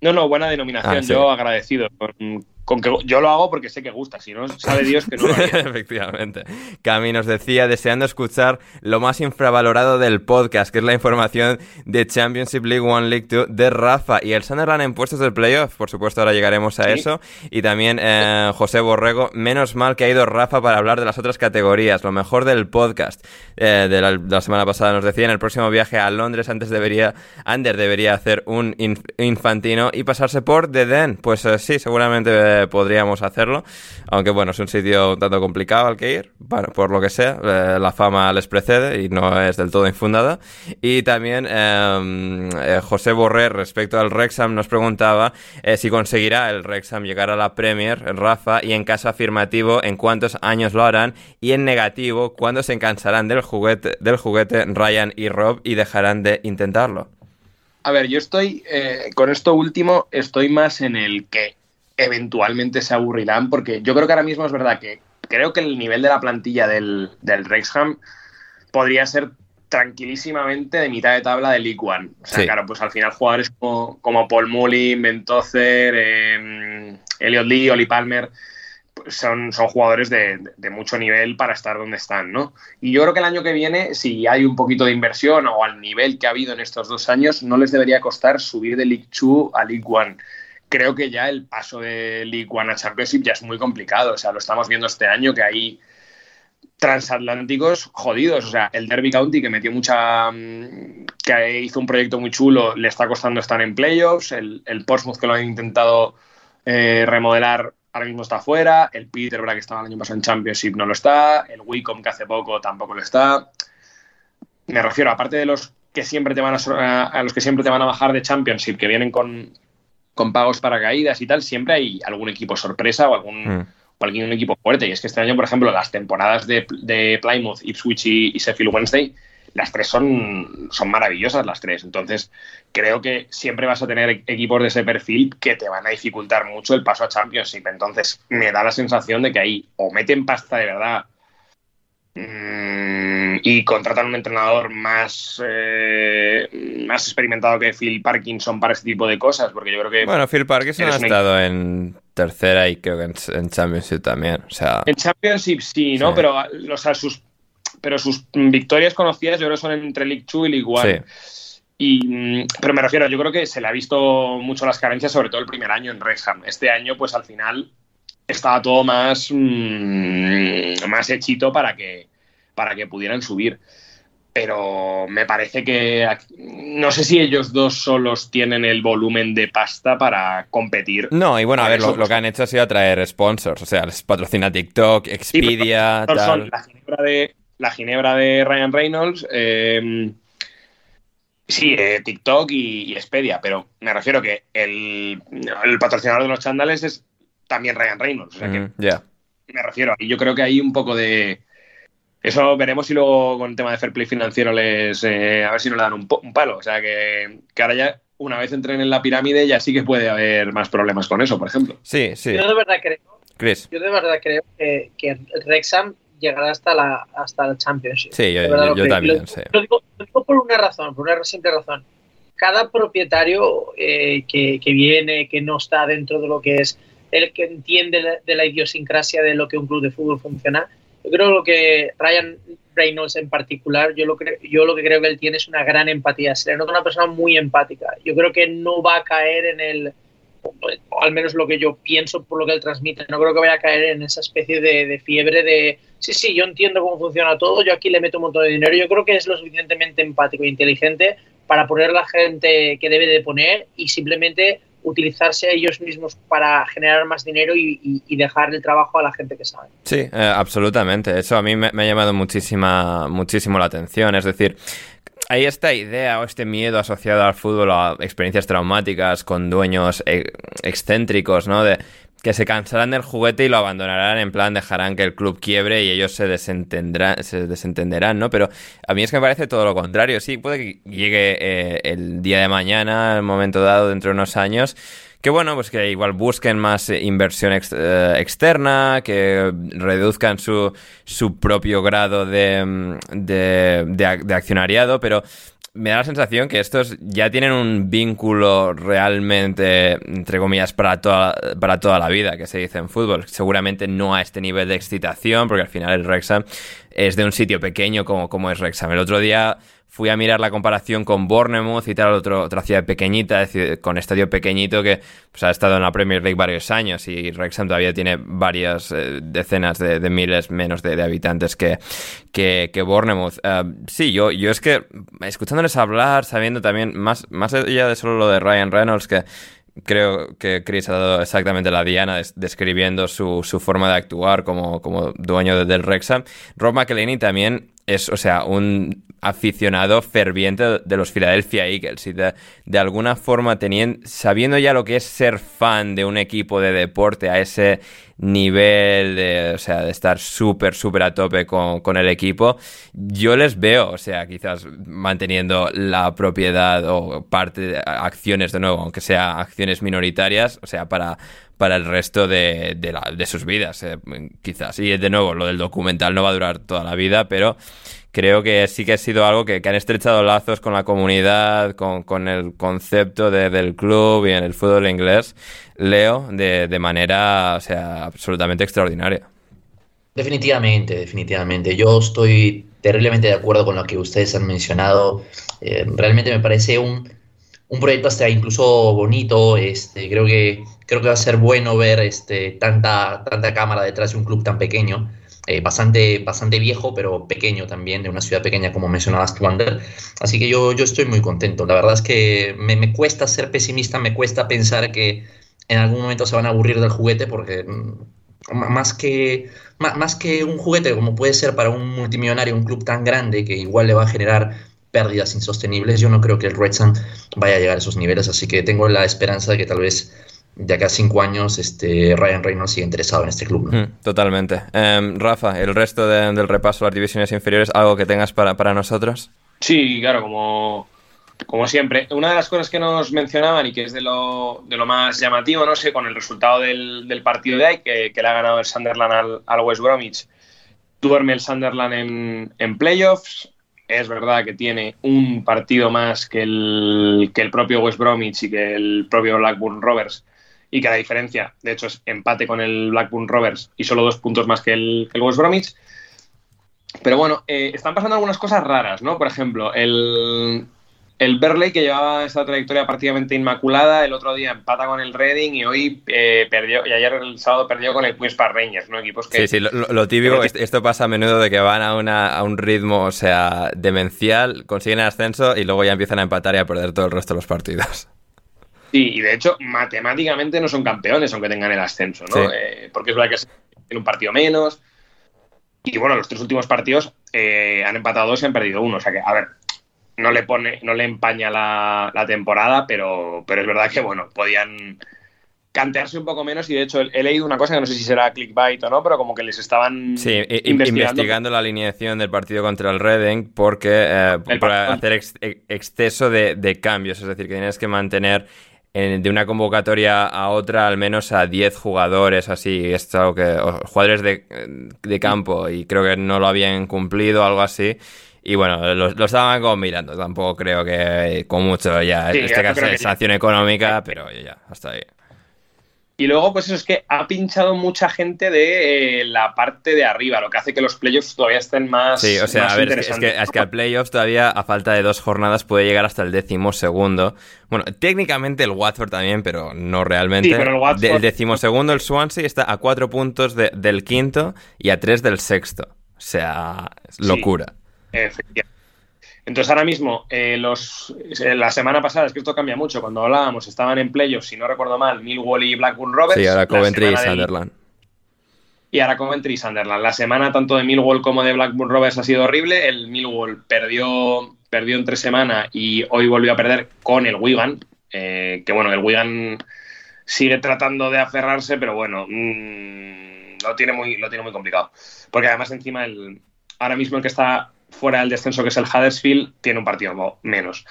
No, no, buena denominación. Ah, Yo agradecido con, con que yo lo hago porque sé que gusta, si no, sabe Dios que no lo haría. Efectivamente. Cami nos decía, deseando escuchar lo más infravalorado del podcast, que es la información de Championship League One, League 2 de Rafa y el Sunderland en puestos del playoff. Por supuesto, ahora llegaremos a eso. Y también eh, José Borrego, menos mal que ha ido Rafa para hablar de las otras categorías, lo mejor del podcast. Eh, de, la, semana pasada nos decía, en el próximo viaje a Londres, antes debería, Ander debería hacer un infantino y pasarse por The Den. Pues eh, sí, seguramente podríamos hacerlo. Aunque bueno, es un sitio un tanto complicado al que ir. Bueno, por lo que sea, eh, la fama les precede y no es del todo infundada. Y también em, eh, José Borré, respecto al Rexham, nos preguntaba eh, si conseguirá el Rexham llegar a la Premier, Rafa, y en caso afirmativo, en cuántos años lo harán, y en negativo, cuándo se cansarán del juguete, del juguete Ryan y Rob y dejarán de intentarlo. A ver, yo estoy, con esto último, estoy más en el que eventualmente se aburrirán, porque yo creo que ahora mismo es verdad que creo que el nivel de la plantilla del, del Rexham podría ser tranquilísimamente de mitad de tabla de League One. O sea, claro, pues al final jugadores como, como Paul Mullin, Mentocer, eh, Elliot Lee, Oli Palmer, pues son, son jugadores de, de, mucho nivel para estar donde están, ¿no? Y yo creo que el año que viene, si hay un poquito de inversión o al nivel que ha habido en estos dos años, no les debería costar subir de League 2 a League One creo que ya el paso de League a Championship ya es muy complicado. O sea, lo estamos viendo este año que hay transatlánticos jodidos. O sea, el Derby County que metió mucha. Mm, que hizo un proyecto muy chulo, le está costando estar en playoffs. El, el Portsmouth que lo han intentado eh, remodelar ahora mismo está fuera. El Peterborough que estaba el año pasado en Championship no lo está. El Wicom que hace poco tampoco lo está. Me refiero, aparte de los que siempre te van a los que siempre te van a bajar de Championship, que vienen con con pagos para caídas y tal, siempre hay algún equipo sorpresa o algún, Mm. o algún equipo fuerte. Y es que este año, por ejemplo, las temporadas de, de Plymouth, Ipswich y, y Sheffield Wednesday, las tres son, son maravillosas, las tres. Entonces, creo que siempre vas a tener e- equipos de ese perfil que te van a dificultar mucho el paso a Championship. Entonces, me da la sensación de que ahí o meten pasta de verdad mm, y contratan un entrenador más, eh, más experimentado que Phil Parkinson para este tipo de cosas, porque yo creo que Bueno, Phil Parkinson ha estado en tercera y creo que en, en Championship también. O sea, en Championship sí, ¿no? Sí. Pero, o sea, sus, pero sus victorias conocidas yo creo que son entre League 2 y League 1. sí. Y, mm, pero me refiero, yo creo que se le ha visto mucho las carencias, sobre todo el primer año en Wrexham. Este año, pues al final estaba todo más, mm, más hechito para que, para que pudieran subir. Pero me parece que aquí- no sé si ellos dos solos tienen el volumen de pasta para competir. No, y bueno, a ver, lo, que han hecho ha sido atraer sponsors. O sea, les patrocina TikTok, Sí, Expedia, son tal. la ginebra de la ginebra de Ryan Reynolds eh, sí eh, TikTok y, y Expedia pero me refiero que el, el patrocinador de los chándales es también Ryan Reynolds o sea que Mm, Ya. me refiero y yo creo que hay un poco de eso veremos si luego con el tema de fair play financiero les eh, a ver si no le dan un, po- un palo o sea que, que ahora ya una vez entren en la pirámide ya sí que puede haber más problemas con eso por ejemplo Sí, sí. Yo de verdad creo, Chris. yo de verdad creo que, que Wrexham llegará hasta la hasta el Championship. Sí, yo, yo- lo yo también, Lo- sí. Lo digo, lo digo por una razón, por una simple razón. Cada propietario eh, que, que viene, que no está dentro de lo que es el que entiende de la idiosincrasia de lo que un club de fútbol funciona, yo creo lo que Ryan Reynolds en particular, yo lo, creo, yo lo que creo que él tiene es una gran empatía. Se le nota una persona muy empática. Yo creo que no va a caer en el, o al menos lo que yo pienso por lo que él transmite, no creo que vaya a caer en esa especie de, de fiebre de, sí, sí, yo entiendo cómo funciona todo, yo aquí le meto un montón de dinero, yo creo que es lo suficientemente empático e inteligente para poner la gente que debe de poner y simplemente utilizarse ellos mismos para generar más dinero y, dejar el trabajo a la gente que sabe. Sí, eh, absolutamente. Eso a mí me, me ha llamado muchísima, muchísimo la atención. Es decir, hay esta idea o este miedo asociado al fútbol a experiencias traumáticas con dueños eh, excéntricos, ¿no? De que se cansarán del juguete y lo abandonarán, en plan dejarán que el club quiebre y ellos se se desentenderán, ¿no? Pero a mí es que me parece todo lo contrario. Sí, puede que llegue eh, el día de mañana, el momento dado, dentro de unos años, que bueno, pues que igual busquen más eh, inversión eh, externa, que reduzcan su, su propio grado de, mm, de, de de accionariado, pero me da la sensación que estos ya tienen un vínculo realmente, entre comillas, para toda, para toda la vida, que se dice en fútbol. Seguramente no a este nivel de excitación, porque al final el Wrexham es de un sitio pequeño como, como es Wrexham. El otro día fui a mirar la comparación con Bournemouth y tal, otro, otra ciudad pequeñita, con estadio pequeñito que pues, ha estado en la Premier League varios años y Wrexham todavía tiene varias eh, decenas de, miles menos de, habitantes que, que, que Bournemouth. Eh, sí, yo, yo es que escuchándoles hablar, sabiendo también, más, más allá de solo lo de Ryan Reynolds, que creo que Chris ha dado exactamente la diana des- describiendo su, su forma de actuar como, como dueño de- del Wrexham. Rob McElhenney también es, o sea, un aficionado ferviente de los Philadelphia Eagles y de, alguna forma teniendo, sabiendo ya lo que es ser fan de un equipo de deporte a ese nivel de, o sea, de estar súper, súper a tope con, con el equipo, yo les veo, o sea, quizás manteniendo la propiedad o parte de acciones de nuevo, aunque sea acciones minoritarias, o sea, para, para el resto de, de sus vidas, eh, quizás. Y de nuevo, lo del documental no va a durar toda la vida, pero creo que sí que ha sido algo que, han estrechado lazos con la comunidad, con, con el concepto de- del club y en el fútbol inglés, Leo, de, de manera, sea, absolutamente extraordinaria. Definitivamente, definitivamente. Yo estoy terriblemente de acuerdo con lo que ustedes han mencionado. Eh, realmente me parece un, un proyecto hasta incluso bonito. Este, creo que, creo que va a ser bueno ver este, tanta, tanta cámara detrás de un club tan pequeño. Eh, bastante, bastante viejo, pero pequeño también, de una ciudad pequeña, como mencionabas tú, Ander. Así que yo, yo estoy muy contento. La verdad es que me, me cuesta ser pesimista, me cuesta pensar que en algún momento se van a aburrir del juguete, porque mm, más que, má- más que un juguete, como puede ser para un multimillonario, un club tan grande que igual le va a generar pérdidas insostenibles. Yo no creo que el Red Sun vaya a llegar a esos niveles, así que tengo la esperanza de que tal vez de acá a cinco años este, Ryan Reynolds siga interesado en este club. Mm, totalmente. Em, Rafa, el resto del repaso a las divisiones inferiores, ¿algo que tengas para, para nosotros? Sí, claro, como, como siempre. Una de las cosas que nos mencionaban y que es de lo, de lo más llamativo, no sé, con el resultado del, del partido de ahí, que, que, le ha ganado el Sunderland al, al West Bromwich, duerme el Sunderland en, en playoffs, es verdad que tiene un partido más que el, que el propio West Bromwich y que el propio Blackburn Rovers y que la diferencia, de hecho, es empate con el Blackburn Rovers y solo dos puntos más que el, que el West Bromwich. Pero bueno, eh, están pasando algunas cosas raras, ¿no? Por ejemplo, el, el Berley, que llevaba esta trayectoria prácticamente inmaculada, el otro día empata con el Reading y hoy eh, perdió, y ayer el sábado perdió con el Queen's Park Rangers, ¿no? Equipos que... Sí, sí, lo, lo típico, esto pasa a menudo de que van a, una, a un ritmo, o sea, demencial, consiguen el ascenso y luego ya empiezan a empatar y a perder todo el resto de los partidos. Sí, y de hecho, matemáticamente no son campeones aunque tengan el ascenso, ¿no? Sí. Eh, porque es verdad que tienen un partido menos. Y bueno, los tres últimos partidos eh, han empatado dos y han perdido uno. O sea que, a ver, no le pone, no le empaña la, la, temporada, pero, pero es verdad que bueno, podían cantearse un poco menos y de hecho he leído una cosa que no sé si será clickbait o no, pero como que les estaban sí, investigando. investigando la alineación del partido contra el Reading porque eh, para hacer ex, exceso de, de, cambios, es decir, que tienes que mantener en, de una convocatoria a otra al menos a 10 jugadores así, es algo que jugadores de, de campo y creo que no lo habían cumplido, algo así. Y bueno, lo, lo, estaban como mirando. Tampoco creo que con mucho ya. Sí, en este caso es sanción económica, pero ya, hasta ahí. Y luego, pues eso es que ha pinchado mucha gente de eh, la parte de arriba, lo que hace que los playoffs todavía estén más. Sí, o sea, a ver, es que, es que al playoffs todavía, a falta de dos jornadas, puede llegar hasta el décimo segundo. Bueno, técnicamente el Watford también, pero no realmente. Sí, pero el Watford... Del decimosegundo, el Swansea está a cuatro puntos de, del quinto y a tres del sexto. O sea, locura. Sí. Efectivamente. Entonces ahora mismo, eh, los, eh, la semana pasada, es que esto cambia mucho, cuando hablábamos estaban en playoffs, si no recuerdo mal, Millwall y Blackburn Rovers. Sí, ahora Coventry y Sunderland. Y ahora Coventry y Sunderland. La semana tanto de Millwall como de Blackburn Rovers ha sido horrible. El Millwall perdió, perdió entre semana y hoy volvió a perder con el Wigan. Eh, que bueno, el Wigan sigue tratando de aferrarse, pero bueno, mmm, lo, tiene muy, lo tiene muy complicado. Porque además encima el, ahora mismo el que está fuera del descenso, que es el Huddersfield, tiene un partido menos.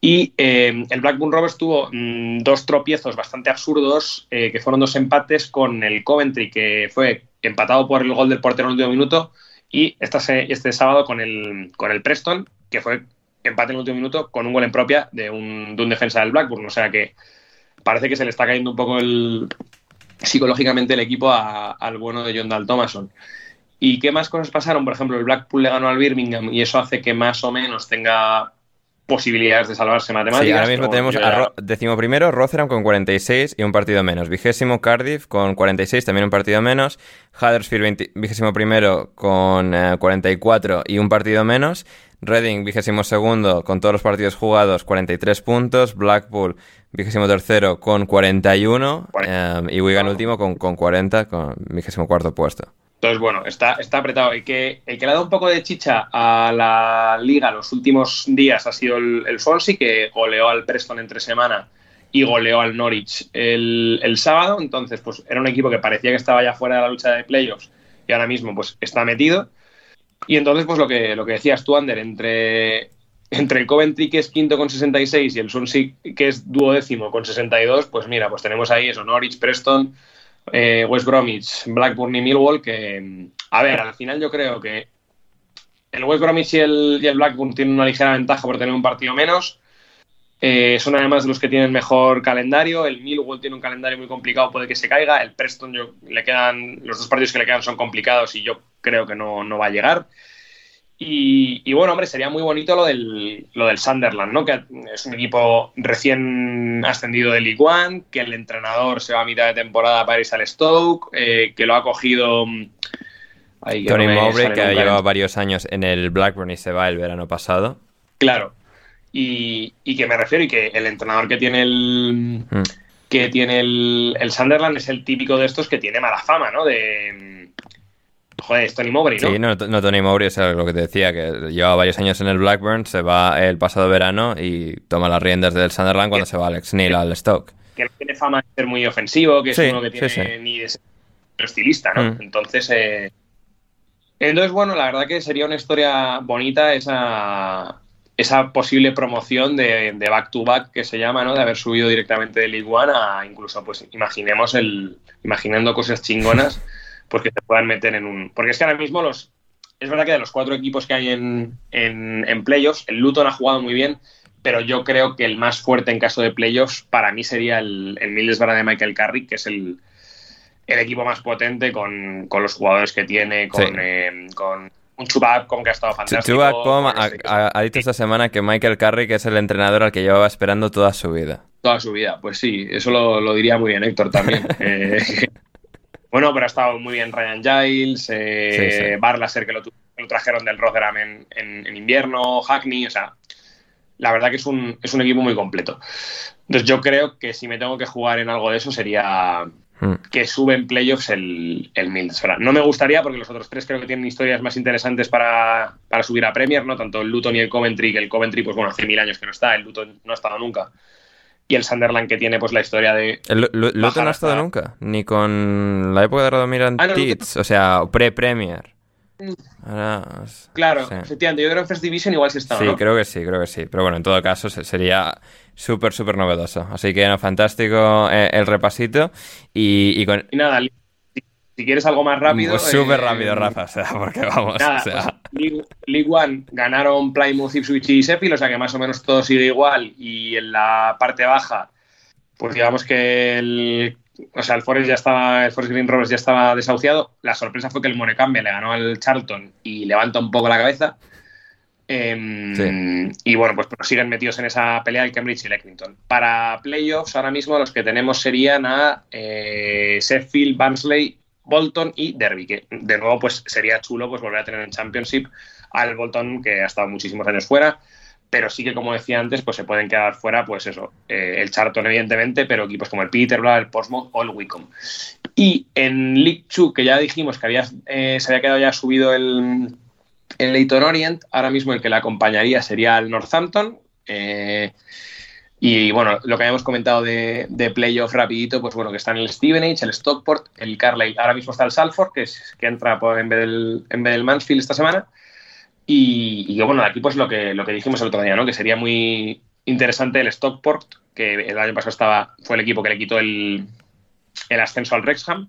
Y eh, el Blackburn Rovers tuvo mmm, dos tropiezos bastante absurdos, eh, que fueron dos empates con el Coventry, que fue empatado por el gol del portero en el último minuto, y este, este sábado con el, con el Preston, que fue empate en el último minuto con un gol en propia de un, de un defensa del Blackburn. O sea que parece que se le está cayendo un poco el, psicológicamente el equipo a, al bueno de John Dal Thomason. ¿Y qué más cosas pasaron? Por ejemplo, el Blackpool le ganó al Birmingham y eso hace que más o menos tenga posibilidades de salvarse matemáticas. Sí, ahora mismo tenemos a Ro decimoprimero Rotherham con 46 y un partido menos. Vigésimo Cardiff con 46, también un partido menos. Huddersfield vigésimo primero con eh, 44 y un partido menos. Reading vigésimo segundo con todos los partidos jugados 43 puntos. Blackpool vigésimo tercero con 41 eh, y Wigan último con, con 40 con vigésimo cuarto puesto. Entonces, bueno, está, está apretado. El que, el que le ha dado un poco de chicha a la liga los últimos días ha sido el, el Swansea, que goleó al Preston entre semana y goleó al Norwich el, el, sábado. Entonces, pues era un equipo que parecía que estaba ya fuera de la lucha de playoffs y ahora mismo pues está metido. Y entonces, pues lo que, lo que decías tú, Ander, entre, entre el Coventry, que es quinto con 66, y el Swansea, que es duodécimo con 62, pues mira, pues tenemos ahí eso, Norwich, Preston, eh, West Bromwich, Blackburn y Millwall, que, a ver, al final yo creo que el West Bromwich y el, y el Blackburn tienen una ligera ventaja por tener un partido menos. Eh, son además los que tienen mejor calendario. El Millwall tiene un calendario muy complicado, puede que se caiga. El Preston yo, le quedan, los dos partidos que le quedan son complicados y yo creo que no, no va a llegar. Y, y, bueno, hombre, sería muy bonito lo del, lo del Sunderland, ¿no? Que es un equipo recién ascendido de League One, que el entrenador se va a mitad de temporada para irse al Stoke, eh, que lo ha cogido. Que Tony no Mowbray, que ha llevado varios años en el Blackburn y se va el verano pasado. Claro. Y, y que me refiero, y que el entrenador que tiene el. Mm. que tiene el, el Sunderland es el típico de estos que tiene mala fama, ¿no? De Joder, es Tony Mowbray, ¿no? Sí, no, no Tony Mowbray, es lo que te decía, que lleva varios años en el Blackburn, se va el pasado verano y toma las riendas del Sunderland cuando se va Alex Neil al Stoke. Que no tiene fama de ser muy ofensivo, que es uno que tiene ni de ser estilista, ¿no? Mm. Entonces, eh, entonces, bueno, la verdad que sería una historia bonita esa, esa posible promoción de, back to back que se llama, ¿no? De haber subido directamente de League One a incluso, pues, imaginemos el, imaginando cosas chingonas, pues que se puedan meter en un. Porque es que ahora mismo los. Es verdad que de los cuatro equipos que hay en, en, playoffs, el Luton ha jugado muy bien, pero yo creo que el más fuerte en caso de playoffs para mí sería el, el Middlesbrough de Michael Carrick, que es el, el equipo más potente con, con los jugadores que tiene, con, eh, con un Chubacom que ha estado fantástico. Chubacom ha, dicho esta semana que Michael Carrick es el entrenador al que llevaba esperando toda su vida. Toda su vida, pues sí, eso lo, diría muy bien Héctor también. Eh, bueno, pero ha estado muy bien Ryan Giles, eh, Barlaser que lo, trajeron del Rotherham en, en, invierno, Hackney, o sea, la verdad que es un, es un equipo muy completo. Entonces yo creo que si me tengo que jugar en algo de eso sería, Hmm. que sube en playoffs el, el Middlesbrough. No me gustaría porque los otros tres creo que tienen historias más interesantes para, subir a Premier, ¿no? Tanto el Luton y el Coventry, que el Coventry, pues bueno, hace mil años que no está, el Luton no ha estado nunca. Y el Sunderland que tiene pues la historia de... El Luton no ha estado nunca, ni con la época de Radomir ah, o sea, pre-Premier. claro, efectivamente, yo creo que First Division igual se está. Sí, creo que sí, creo que sí. Pero bueno, en todo caso sería súper, súper novedoso. Así que, no, fantástico eh, el repasito. Y, con... nada, si, quieres algo más rápido. Pues súper rápido, eh, Rafa, o sea, porque vamos. o sea... Pues, League, One ganaron Plymouth, Ipswich y Sheffield, o sea que más o menos todo sigue igual. Y en la parte baja, pues digamos que el. O sea, el Forest ya estaba, el Forest Green Rovers ya estaba desahuciado. La sorpresa fue que el Morecambe le ganó al Charlton y levanta un poco la cabeza. Em, y bueno, pues, siguen metidos en esa pelea el Cambridge y Lexington. Para playoffs, ahora mismo los que tenemos serían a eh, Sheffield, Barnsley, Bolton y Derby, que de nuevo pues sería chulo pues volver a tener en Championship al Bolton que ha estado muchísimos años fuera, pero sí que como decía antes pues se pueden quedar fuera pues eso, eh, el Charlton evidentemente, pero equipos como el Peterborough, el Portsmouth o el Wycombe. Y en League 2, que ya dijimos que había, eh, se había quedado ya subido el en Leighton Orient, ahora mismo el que le acompañaría sería el Northampton. Eh, y bueno, lo que habíamos comentado de, de, playoff rapidito, pues bueno, que están el Stevenage, el Stockport, el Carlisle, ahora mismo está el Salford, que, es, que entra en, vez del, en vez del Mansfield esta semana. Y, y, bueno, aquí pues lo que, lo que dijimos el otro día, ¿no? Que sería muy interesante el Stockport, que el año pasado estaba, fue el equipo que le quitó el, el ascenso al Wrexham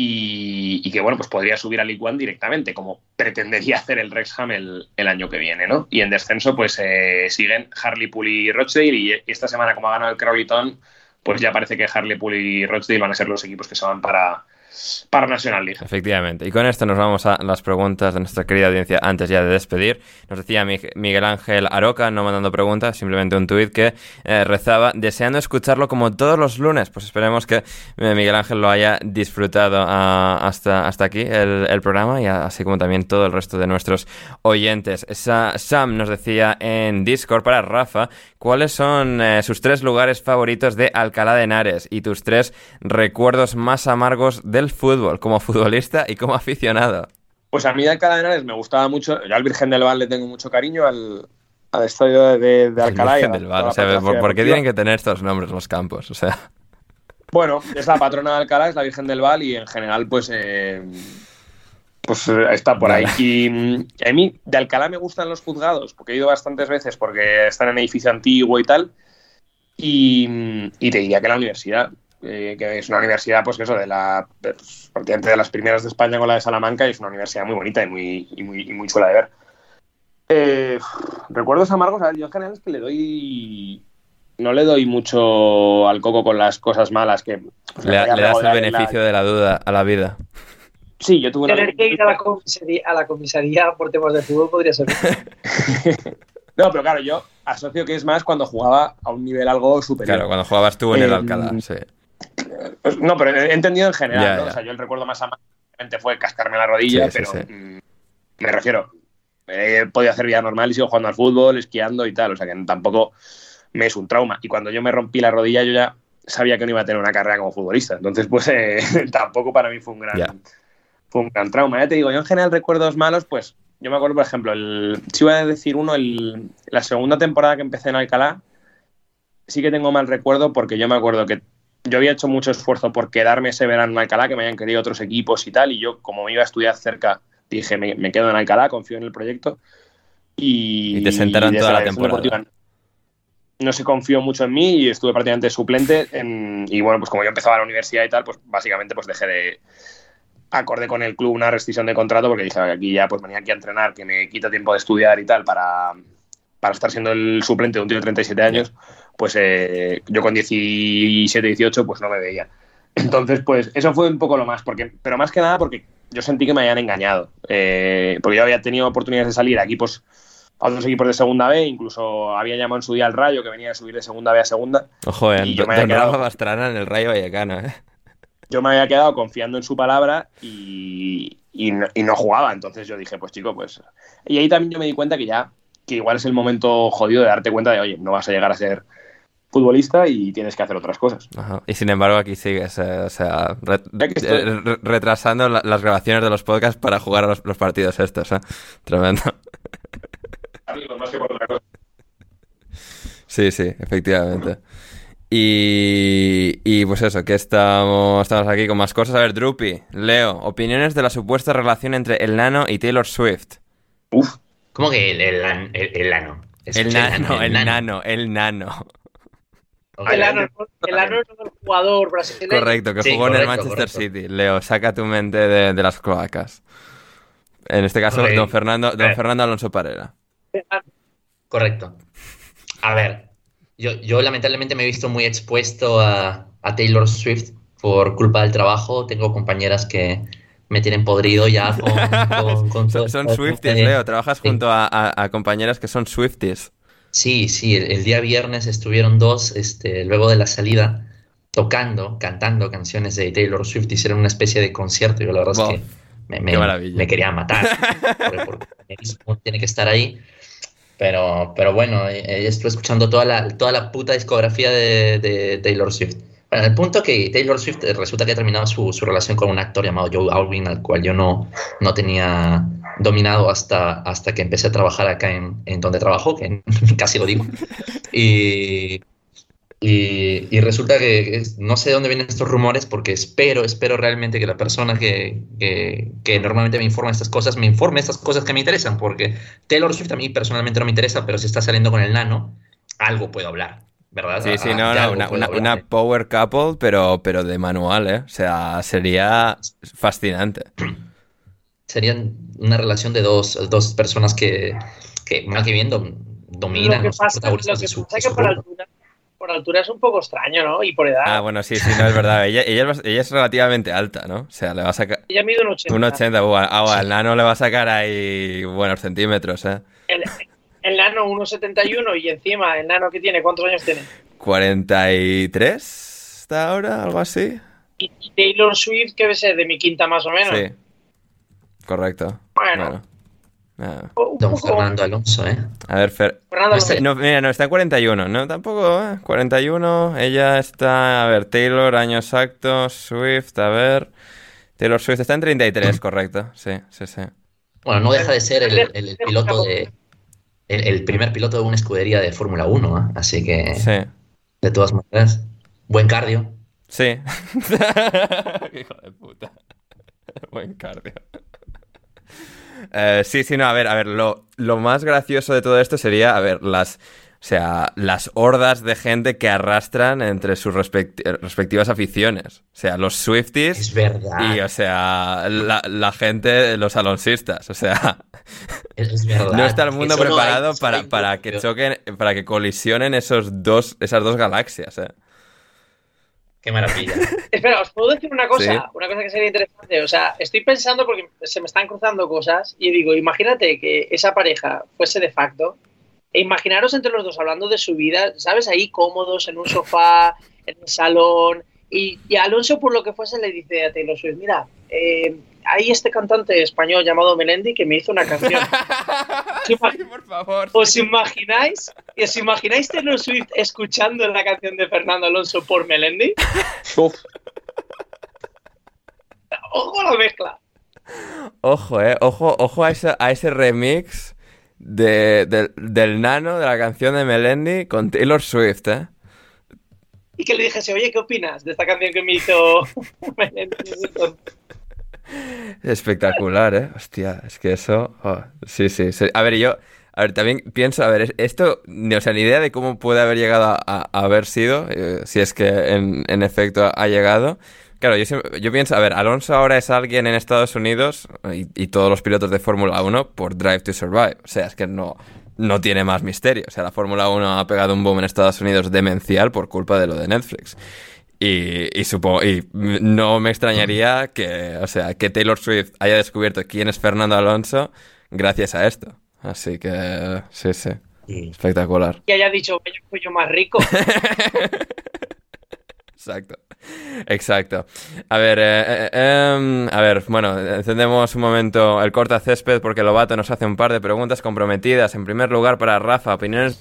y, que bueno, pues podría subir a League directamente, como pretendería hacer el Wrexham el, año que viene, ¿no? Y en descenso, pues eh, siguen Harleypool y Rochdale, y esta semana, como ha ganado el Crowleyton, pues ya parece que Harleypool y Rochdale van a ser los equipos que se van para, para National League. Efectivamente. Y con esto nos vamos a las preguntas de nuestra querida audiencia antes ya de despedir. Nos decía Miguel Ángel Aroca, no mandando preguntas, simplemente un tuit que eh, rezaba, deseando escucharlo como todos los lunes. Pues esperemos que eh, Miguel Ángel lo haya disfrutado ah, hasta, hasta aquí el, programa y así como también todo el resto de nuestros oyentes. Sam nos decía en Discord para Rafa cuáles son eh, sus tres lugares favoritos de Alcalá de Henares y tus tres recuerdos más amargos del fútbol, como futbolista y como aficionado? Pues a mí de Alcalá de Henares me gustaba mucho. Yo al Virgen del Val le tengo mucho cariño, al, estadio de, Alcalá. Virgen del Val, ¿por, qué tienen que tener estos nombres los campos? O sea. Bueno, es la patrona de Alcalá, es la Virgen del Val y en general, pues. Eh, pues eh, está por ahí. Y, a mí de Alcalá me gustan los juzgados, porque he ido bastantes veces porque están en edificio antiguo y tal. Y, y te diría que la universidad. Eh, que es una universidad, pues eso, de la pues, de las primeras de España con la de Salamanca, y es una universidad muy bonita y muy, y muy, muy chula de ver. Eh, recuerdos amargos, a ver, yo en general es que le doy. No le doy mucho al coco con las cosas malas que. Pues, le, das el beneficio de la duda a la vida. Sí, yo tuve una. Tener que ir a la, comisaría, a la comisaría por temas de fútbol podría ser. no, pero claro, yo asocio que es más cuando jugaba a un nivel algo superior. Claro, cuando jugabas tú en el em, Alcalá, sí. Pues, no, pero he entendido en general, O sea, yo el recuerdo más amante fue cascarme la rodilla, pero mm, me refiero, he podido hacer vida normal y sigo jugando al fútbol, esquiando y tal, o sea que tampoco me es un trauma. Y cuando yo me rompí la rodilla, yo ya sabía que no iba a tener una carrera como futbolista. Entonces, pues eh, tampoco para mí fue un gran, fue un gran trauma. Ya te digo, yo en general recuerdos malos, pues yo me acuerdo, por ejemplo, el, si iba a decir uno, el, la segunda temporada que empecé en Alcalá, sí que tengo mal recuerdo porque yo me acuerdo que yo había hecho mucho esfuerzo por quedarme ese verano en Alcalá, que me habían querido otros equipos y tal, y yo como me iba a estudiar cerca, dije, me, me quedo en Alcalá, confío en el proyecto. Y, Y te sentaron toda la temporada. No se confió mucho en mí y estuve prácticamente suplente. en- y bueno, pues como yo empezaba la universidad y tal, pues básicamente pues dejé de, acordé con el club una rescisión de contrato porque dije, aquí ya pues venía aquí a entrenar, que me quita tiempo de estudiar y tal para, para estar siendo el suplente de un tío de 37 años, pues eh, yo con 17, 18 pues no me veía. Entonces, pues eso fue un poco lo más, porque, pero más que nada porque yo sentí que me habían engañado, eh, porque yo había tenido oportunidades de salir a equipos, a otros equipos de segunda B, incluso había llamado en su día al Rayo que venía a subir de segunda B a segunda, Ojo, eh, Y yo me había quedado- Pastrana en el Rayo Vallecano, ¿eh? yo me había quedado confiando en su palabra y, y no, y no jugaba. Entonces yo dije, pues chico, pues. Y ahí también yo me di cuenta que ya, que igual es el momento jodido de darte cuenta de, oye, no vas a llegar a ser futbolista y tienes que hacer otras cosas. Ajá. Y sin embargo aquí sigues, eh, o sea, re- estoy. eh, re- retrasando la- las grabaciones de los podcasts para jugar a los, los partidos estos, ¿eh? Tremendo. más que por otra cosa. Sí, sí, efectivamente. Y, y pues eso, que estamos, estamos aquí con más cosas. A ver, Drupi, Leo, opiniones de la supuesta relación entre el nano y Taylor Swift. Uf, ¿Cómo que el, el, el- el ano? El nano, el nano, el nano. El ano es el jugador brasileño. Correcto, que Sí, jugó en el Manchester correcto. City. Leo, saca tu mente de, de las cloacas. En este caso, don Fernando, don Eh. Fernando Alonso Parera. Correcto. A ver, yo, yo lamentablemente me he visto muy expuesto a, a Taylor Swift por culpa del trabajo. Tengo compañeras que me tienen podrido ya con, con, con Son. Swifties, Leo. Trabajas sí. junto a, a- a compañeras que son Swifties. Sí, sí, el, el día viernes estuvieron dos, este, luego de la salida, tocando, cantando canciones de Taylor Swift. Hicieron una especie de concierto. Yo la verdad Wow. es que me, quería matar. porque, porque tiene que estar ahí. Pero, pero bueno, eh, eh, estuve escuchando toda la, toda la puta discografía de, de Taylor Swift. Bueno, el punto que Taylor Swift eh, resulta que ha terminado su, su relación con un actor llamado Joe Alwyn, al cual yo no, no tenía dominado hasta, hasta que empecé a trabajar acá en, en donde trabajo, que casi lo digo. Y, y, y resulta que es- no sé de dónde vienen estos rumores porque espero, espero realmente que la persona que, que, que normalmente me informa estas cosas me informe estas cosas que me interesan porque Taylor Swift a mí personalmente no me interesa, pero si está saliendo con el nano, algo puedo hablar, ¿verdad? Sí, sí, no, una, power couple, pero, pero de manual, ¿eh? O sea, sería fascinante. Serían una relación de dos, dos personas que, que mal que bien dom- dominan Lo que los pasa, lo protagonistas que de su, pasa de es que su por grupo. altura, por altura es un poco extraño, ¿no? Y por edad. Ah, bueno, sí, sí, no, es verdad. Ella, ella, es, bast- ella es relativamente alta, ¿no? O sea, le va a sacar... Ella mide un 80. Un 80, uh, ah, al nano le va a sacar ahí buenos centímetros, ¿eh? El, el nano 1,71 y encima el nano que tiene, ¿cuántos años tiene? 43 está ahora, algo así. Y y Taylor Swift, que debe ser de mi quinta más o menos. Sí. Correcto. Bueno. Nada. Un Don Fernando Alonso, ¿eh? A ver, Fer... Fernando. No, mira, no, está en 41, ¿no? Tampoco, ¿eh? 41, ella está... A ver, Taylor, año exacto, Swift, a ver... Taylor Swift está en 33, correcto. Sí, sí, sí. Bueno, no deja de ser el, el- el piloto de. El, el primer piloto de una escudería de Fórmula 1, ¿eh? Así que, Sí. de todas maneras, buen cardio. Sí. Hijo de puta. Buen cardio. Eh, sí, sí, no, a ver, a ver, lo, lo más gracioso de todo esto sería, a ver, las, o sea, las hordas de gente que arrastran entre sus respecti- respectivas aficiones. O sea, los Swifties Es verdad. y, o sea, la, la gente, los alonsistas. O sea, Es, es verdad. no está el mundo Eso no hay- preparado para, para que choquen, para que colisionen esos dos, esas dos galaxias, eh. Qué maravilla. Espera, os puedo decir una cosa, Sí. una cosa que sería interesante. O sea, estoy pensando porque se me están cruzando cosas y digo, imagínate que esa pareja fuese de facto e imaginaros entre los dos hablando de su vida, ¿sabes? Ahí cómodos en un sofá, en el salón y, y Alonso por lo que fuese le dice a Taylor Swift, mira, eh, hay este cantante español llamado Melendi que me hizo una canción. Sí, por favor. ¿Os imagináis? ¿Os imagináis Taylor Swift escuchando la canción de Fernando Alonso por Melendi? uf, ¡Ojo a la mezcla! Ojo, eh. Ojo, ojo a ese, a ese remix de, del- del nano de la canción de Melendi con Taylor Swift, eh. Y que le dijese, oye, ¿qué opinas de esta canción que me hizo Espectacular, ¿eh? Hostia, es que eso... oh, sí, sí. A ver, yo... A ver, también pienso, a ver, es- esto, o sea, ni idea de cómo puede haber llegado a, haber sido, eh, si es que en, en efecto ha llegado. Claro, yo pienso, a ver, Alonso ahora es alguien en Estados Unidos y, y todos los pilotos de Fórmula 1 por Drive to Survive. O sea, es que no, no tiene más misterio. O sea, la Fórmula 1 ha pegado un boom en Estados Unidos demencial por culpa de lo de Netflix. Y, y supongo, y no me extrañaría que, o sea, que Taylor Swift haya descubierto quién es Fernando Alonso gracias a esto. Así que, sí, sí. Espectacular. que haya dicho, vaya cuello más rico? Exacto. Exacto. A ver, eh, eh, em, a ver, bueno, encendemos un momento el corta césped porque Lobato nos hace un par de preguntas comprometidas. En primer lugar, para Rafa, opiniones.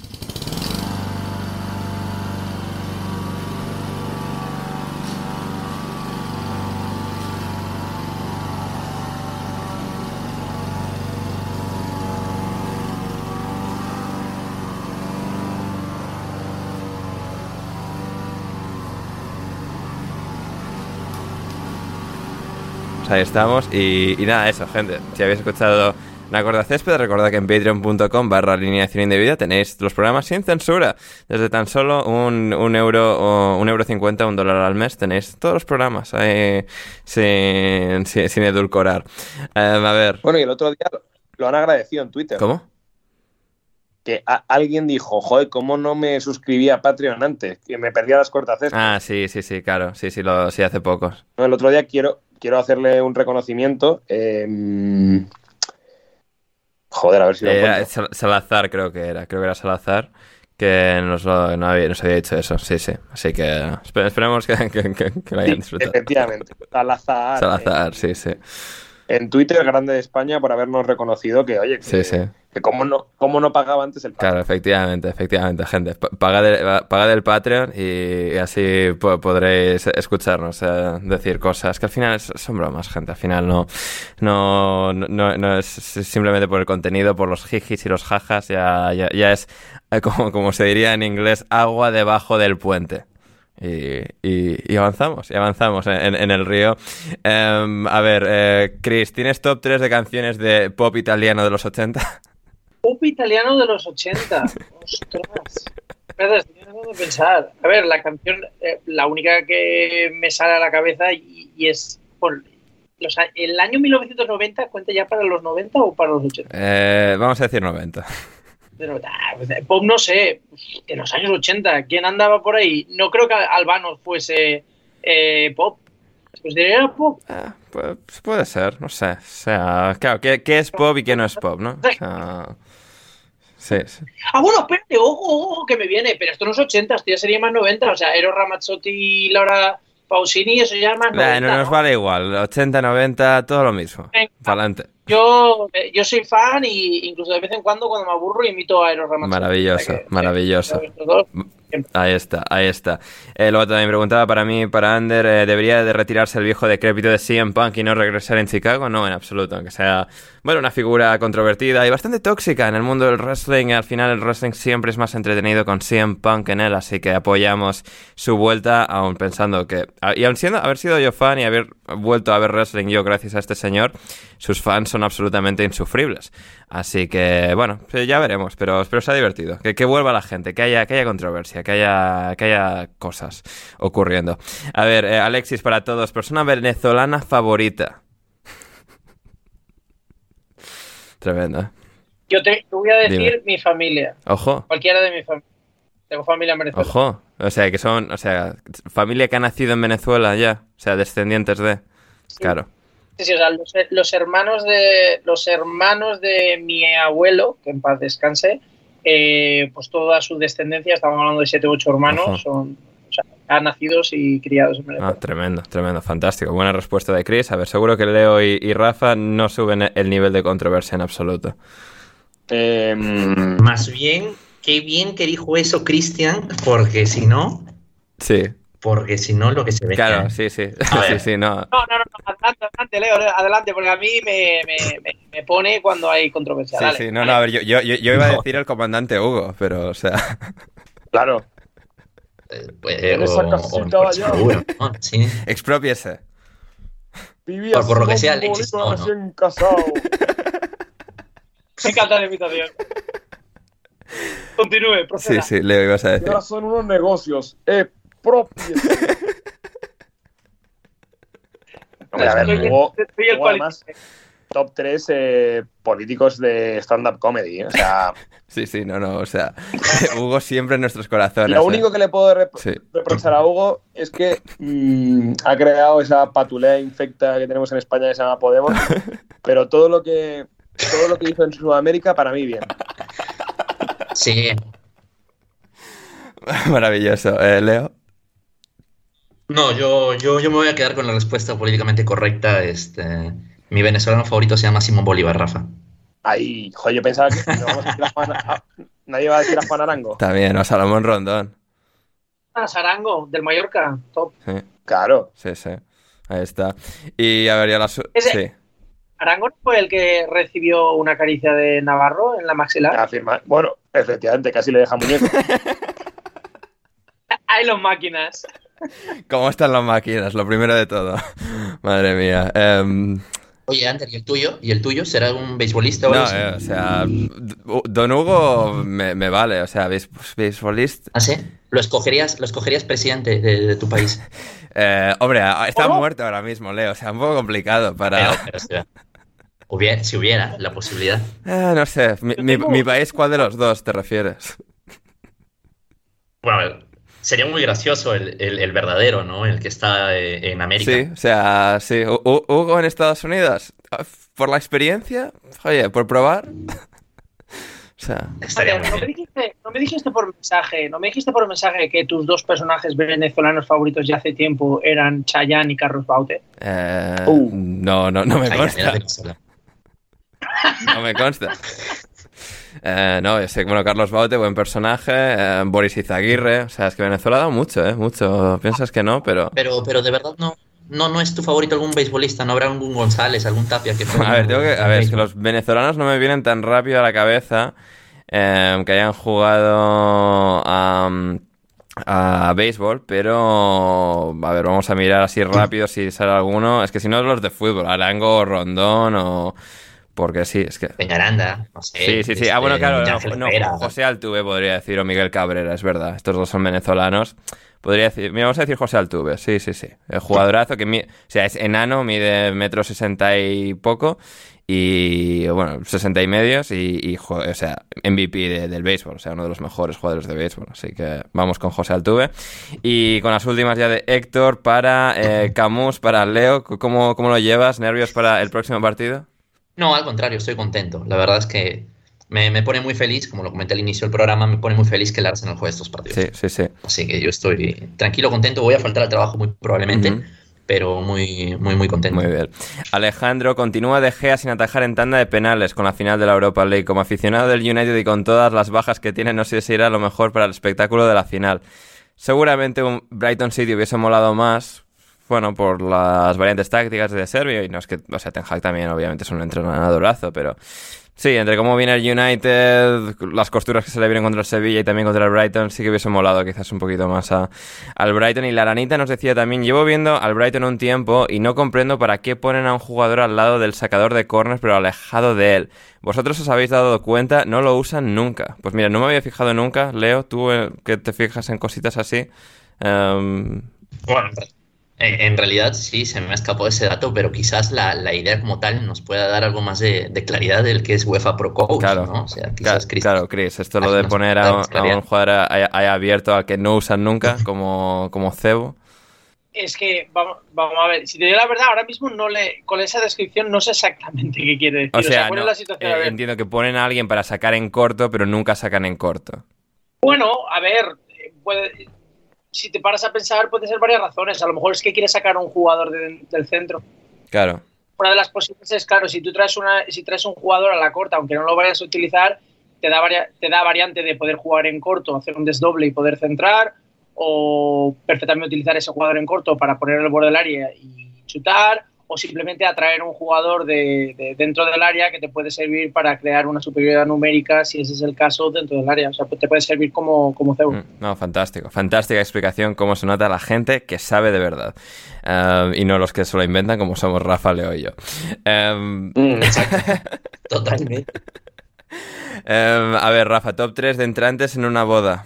Pues ahí estamos. Y, y nada, eso, gente. Si habéis escuchado la corta césped, recordad que en patreon.com barra alineación indebida tenéis los programas sin censura. Desde tan solo un, un euro o un euro cincuenta, un dólar al mes, tenéis todos los programas sin, sin, sin edulcorar. Em, a ver, Bueno, y el otro día lo han agradecido en Twitter. ¿cómo? Que alguien dijo, joder, ¿cómo no me suscribí a Patreon antes? Que me perdía las cortacestas. Ah, sí, sí, sí, claro. Sí, sí, lo, sí, hace pocos. No, el otro día quiero, quiero hacerle un reconocimiento. eh, Joder, a ver si lo Era. Sal- Salazar, creo que era. Creo que era Salazar. Que nos, lo- no había, nos había dicho eso, sí, sí. Así que espe- esperemos que, que- que- que lo hayan Sí, disfrutado. efectivamente. Salazar. Salazar, sí, sí. En, Twitter, grande de España, por habernos reconocido que, oye, que, Sí, sí. que cómo, no, cómo no pagaba antes el Claro, efectivamente, efectivamente, gente. Pa- Pagad el, pagad el Patreon y, y así po- podréis escucharnos eh, decir cosas que al final son bromas, gente. Al final no, no, no, no es simplemente por el contenido, por los jijis y los jajas, ya, ya, ya es, eh, como, como se diría en inglés, agua debajo del puente. Y, y- y avanzamos, y avanzamos en, en- el río. Em, a ver, eh, Chris, ¿tienes top 3 de canciones de pop italiano de los 80? Pop italiano de los 80. Ostras. Espera, estoy tratando de pensar. A ver, la canción, eh, la única que me sale a la cabeza y, y es. por los a- ¿El año 1990 cuenta ya para los 90 o para los 80? Eh, vamos a decir 90. Pero, ah, pues, eh, pop no sé, de los años 80, ¿quién andaba por ahí? No creo que Albano fuese eh, pop. Pues era pop. Ah, pues puede ser, no sé. O sea, claro, ¿qué, qué es pop y qué no es pop, no? O sea, sí, sí. Ah, bueno, espérate, ojo, ojo, que me viene, pero esto no es 80, esto ya sería más 90. O sea, Eros Ramazzotti y Laura Pausini, eso ya es más 90. Nah, no nos ¿no? vale igual, 80, 90, todo lo mismo. Para adelante. Yo, eh, yo soy fan y incluso de vez en cuando, cuando me aburro, imito a Eros Ramazzotti. Maravilloso, maravilloso. Ahí está, ahí está. Eh, luego también preguntaba para mí, para Ander, eh, ¿debería de retirarse el viejo decrépito de CM Punk y no regresar en Chicago? No, en absoluto, aunque sea, bueno, una figura controvertida y bastante tóxica en el mundo del wrestling. Al final el wrestling siempre es más entretenido con CM Punk en él, así que apoyamos su vuelta, aún pensando que, a- y aun siendo, haber sido yo fan y haber vuelto a ver wrestling yo gracias a este señor, sus fans son absolutamente insufribles. Así que, bueno, ya veremos, pero espero sea divertido. Que, que vuelva la gente, que haya, que haya controversia, que haya, que haya cosas ocurriendo. A ver, eh, Alexis, para todos, persona venezolana favorita. Tremendo, ¿eh? Yo te, te voy a decir Dime. mi familia, Ojo, cualquiera de mi familia. Tengo familia en Venezuela. ojo. O sea, que son, o sea, familia que ha nacido en Venezuela ya. O sea, descendientes de. Claro. Sí, sí, o sea, los, los hermanos de los hermanos de mi abuelo, que en paz descanse, eh, pues toda su descendencia, estamos hablando de siete u ocho hermanos, son o sea, han nacidos y criados en Venezuela. Ah, tremendo, tremendo, fantástico. Buena respuesta de Chris. A ver, seguro que Leo y, y Rafa no suben el nivel de controversia en absoluto. Eh, Más bien, qué bien que dijo eso Cristian, porque si no, Sí, porque si no, lo que se ve. Claro, sí, sí. A sí, sí, no. No, no, no, adelante, adelante, Leo, adelante, porque a mí me, me- me- me pone cuando hay controversia. Sí, Dale, sí, no, dale. no, a ver, yo, yo, yo, iba a No. decir el comandante Hugo, pero, o sea, Claro. Eh, pues, En esa o- casita o- allá. seguro, ¿no? Sí. expropiese. Vivía Por- por lo que sea, Alexis, no, ¿no? casado. Me encanta la invitación. Continúe, Sí, proceda. sí, Leo, ibas a Y decir. ahora son unos negocios. Expropiese. Hombre, a ver, además, político. top 3 políticos de stand-up comedy. O sea, Sí, sí, no, no, o sea, Hugo siempre en nuestros corazones. lo ¿eh? único que le puedo rep- Sí. reprochar a Hugo es que mm, ha creado esa patulea infecta que tenemos en España que se llama Podemos, pero todo lo que todo lo que hizo en Sudamérica para mí bien. Sí. Maravilloso. Eh, Leo. No, yo, yo, yo me voy a quedar con la respuesta políticamente correcta. Este, mi venezolano favorito se llama Simón Bolívar, Rafa. Ahí, joder, yo pensaba que no vamos a decir a Juan- a- nadie va a decir a Juan Arango. Está bien, o Salomón Rondón. Ah, Sarango, del Mallorca, top. Sí, Claro. sí, sí. Ahí está. Y a ver, ya la... su- Ese- Sí. ¿Arango no fue el que recibió una caricia de Navarro en la maxilar? Afirma. Bueno, efectivamente, casi le deja muñeco. Hay los máquinas. ¿Cómo están las máquinas? Lo primero de todo. Madre mía. Em, Oye, Ander, ¿y el tuyo? ¿Y el tuyo? ¿Será un beisbolista o algo no, así? eh, o sea, Don Hugo me, me vale, o sea, beis- beisbolista. ¿Ah, sí? ¿Lo escogerías, lo escogerías presidente de, de tu país? Eh, hombre, está ¿Cómo? muerto ahora mismo, Leo, o sea, un poco complicado para... Pero, pero, o sea, hubiera- si hubiera la posibilidad. Eh, no sé, mi, país, ¿cuál de los dos te refieres? Bueno, a ver, sería muy gracioso el, el- el verdadero, ¿no? El que está eh, en América. Sí, o sea, sí. Hu- Hugo en Estados Unidos, ah, por la experiencia, oye, por probar. O sea, Estaría Ander, muy no, me dijiste, no me dijiste por mensaje, no me dijiste por mensaje que tus dos personajes venezolanos favoritos ya hace tiempo eran Chayanne y Carlos Baute. eh, Uh. no, no, no me Ay, era consta. No me consta. Eh, no, yo sé bueno, Carlos Baute, buen personaje. eh, Boris Izaguirre, o sea, es que Venezuela ha dado mucho, ¿eh? Mucho. Piensas que no, pero. Pero, pero de verdad no, no, no es tu favorito algún beisbolista, no habrá algún González, algún Tapia que A ver, tengo que, a ver, es que los venezolanos no me vienen tan rápido a la cabeza eh, que hayan jugado a, a béisbol, pero a ver, vamos a mirar así rápido si sale alguno. Es que si no, los de fútbol, Arango Rondón o... Porque sí, es que... Peñaranda, no sé. Sí, sí, sí. Ah, este, bueno, claro, Ángel no. José Altuve podría decir, o Miguel Cabrera, es verdad. Estos dos son venezolanos. Podría decir, mira, vamos a decir José Altuve, sí, sí, sí. El jugadorazo que, mi- o sea, es enano, mide metro sesenta y poco, y bueno, sesenta y medios, y, o sea, MVP de- del béisbol, o sea, uno de los mejores jugadores de béisbol. Así que vamos con José Altuve. Y con las últimas ya de Héctor para eh, Camus, para Leo, ¿cómo, ¿cómo lo llevas? ¿Nervios para el próximo partido? No, al contrario, estoy contento. La verdad es que me, me pone muy feliz, como lo comenté al inicio del programa, me pone muy feliz que el Arsenal juegue estos partidos. Sí, sí, sí. Así que yo estoy tranquilo, contento. Voy a faltar al trabajo muy probablemente, pero muy, muy, muy contento. Muy bien. Alejandro continúa de Gea sin atajar en tanda de penales con la final de la Europa League. Como aficionado del United y con todas las bajas que tiene, no sé si era lo mejor para el espectáculo de la final. Seguramente un Brighton City hubiese molado más, bueno, por las variantes tácticas de Serbia y no es que, o sea, Ten Hag también obviamente es un entrenadorazo, pero sí, entre cómo viene el United, las costuras que se le vienen contra el Sevilla y también contra el Brighton, sí que hubiese molado quizás un poquito más a, al Brighton. Y la Aranita nos decía también, llevo viendo al Brighton un tiempo y no comprendo para qué ponen a un jugador al lado del sacador de corners pero alejado de él. Vosotros os habéis dado cuenta, no lo usan nunca. Pues mira, no me había fijado nunca, Leo, tú eh, que te fijas en cositas así. em, Bueno, en, en realidad sí, se me ha escapado ese dato, pero quizás la, la idea como tal nos pueda dar algo más de, de claridad del que es UEFA Pro Coach, Claro, ¿no? O sea, quizás Chris- claro, Chris, esto lo de poner a, un jugador ahí- ahí abierto al que no usan nunca, como, como cebo. Es que, vamos, vamos a ver, si te digo la verdad, ahora mismo no le, con esa descripción no sé exactamente qué quiere decir. O sea, ¿cuál no, es la situación? eh, entiendo que ponen a alguien para sacar en corto, pero nunca sacan en corto. Bueno, a ver, eh, puede- si te paras a pensar, puede ser varias razones. A lo mejor es que quiere sacar a un jugador de- del centro. Claro. Una de las posibles es, claro, si tú traes, una, si traes un jugador a la corta, aunque no lo vayas a utilizar, te da, varia- te da variante de poder jugar en corto, hacer un desdoble y poder centrar. o perfectamente utilizar ese jugador en corto para poner el borde del área y chutar, o simplemente atraer un jugador de, de dentro del área que te puede servir para crear una superioridad numérica, si ese es el caso, dentro del área. O sea, pues te puede servir como, como CEU. Mm, No, fantástico. Fantástica explicación cómo se nota la gente que sabe de verdad. Eh, y no los que se lo inventan como somos Rafa, Leo y yo. Mm, exacto. Totalmente. eh, a ver, Rafa, top 3 de entrantes en una boda.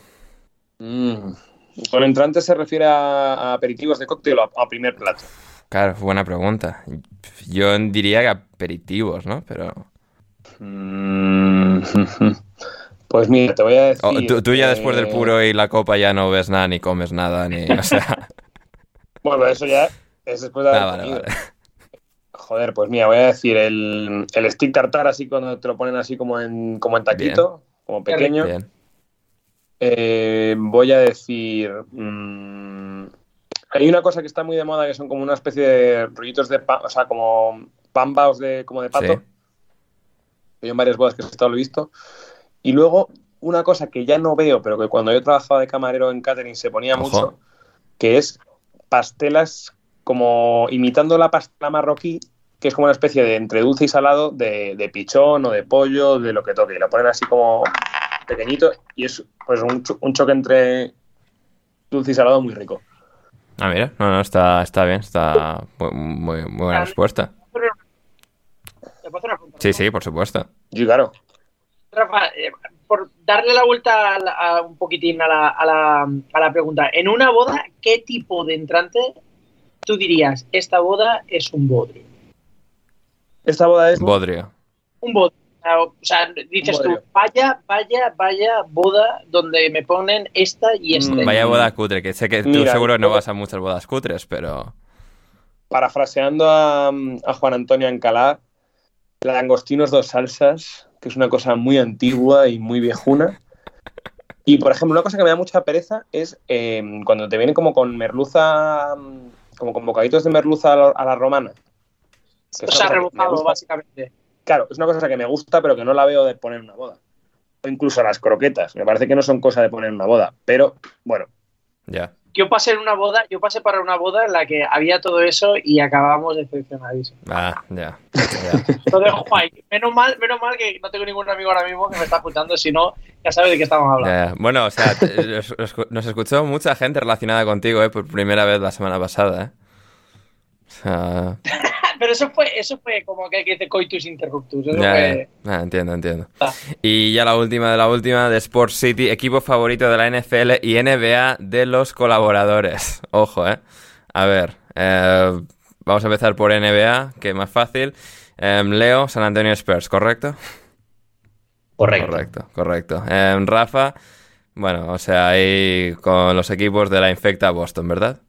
Mm. Con entrantes se refiere a, a aperitivos de cóctel o a, a primer plato. Claro, buena pregunta. Yo diría que aperitivos, ¿no? Pero... Mm. Pues mira, te voy a decir. Oh, tú, tú ya después del puro y la copa ya no ves nada, ni comes nada, ni... O sea... Bueno, eso ya es después de haber Ah, vale, comido. vale. Joder, pues mira, voy a decir el, el stick tartar así cuando te lo ponen así como en, como en taquito, como pequeño. Bien. Eh, voy a decir. mm, hay una cosa que está muy de moda que son como una especie de rollitos de pan, o sea, como pambaos de, como de pato. Sí. Yo en varias bodas que he estado lo he visto. Y luego, una cosa que ya no veo, pero que cuando yo trabajaba de camarero en catering se ponía Ojo. mucho, que es pastelas como imitando la pastela marroquí, que es como una especie de entre dulce y salado de, de pichón o de pollo, de lo que toque. Y lo ponen así como pequeñito y es pues un, cho- un choque entre dulce y salado muy rico. Ah, mira, no, no, está, está bien, está muy, muy, muy buena respuesta. ¿Te puedo hacer una pregunta? Sí, sí, por supuesto. Y claro, Rafa, eh, por darle la vuelta a la- a un poquitín a la, a, la, a la pregunta, en una boda, ¿qué tipo de entrante tú dirías, esta boda es un bodrio? esta boda es Bodrio. Un bodrio. O sea, dices tú, vaya, vaya, vaya boda donde me ponen esta y esta. Mm, Vaya boda cutre, que sé que tú Mira, seguro no vas a muchas bodas cutres, pero... parafraseando a, a Juan Antonio Ancalá, langostinos dos salsas, que es una cosa muy antigua y muy viejuna. Y, por ejemplo, una cosa que me da mucha pereza es eh, cuando te vienen como con merluza, mm, como con bocaditos de merluza a la, a la romana. Que o es sea, rebozado, básicamente. Claro, es una cosa que me gusta, pero que no la veo de poner en una boda. O incluso las croquetas. Me parece que no son cosa de poner en una boda. Pero, bueno, Ya. Yo pasé en una boda, yo pasé para una boda en la que había todo eso y acabamos decepcionadísimos. Ah, ya. ya. Dejo ahí. Menos mal, menos mal que no tengo ningún amigo ahora mismo que me está escuchando, si no, ya sabes de qué estamos hablando. Ya. Bueno, o sea, nos escuchó mucha gente relacionada contigo, ¿eh? Por primera vez la semana pasada, ¿eh? O sea, Pero eso fue, eso fue como que que dice coitus interruptus. Eso ya, fue... ya. Ah, entiendo, entiendo. Ah. Y ya la última de la última, de Sport City, equipo favorito de la NFL y NBA de los colaboradores. Ojo, ¿eh? A ver, eh, vamos a empezar por NBA, que es más fácil. Em, Leo, San Antonio Spurs, ¿correcto? Correcto. Correcto, correcto. Em, Rafa, bueno, o sea, ahí con los equipos de la Infecta Boston, ¿verdad?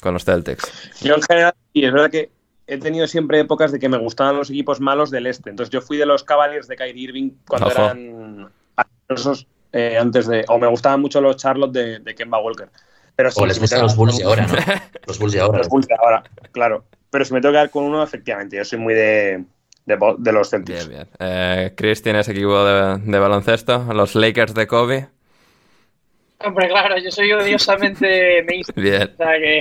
Con los Celtics. Yo en general, y es verdad que he tenido siempre épocas de que me gustaban los equipos malos del este. Entonces yo fui de los Cavaliers de Kyrie Irving cuando Ojo. eran esos, eh, antes de... O me gustaban mucho los Charlotte de, de Kemba Walker. Pero si- O les si gustan los Bulls de ahora, ¿no? Los Bulls de ahora. Los Bulls de ahora, claro. Pero si me tengo que dar con uno, efectivamente, yo soy muy de, de los Celtics. Bien, bien. Eh, Chris, ¿tienes equipo de, de baloncesto? Los Lakers de Kobe. Hombre, claro, yo soy odiosamente mainstream. Bien. O sea que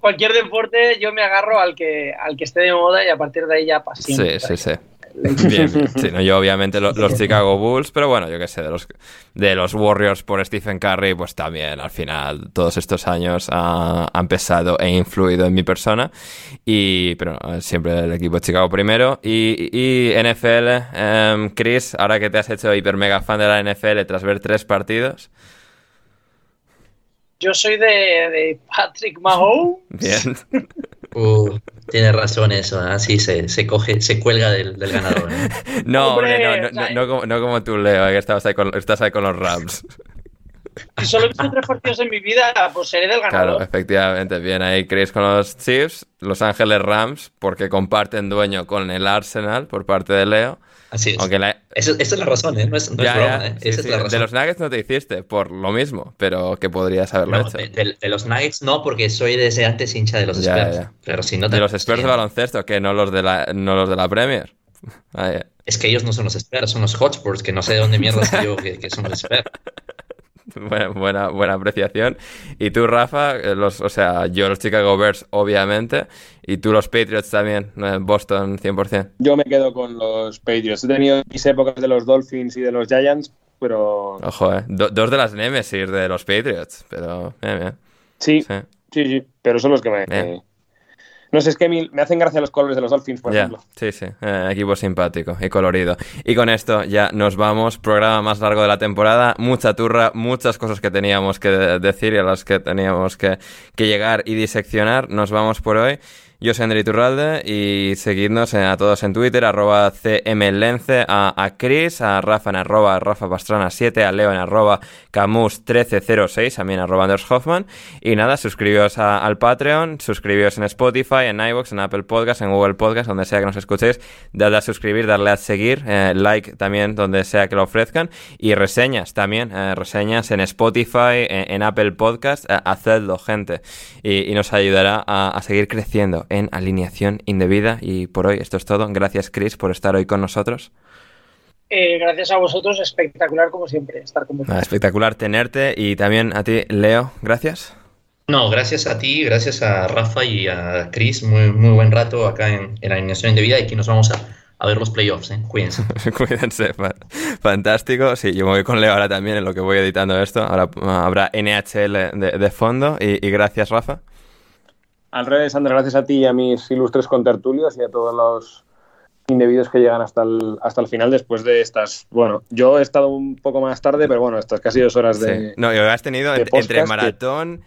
cualquier deporte yo me agarro al que, al que esté de moda y a partir de ahí ya para Sí, sí, sí. Bien, bien. Sí, no, yo obviamente lo- los Chicago Bulls, pero bueno, yo qué sé, de los, de los Warriors por Stephen Curry, pues también al final todos estos años ha- han pesado e influido en mi persona. Y, pero eh, siempre el equipo de Chicago primero. Y, y NFL, em, Chris, ahora que te has hecho hiper mega fan de la NFL tras ver tres partidos. Yo soy de, de Patrick Mahomes. Bien. Uh, tienes razón eso, así se, se coge, se cuelga del, del ganador. ¿eh? No, hombre, no, no, no, no como, no como tú, Leo, eh, que estabas ahí con, estás ahí con los Rams. Si solo he visto tres partidos en mi vida, pues seré del Claro, ganador. efectivamente. Bien, ahí Chris con los Chiefs, Los Ángeles Rams, porque comparten dueño con el Arsenal por parte de Leo. Así es. Aunque la... Eso- esa es la razón, ¿eh? No es, no Ya, es broma, ¿eh? sí, Esa sí. es la De razón. los Nuggets no te hiciste, por lo mismo, pero que podrías haberlo No, hecho. de, de- de los Nuggets no, porque soy desde antes hincha de los Ya, Spurs. ya. Pero si no De te- los Spurs de baloncesto, que no los de la, no los de la Premier. Ahí, Es que ellos no son los Spurs, son los Hotspurs, que no sé de dónde mierda yo que, que son los Spurs. Buena, buena, buena, apreciación. Y tú, Rafa, eh, los, o sea, yo los Chicago Bears, obviamente. Y tú los Patriots también, Boston 100%. Yo me quedo con los Patriots. He tenido mis épocas de los Dolphins y de los Giants, pero... Ojo, eh. dos de las Nemesis de los Patriots, pero... Sí, sí, sí, pero son los que me... No sé, es que me hacen gracia los colores de los Dolphins, por ejemplo. Sí, sí, eh, equipo simpático y colorido. Y con esto ya nos vamos. Programa más largo de la temporada, mucha turra, muchas cosas que teníamos que decir y a las que teníamos que, que llegar y diseccionar. Nos vamos por hoy. Yo soy André Turralde y seguidnos a todos en Twitter, arroba cmlence, a, Chris, a Rafa en arroba Rafa Pastrana 7, a Leo en arroba Camus 1306, también arroba Anders Hoffman. Y nada, suscribíos al Patreon, suscribíos en Spotify, en iVoox, en Apple Podcast, en Google Podcast, donde sea que nos escuchéis, dadle a suscribir, darle a seguir, eh, like también donde sea que lo ofrezcan y reseñas también, eh, reseñas en Spotify, en, Apple Podcast, eh, hacedlo gente. Y, nos ayudará a seguir creciendo en alineación indebida. Y por hoy esto es todo. Gracias, Chris, por estar hoy con nosotros. Eh, gracias a vosotros, espectacular como siempre estar con vosotros. espectacular tenerte y también a ti, Leo, gracias. No, gracias a ti, gracias a Rafa y a Chris, muy, muy buen rato acá en, en Alineación Indebida y aquí nos vamos a, ver los playoffs, ¿eh? cuídense. cuídense, fantástico. Sí, yo me voy con Leo ahora también en lo que voy editando esto. Ahora habrá NHL de, fondo y, y gracias, Rafa. Al revés, Andrés, gracias a ti y a mis ilustres contertulios y a todos los indebidos que llegan hasta el, hasta el final después de estas. Bueno, yo he estado un poco más tarde, pero bueno, estas casi dos horas de. No, y has tenido entre maratón,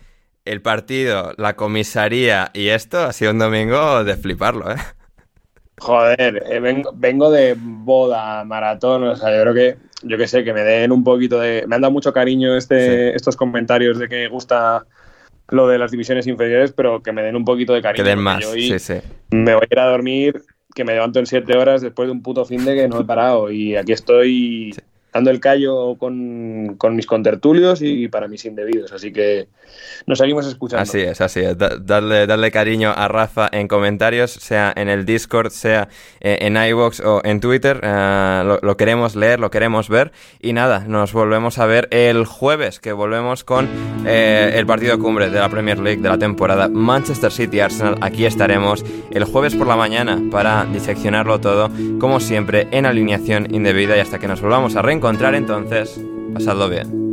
el partido, la comisaría y esto, ha sido un domingo de fliparlo, ¿eh? Joder, eh, vengo, de boda, maratón, o sea, yo creo que, yo que sé, que me den un poquito de. Me han dado mucho cariño este, estos comentarios de que gusta lo de las divisiones inferiores, pero que me den un poquito de cariño. Que den más, sí, sí. Me voy a ir a dormir, que me levanto en siete horas después de un puto fin de que no he parado. Y aquí estoy dando el callo con, mis contertulios y para mis indebidos. Así que nos seguimos escuchando. Así es, así es. Darle, darle cariño a Rafa en comentarios, sea en el Discord, sea eh, en iVoox o en Twitter. Eh, lo, queremos leer, lo queremos ver. Y nada, nos volvemos a ver el jueves, que volvemos con eh, el partido cumbre de la Premier League de la temporada Manchester City-Arsenal. Aquí estaremos el jueves por la mañana para diseccionarlo todo, como siempre, en alineación indebida y hasta que nos volvamos a reencontrar entonces, pasadlo bien.